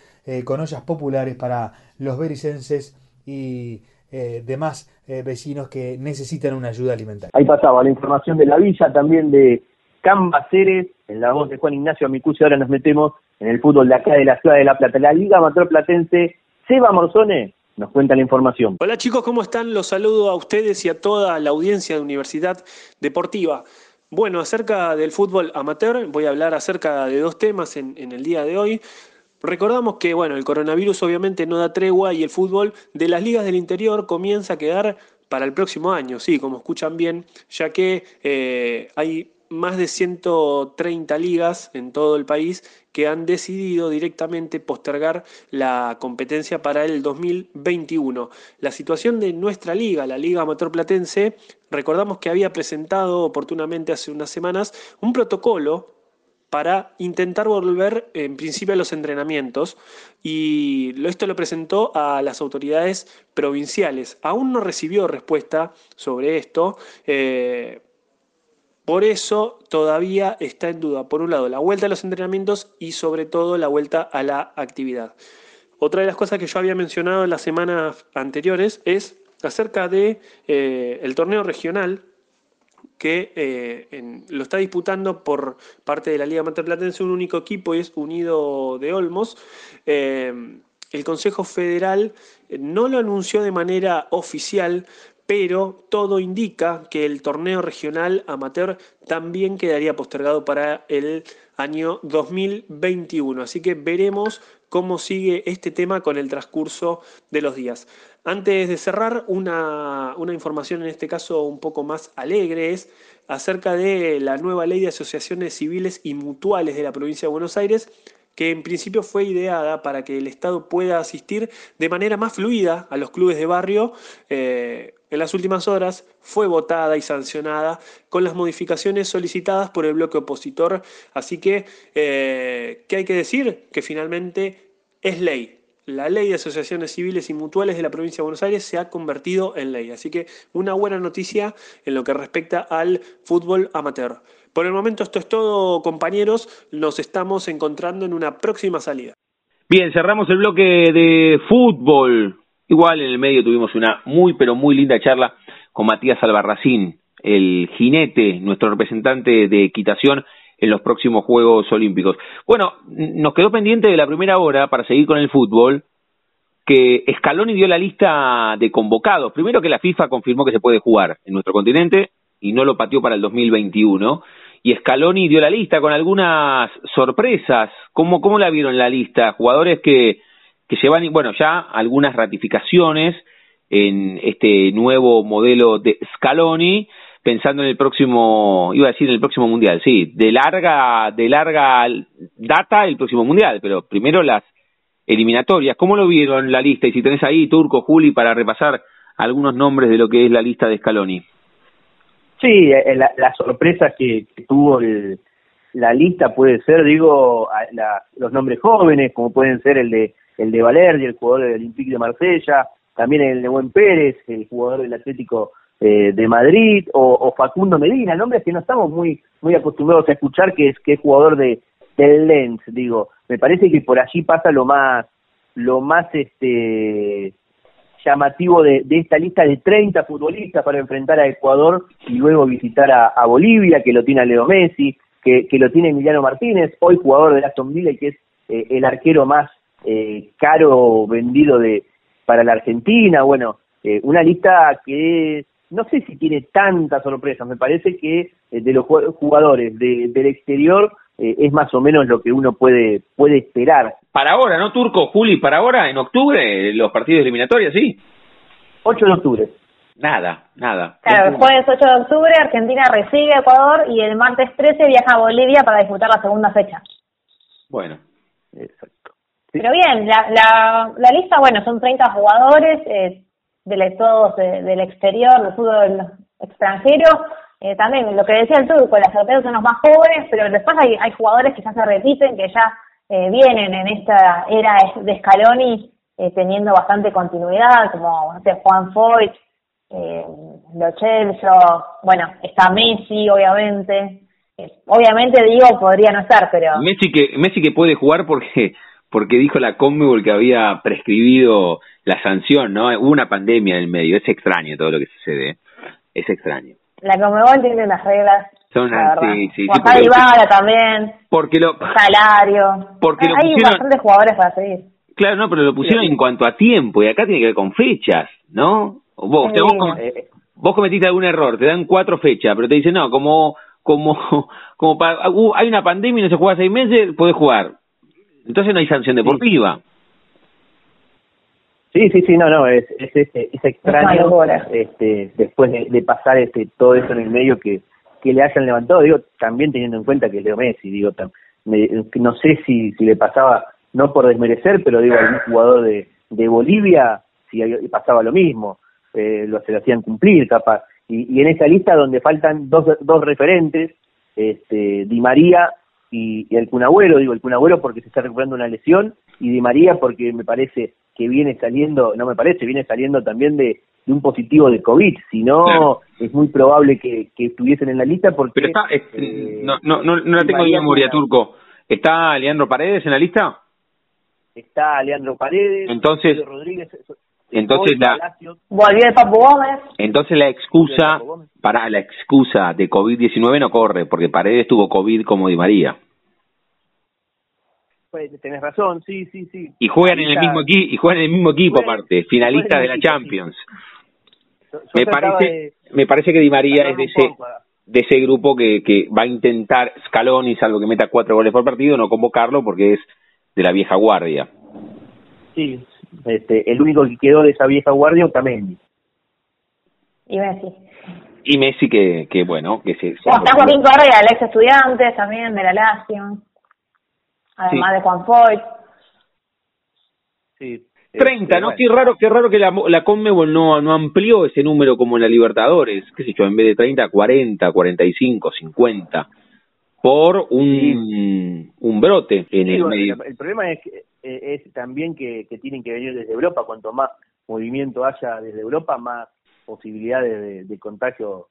con ollas populares para los bericenses y eh, demás eh, vecinos que necesitan una ayuda alimentaria. Ahí pasaba la información de la villa, también de Cambaceres, en la voz de Juan Ignacio Amicucci. Ahora nos metemos en el fútbol de acá de la ciudad de La Plata. La Liga Amateur Platense, Seba Morzone nos cuenta la información. Hola chicos, ¿cómo están? Los saludo a ustedes y a toda la audiencia de Universidad Deportiva. Bueno, acerca del fútbol amateur, voy a hablar acerca de dos temas en, en el día de hoy. Recordamos que bueno, el coronavirus obviamente no da tregua y el fútbol de las ligas del interior comienza a quedar para el próximo año, sí, como escuchan bien, ya que eh, hay más de 130 ligas en todo el país que han decidido directamente postergar la competencia para el 2021. La situación de nuestra liga, la Liga Amateur Platense, recordamos que había presentado oportunamente hace unas semanas un protocolo para intentar volver en principio a los entrenamientos y esto lo presentó a las autoridades provinciales. Aún no recibió respuesta sobre esto. eh, por eso todavía está en duda, por un lado, la vuelta a los entrenamientos y sobre todo la vuelta a la actividad. Otra de las cosas que yo había mencionado en las semanas anteriores es acerca de eh, el torneo regional que eh, lo está disputando por parte de la Liga Platense un único equipo y es Unido de Olmos. Eh, el Consejo Federal eh, no lo anunció de manera oficial, pero todo indica que el torneo regional amateur también quedaría postergado para el año 2021. Así que veremos cómo sigue este tema con el transcurso de los días. Antes de cerrar, una, información en este caso un poco más alegre es acerca de la nueva ley de asociaciones civiles y mutuales de la provincia de Buenos Aires, que en principio fue ideada para que el Estado pueda asistir de manera más fluida a los clubes de barrio. eh, en las últimas horas fue votada y sancionada con las modificaciones solicitadas por el bloque opositor. Así que, eh, ¿qué hay que decir? Que finalmente es ley. La ley de asociaciones civiles y mutuales de la provincia de Buenos Aires se ha convertido en ley. Así que una buena noticia en lo que respecta al fútbol amateur. Por el momento esto es todo, compañeros. Nos estamos encontrando en una próxima salida. Bien, cerramos el bloque de fútbol. Igual en el medio tuvimos una muy pero muy linda charla con Matías Albarracín, el jinete, nuestro representante de equitación en los próximos Juegos Olímpicos. Bueno, nos quedó pendiente de la primera hora para seguir con el fútbol que Scaloni dio la lista de convocados. Primero que la FIFA confirmó que se puede jugar en nuestro continente y no lo pateó para el 2021. Y Scaloni dio la lista con algunas sorpresas. ¿Cómo, cómo la vieron la lista? Jugadores que, que llevan, bueno, ya algunas ratificaciones en este nuevo modelo de Scaloni, pensando en el próximo, iba a decir en el próximo mundial, sí, de larga, de larga data el próximo mundial, pero primero las eliminatorias. ¿Cómo lo vieron la lista? Y si tenés ahí, Turco, Juli, para repasar algunos nombres de lo que es la lista de Scaloni. Sí, eh, la, la sorpresa que, tuvo el- la lista puede ser, digo, la- los nombres jóvenes, como pueden ser el de el de Valerdi, el jugador del Olympique de Marsella, también el de Buen Pérez, el jugador del Atlético eh, de Madrid, o, o Facundo Medina, nombres que no estamos muy muy acostumbrados a escuchar, que es que es jugador de del Lens, digo. Me parece que por allí pasa lo más lo más este llamativo de, de esta lista de 30 futbolistas para enfrentar a Ecuador y luego visitar a, Bolivia, que lo tiene Leo Messi, que, que lo tiene Emiliano Martínez, hoy jugador de Aston Villa y que es eh, el arquero más eh, caro vendido de para la Argentina. Bueno, eh, una lista que no sé si tiene tantas sorpresas, me parece que eh, de los ju- jugadores de- del exterior eh, es más o menos lo que uno puede puede esperar. Para ahora, ¿no, Turco? Juli, para ahora, en octubre, los partidos eliminatorios, ¿sí? 8 de octubre. Nada, nada. Claro, el jueves 8 de octubre Argentina recibe a Ecuador y el martes 13 viaja a Bolivia para disputar la segunda fecha. Bueno. Exacto. Pero bien, la, la, lista, bueno, son 30 jugadores, eh, de, todos de, del exterior, del fútbol extranjero. Eh, también lo que decía el turco, las sorteos son los más jóvenes, pero después hay, hay jugadores que ya se repiten, que ya eh, vienen en esta era de Scaloni eh, teniendo bastante continuidad, como Juan Foyt, eh, Lo Celso, bueno, está Messi, obviamente. Eh, obviamente digo, podría no estar, pero... Messi que, Messi que puede jugar porque porque dijo la Conmebol que había prescribido la sanción, ¿no? Hubo una pandemia en el medio, es extraño todo lo que sucede, ¿eh? es extraño. La Conmebol tiene unas reglas. Son la sí, sí, sí, porque- también, porque lo salario. Porque lo hay pusieron- bastantes jugadores para seguir. Claro, no, pero lo pusieron en cuanto a tiempo y acá tiene que ver con fechas, ¿no? Vos, Sí, vos, com- vos cometiste algún error, te dan cuatro fechas, pero te dicen, no, como como como pa- uh, hay una pandemia y no se juega seis meses, podés jugar. Entonces no hay sanción deportiva. Sí, sí, sí, no, no, es, es, es, es extraño este, después de, de pasar este todo eso en el medio que, que le hayan levantado, digo, también teniendo en cuenta que es Leo Messi, digo, tam- me- no sé si, si le pasaba, no por desmerecer, pero digo, algún jugador de, de Bolivia, si pasaba lo mismo, eh, lo, se lo hacían cumplir capaz. Y, y en esa lista donde faltan dos, dos referentes, este, Di María y, y el Cunagüero, digo el Cunagüero porque se está recuperando una lesión y Di María porque me parece que viene saliendo, no me parece, viene saliendo también de, de un positivo de COVID, si no Claro. es muy probable que, que estuviesen en la lista porque Pero está, es- eh, no, no, no, no la tengo en María memoria, Cunha- Turco. ¿Está Leandro Paredes en la lista? está Leandro Paredes, Entonces- Rodríguez, Entonces Hoy, la, Palacios, Volvió el Papu Gómez. entonces la excusa para la excusa de COVID-19 no corre, porque Paredes tuvo COVID como Di María. pues, tenés razón, sí, sí, sí. Y juegan en el mismo equipo, y juegan en el mismo equipo Juegan- aparte, finalistas de la equipo, Champions. Me parece, de- me parece que Di María es de ese, poco, de ese grupo que, que va a intentar Scaloni, salvo que meta cuatro goles por partido, no convocarlo porque es de la vieja guardia. Sí, este, el único que quedó de esa vieja guardia Otamendi. Y Messi. Y Messi que, que bueno, que se... se- está Joaquín Correa, el ex estudiante también de la Lazio. Además Sí. de Juan Foyt. Sí. 30, ¿no? bueno. Qué raro, qué raro que la, la Conmebol no, no amplió ese número como en la Libertadores, qué sé yo, en vez de 30, 40, 45, 50, por un, un brote en el medio. el, el problema es, eh, es también que, que tienen que venir desde Europa. Cuanto más movimiento haya desde Europa, más posibilidades de, de contagio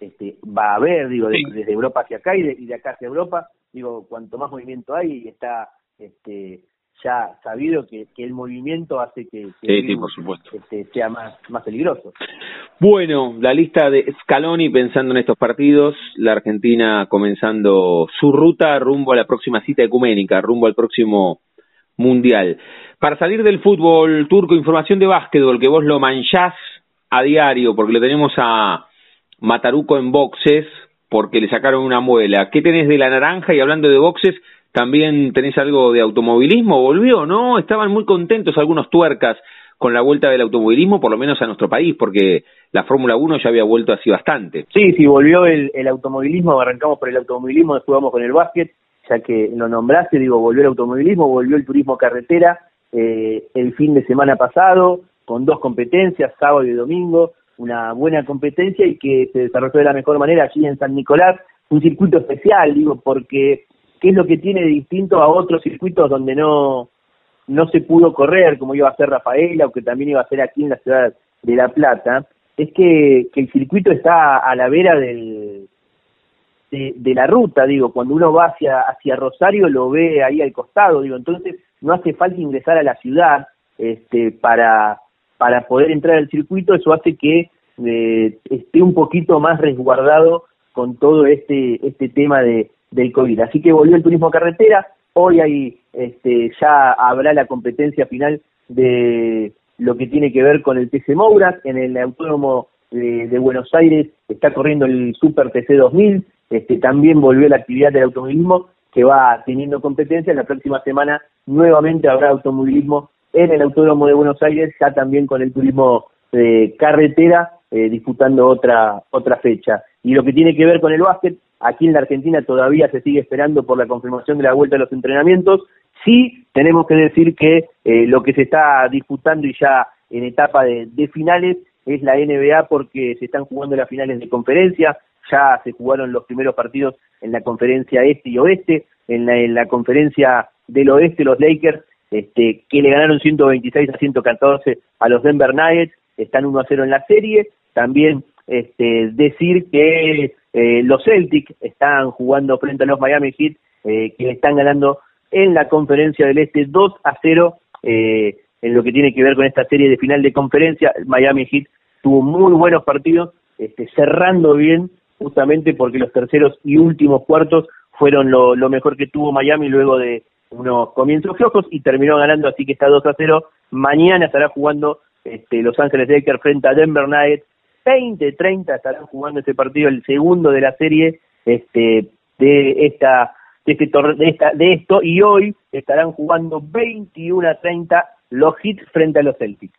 este, va a haber, digo, de- desde Europa hacia acá y de, y de acá hacia Europa. Digo, cuanto más movimiento hay, está este, ya sabido que, que el movimiento hace que, que Sí, el sí, virus, por supuesto. este, sea más, más peligroso. Bueno, la lista de Scaloni pensando en estos partidos, la Argentina comenzando su ruta rumbo a la próxima cita ecuménica, rumbo al próximo mundial. Para salir del fútbol turco, información de básquetbol, que vos lo manchás a diario, porque lo tenemos a Mataruco en boxes, porque le sacaron una muela. ¿Qué tenés de la naranja? Y hablando de boxes, también tenés algo de automovilismo. ¿Volvió? ¿No? Estaban muy contentos algunos tuercas con la vuelta del automovilismo, por lo menos a nuestro país, porque la Fórmula 1 ya había vuelto así bastante. Sí, sí, volvió el, automovilismo, arrancamos por el automovilismo, después vamos con el básquet, ya que lo nombraste, digo, volvió el automovilismo, volvió el turismo carretera eh, el fin de semana pasado, con dos competencias, sábado y domingo, una buena competencia y que se desarrolló de la mejor manera allí en San Nicolás, un circuito especial, digo, porque ¿qué es lo que tiene de distinto a otros circuitos donde no, no se pudo correr, como iba a ser Rafaela o que también iba a ser aquí en la ciudad de La Plata? Es que, que el circuito está a la vera del, de, de la ruta, digo, cuando uno va hacia, hacia Rosario lo ve ahí al costado, digo, entonces no hace falta ingresar a la ciudad este, para, para poder entrar al circuito, eso hace que eh, esté un poquito más resguardado con todo este, este tema de, del COVID. Así que volvió el turismo carretera, hoy hay, este, ya habrá la competencia final de lo que tiene que ver con el TC Mouras, en el autónomo de, Buenos Aires está corriendo el Super TC 2000, este, también volvió la actividad del automovilismo que va teniendo competencia. La próxima semana nuevamente habrá automovilismo en el Autódromo de Buenos Aires, ya también con el turismo de carretera, eh, disputando otra, otra fecha. Y lo que tiene que ver con el básquet, aquí en la Argentina todavía se sigue esperando por la confirmación de la vuelta de los entrenamientos. Sí, tenemos que decir que eh, lo que se está disputando y ya en etapa de, finales es la NBA porque se están jugando las finales de conferencia, ya se jugaron los primeros partidos en la conferencia este y oeste, en la, en la conferencia del oeste los Lakers, este, que le ganaron 126 a 114 a los Denver Nuggets, están 1 a 0 en la serie, también este, decir que eh, los Celtics están jugando frente a los Miami Heat, eh, que están ganando en la conferencia del Este 2 a 0 eh, en lo que tiene que ver con esta serie de final de conferencia. Miami Heat tuvo muy buenos partidos, este, cerrando bien justamente porque los terceros y últimos cuartos fueron lo, mejor que tuvo Miami luego de unos comienzos flojos y terminó ganando, así que está 2 a 0. Mañana estará jugando este, Los Ángeles Lakers frente a Denver Nuggets. 20-30 estarán jugando este partido, el segundo de la serie este, de esta de, este de, esta, de esto y hoy estarán jugando 21 a 30 los hits frente a los Celtics.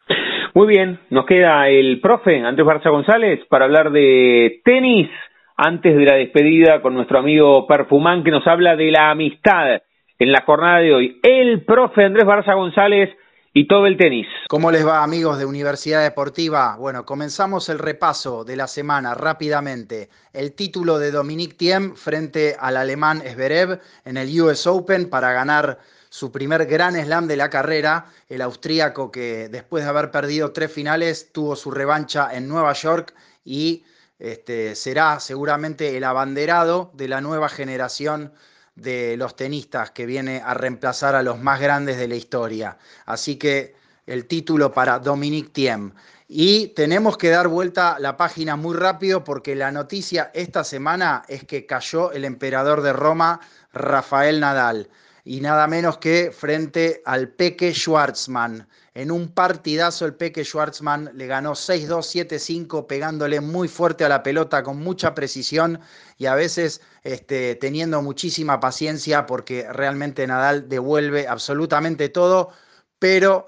Muy bien, nos queda el profe Andrés Barça González para hablar de tenis antes de la despedida con nuestro amigo Perfumán que nos habla de la amistad en la jornada de hoy. El profe Andrés Barça González y todo el tenis. ¿Cómo les va amigos de Universidad Deportiva? Bueno, comenzamos el repaso de la semana rápidamente. El título de Dominique Thiem frente al alemán Zverev en el US Open para ganar su primer gran slam de la carrera. El austríaco que después de haber perdido tres finales tuvo su revancha en Nueva York y este, será seguramente el abanderado de la nueva generación de los tenistas que viene a reemplazar a los más grandes de la historia. Así que el título para Dominique Thiem. Y tenemos que dar vuelta la página muy rápido porque la noticia esta semana es que cayó el emperador de Roma, Rafael Nadal, y nada menos que frente al Peque Schwartzman. En un partidazo el Peque Schwartzman le ganó 6-2, 7-5, pegándole muy fuerte a la pelota con mucha precisión y a veces este, teniendo muchísima paciencia porque realmente Nadal devuelve absolutamente todo, pero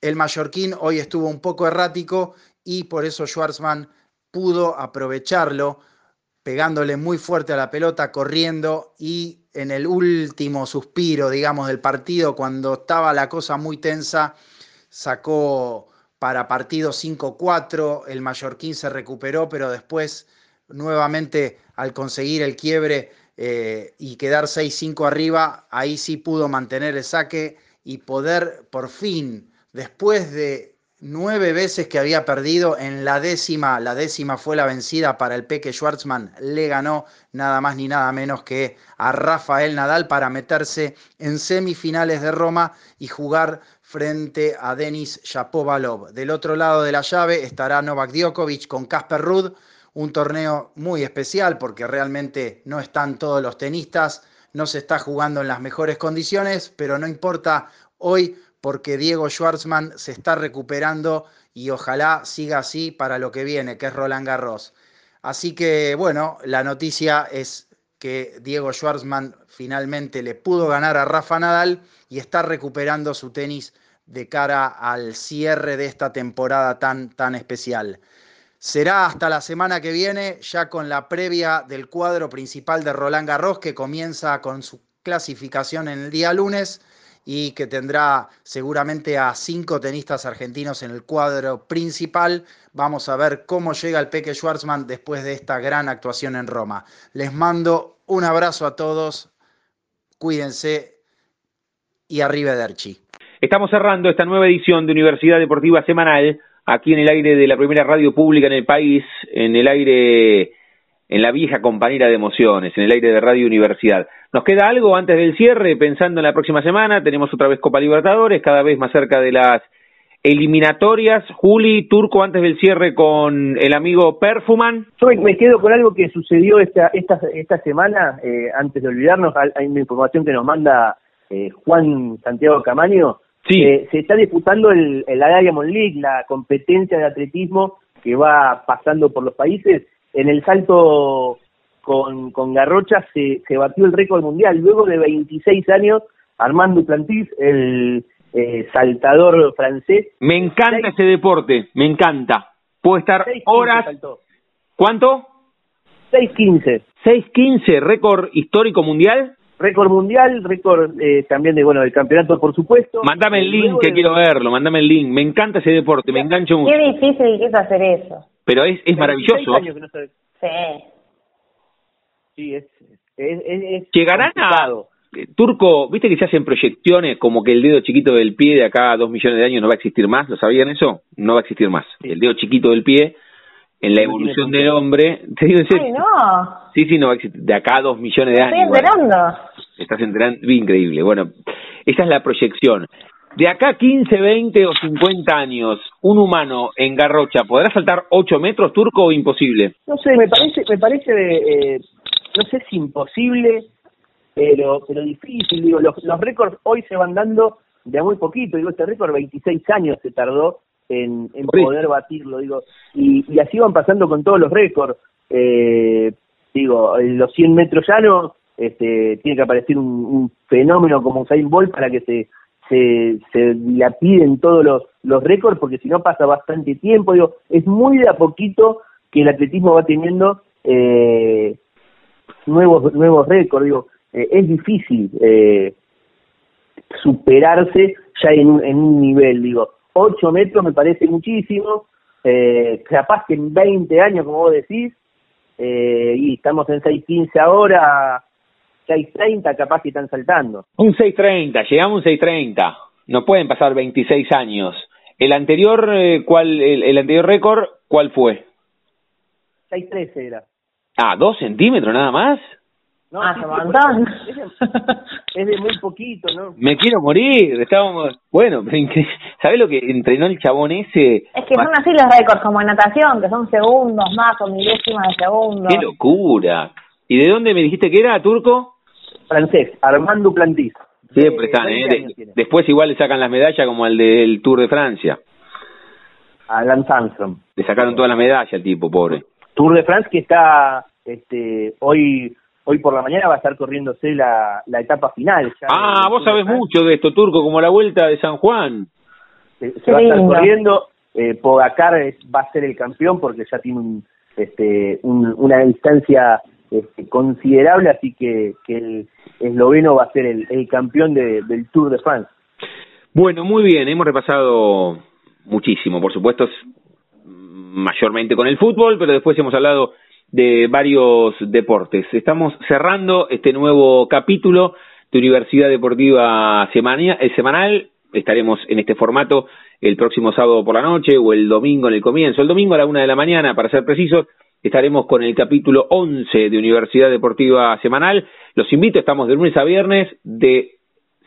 el mallorquín hoy estuvo un poco errático y por eso Schwartzman pudo aprovecharlo pegándole muy fuerte a la pelota, corriendo y en el último suspiro, digamos, del partido, cuando estaba la cosa muy tensa, sacó para partido 5-4, el Mallorquín se recuperó, pero después nuevamente al conseguir el quiebre eh, y quedar 6-5 arriba, ahí sí pudo mantener el saque y poder por fin, después de nueve veces que había perdido, en la décima, la décima fue la vencida para el Peque Schwartzman, le ganó nada más ni nada menos que a Rafael Nadal para meterse en semifinales de Roma y jugar frente a Denis Shapovalov. Del otro lado de la llave estará Novak Djokovic con Casper Ruud, un torneo muy especial porque realmente no están todos los tenistas, no se está jugando en las mejores condiciones, pero no importa hoy porque Diego Schwartzman se está recuperando y ojalá siga así para lo que viene, que es Roland Garros. Así que bueno, la noticia es que Diego Schwartzman finalmente le pudo ganar a Rafa Nadal y está recuperando su tenis de cara al cierre de esta temporada tan, tan especial. Será hasta la semana que viene, ya con la previa del cuadro principal de Roland Garros, que comienza con su clasificación en el día lunes y que tendrá seguramente a cinco tenistas argentinos en el cuadro principal. Vamos a ver cómo llega el Peque Schwarzman después de esta gran actuación en Roma. Les mando un abrazo a todos, cuídense y arriba Derchi. Estamos cerrando esta nueva edición de Universidad Deportiva Semanal, aquí en el aire de la primera radio pública en el país, en el aire, en la vieja compañera de emociones, en el aire de Radio Universidad. ¿Nos queda algo antes del cierre? Pensando en la próxima semana, tenemos otra vez Copa Libertadores, cada vez más cerca de las eliminatorias. Juli, Turco, antes del cierre con el amigo Perfuman. Yo me quedo con algo que sucedió esta, esta, esta semana, eh, antes de olvidarnos, hay una información que nos manda eh, Juan Santiago Camaño, Sí. Eh, se está disputando el, el, la Diamond League, la competencia de atletismo que va pasando por los países. En el salto con, con Garrocha se, se batió el récord mundial. Luego de 26 años, Armando Duplantis, el eh, saltador francés. Me encanta ese deporte, me encanta. Puedo estar horas. ¿Cuánto? 6.15. 6.15, récord histórico mundial. Récord mundial, récord eh, también de, bueno, del campeonato, por supuesto. Mándame el link que de- quiero verlo, mándame el link. Me encanta ese deporte, me engancho mucho. Qué difícil que es hacer eso. Pero es, es maravilloso. 26 años que no se- Sí. Sí, es, es, es- es Llegarán a... complicado. eh, Turco, viste que se hacen proyecciones como que el dedo chiquito del pie de acá a dos millones de años no va a existir más, ¿lo sabían eso? No va a existir más. El dedo chiquito del pie, en la evolución del hombre, te digo en serio, Ay, no. sí, sí, no va a existir, de acá a dos millones de Estoy años. bueno. enterando. Estás enterando, increíble. Bueno, esa es la proyección. De acá a 15, 20 o 50 años, un humano en Garrocha, ¿podrá saltar 8 metros, turco, o imposible? No sé, me parece, me parece, eh, no sé si imposible, pero, pero difícil. Digo, los, los récords hoy se van dando de a muy poquito. Digo, este récord 26 años se tardó en, en poder batirlo. Digo, y, y así van pasando con todos los récords. Eh, digo, los 100 metros llanos este, tiene que aparecer un, un fenómeno como Usain Bolt para que se se, se dilapiden todos los, los récords porque si no pasa bastante tiempo digo es muy de a poquito que el atletismo va teniendo eh, nuevos nuevos récords digo eh, es difícil eh, superarse ya en en un nivel digo 8 metros me parece muchísimo eh, capaz que en 20 años como vos decís eh, y estamos en 6.15 ahora 6.30 capaz que están saltando Un 6.30, llegamos a un 6.30. No pueden pasar 26 años. El anterior, eh, ¿cuál, el, el anterior récord, ¿cuál fue? 6.13 era Ah, dos centímetros nada más. No, Ah, se. Es de, es de muy poquito, ¿no? Me quiero morir. Estábamos, bueno, ¿sabés lo que entrenó el chabón ese? Es que son así los récords, como en natación, que son segundos más o milésimas de segundo. ¡Qué locura! ¿Y de dónde me dijiste que era, turco? Francés, Armando Plantis. Siempre están, ¿eh? 20 De- años tiene. después igual le sacan las medallas como al del Tour de Francia. A Lance Armstrong. Le sacaron todas las medallas al tipo, pobre. Tour de France que está este hoy hoy por la mañana va a estar corriéndose la, la etapa final. ya Ah, vos sabés mucho de esto, turco, como la vuelta de San Juan. Se, va a estar corriendo. Eh, Pogacar es- va a ser el campeón porque ya tiene un, este, un- una distancia este, considerable, así que, que el esloveno va a ser el, el campeón de- del Tour de France. Bueno, muy bien, hemos repasado muchísimo, por supuesto, mayormente con el fútbol, pero después hemos hablado de varios deportes. Estamos cerrando este nuevo capítulo de Universidad Deportiva Semana- eh, Semanal. Estaremos en este formato el próximo sábado por la noche o el domingo en el comienzo. El domingo a la una de la mañana, para ser precisos, estaremos con el capítulo 11 de Universidad Deportiva Semanal. Los invito, estamos de lunes a viernes de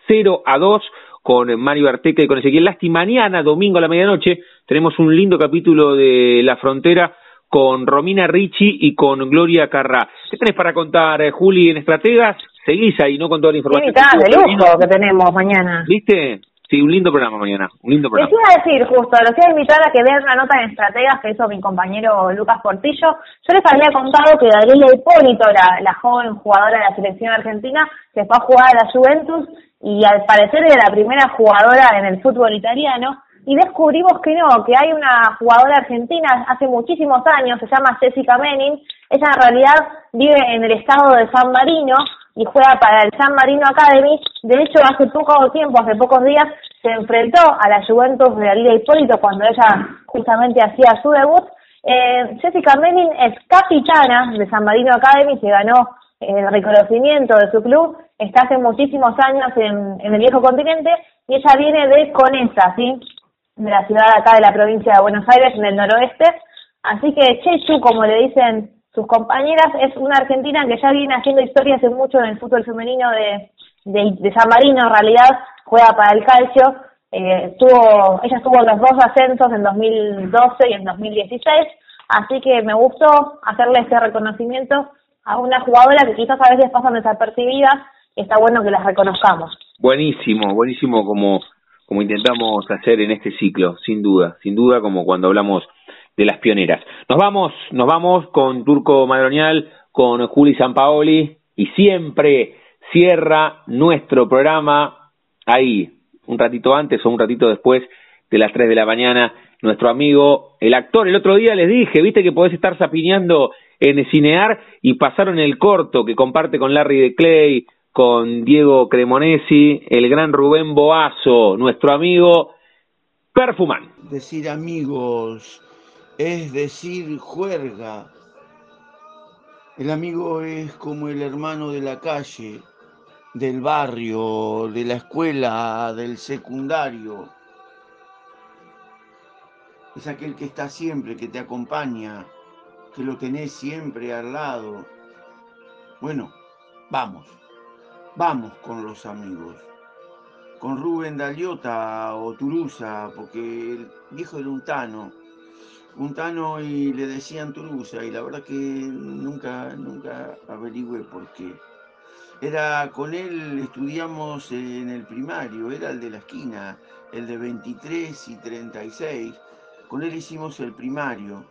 0 a 2 con Mario Arteca y con Ezequiel Lasti. Mañana, domingo a la medianoche, tenemos un lindo capítulo de La Frontera con Romina Ricci y con Gloria Carrá. ¿Qué tenés para contar, eh, Juli, en Estrategas? Seguís ahí, ¿no? Con toda la información. invitadas de lujo que tenemos mañana. ¿Viste? Sí, un lindo programa mañana, un lindo Les programa. iba a decir justo, los iba a invitar a que vean una nota en Estrategas que hizo mi compañero Lucas Portillo. Yo les había contado que Gabriela Hipólito, la, la joven jugadora de la selección argentina, se fue a jugar a la Juventus y al parecer era la primera jugadora en el fútbol italiano. Y descubrimos que no, que hay una jugadora argentina hace muchísimos años, se llama Jessica Menin. Ella en realidad vive en el estado de San Marino y juega para el San Marino Academy. De hecho, hace poco tiempo, hace pocos días, se enfrentó a la Juventus de la Liga Hipólito cuando ella justamente hacía su debut. Eh, Jessica Menin es capitana de San Marino Academy, que ganó el reconocimiento de su club, está hace muchísimos años en, en el viejo continente y ella viene de Conesa, ¿sí? de la ciudad acá de la provincia de Buenos Aires, en el noroeste. Así que Chechu, como le dicen sus compañeras, es una argentina que ya viene haciendo historia hace mucho en el fútbol femenino de, de, San Marino, en realidad, juega para el calcio. Eh, tuvo, ella estuvo en los dos ascensos en 2012 y en 2016, así que me gustó hacerle este reconocimiento a una jugadora que quizás a veces pasan desapercibidas está bueno que las reconozcamos. Buenísimo, buenísimo como, como intentamos hacer en este ciclo, sin duda, sin duda como cuando hablamos de las pioneras. Nos vamos, nos vamos con Turco Madronial, con Juli Sampaoli y siempre cierra nuestro programa ahí, un ratito antes o un ratito después de las 3 de la mañana, nuestro amigo, el actor. El otro día les dije, viste que podés estar sapineando en Cinear y pasaron el corto que comparte con Larry de Clay, con Diego Cremonesi, el gran Rubén Boazo, nuestro amigo Perfumán. Decir amigos es decir juerga. El amigo es como el hermano de la calle, del barrio, de la escuela, del secundario. Es aquel que está siempre, que te acompaña, que lo tenés siempre al lado. Bueno, vamos, vamos con los amigos. Con Rubén Daliota o Turusa, porque el viejo era un tano un Tano y le decían Turusa y la verdad que nunca, nunca averigüé por qué. Era con él, estudiamos en el primario, era el de la esquina, el de 23 y 36. Con él hicimos el primario.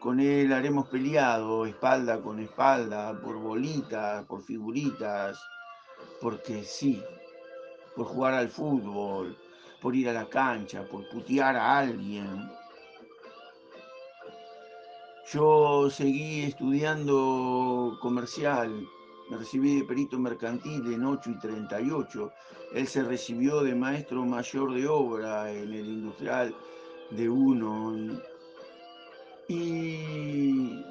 Con él haremos peleado, espalda con espalda, por bolitas, por figuritas, porque sí, por jugar al fútbol, por ir a la cancha, por putear a alguien yo seguí estudiando comercial, me recibí de perito mercantil en 8 y 38. Él se recibió de maestro mayor de obra en el industrial de uno. Y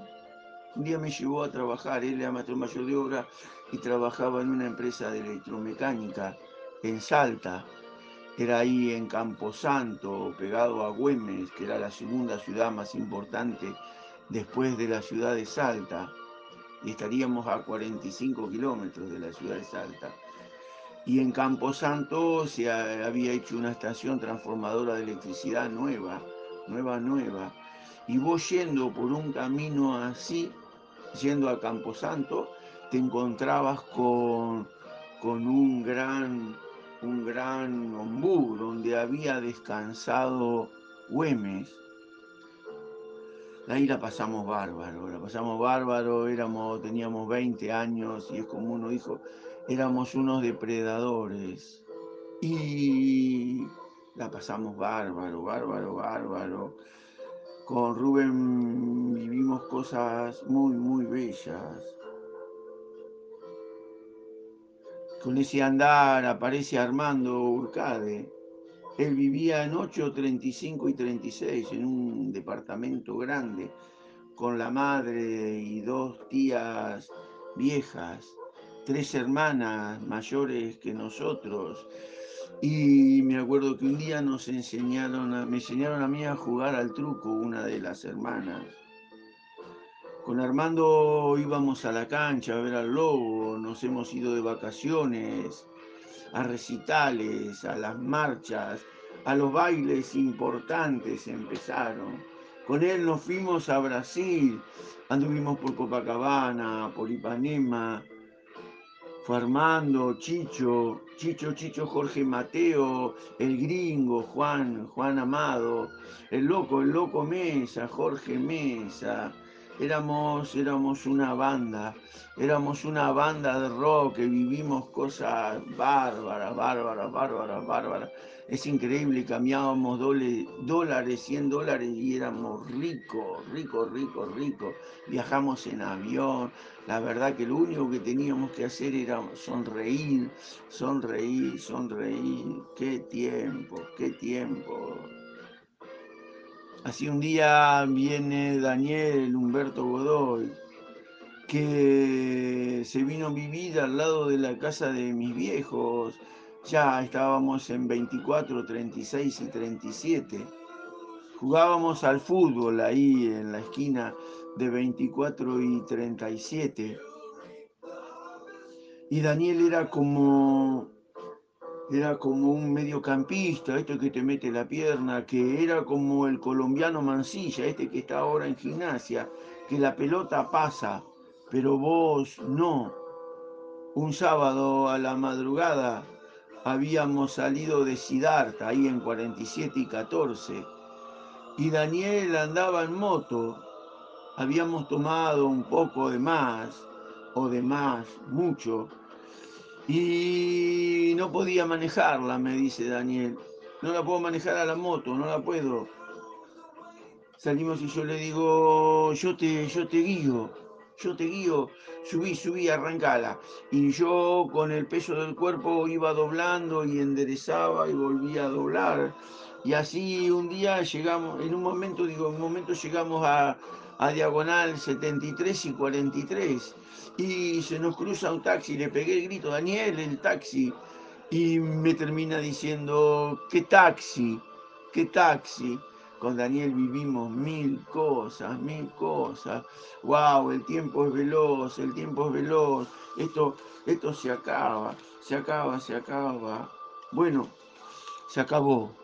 un día me llevó a trabajar, él era maestro mayor de obra y trabajaba en una empresa de electromecánica en Salta. Era ahí en Camposanto, pegado a Güemes, que era la segunda ciudad más importante después de la ciudad de Salta, y estaríamos a 45 kilómetros de la ciudad de Salta. Y en Camposanto se había hecho una estación transformadora de electricidad nueva, nueva, nueva. Y vos yendo por un camino así, yendo a Camposanto, te encontrabas con, con un gran, un gran ombú donde había descansado Güemes ahí la pasamos bárbaro, la pasamos bárbaro, éramos, teníamos 20 años y es como uno dijo, éramos unos depredadores y la pasamos bárbaro, bárbaro, bárbaro. Con Rubén vivimos cosas muy, muy bellas. Con ese andar aparece Armando Urcade él vivía en 8, 35 y 36 en un departamento grande con la madre y dos tías viejas, tres hermanas mayores que nosotros. Y me acuerdo que un día nos enseñaron, me enseñaron a mí a jugar al truco, una de las hermanas. Con Armando íbamos a la cancha a ver al lobo, nos hemos ido de vacaciones a recitales, a las marchas, a los bailes importantes empezaron. Con él nos fuimos a Brasil, anduvimos por Copacabana, por Ipanema, fue Armando, Chicho, Chicho, Chicho, Jorge Mateo, el gringo, Juan, Juan Amado, el loco, el loco Mesa, Jorge Mesa, éramos, éramos una banda, éramos una banda de rock que vivimos cosas bárbaras, bárbaras, bárbaras, bárbaras. Es increíble, cambiábamos dólares, 100 dólares y éramos ricos, ricos, ricos, ricos. Viajamos en avión. La verdad que lo único que teníamos que hacer era sonreír, sonreír, sonreír. Qué tiempo, qué tiempo. Así un día viene Daniel Humberto Godoy, que se vino a vivir al lado de la casa de mis viejos. Ya estábamos en 24, 36 y 37. Jugábamos al fútbol ahí en la esquina de 24 y 37. Y Daniel era como era como un mediocampista, esto que te mete la pierna, que era como el colombiano Mancilla, este que está ahora en gimnasia, que la pelota pasa, pero vos no. Un sábado a la madrugada habíamos salido de Sidarta, ahí en 47 y 14, y Daniel andaba en moto, habíamos tomado un poco de más, o de más, mucho, y no podía manejarla, me dice Daniel. No la puedo manejar a la moto, no la puedo. Salimos y yo le digo, yo te, yo te guío, yo te guío, subí, subí, arrancala. Y yo con el peso del cuerpo iba doblando y enderezaba y volvía a doblar. Y así un día llegamos, en un momento, digo, en un momento llegamos a, a diagonal 73 y 43 y se nos cruza un taxi, le pegué el grito, Daniel, el taxi, y me termina diciendo, ¿qué taxi? ¿Qué taxi? Con Daniel vivimos mil cosas, mil cosas. ¡Wow! El tiempo es veloz, el tiempo es veloz. Esto, esto se acaba, se acaba, se acaba. Bueno, se acabó.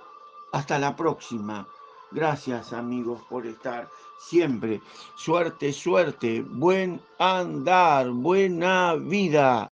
Hasta la próxima. Gracias amigos por estar siempre. Suerte, suerte. Buen andar, buena vida.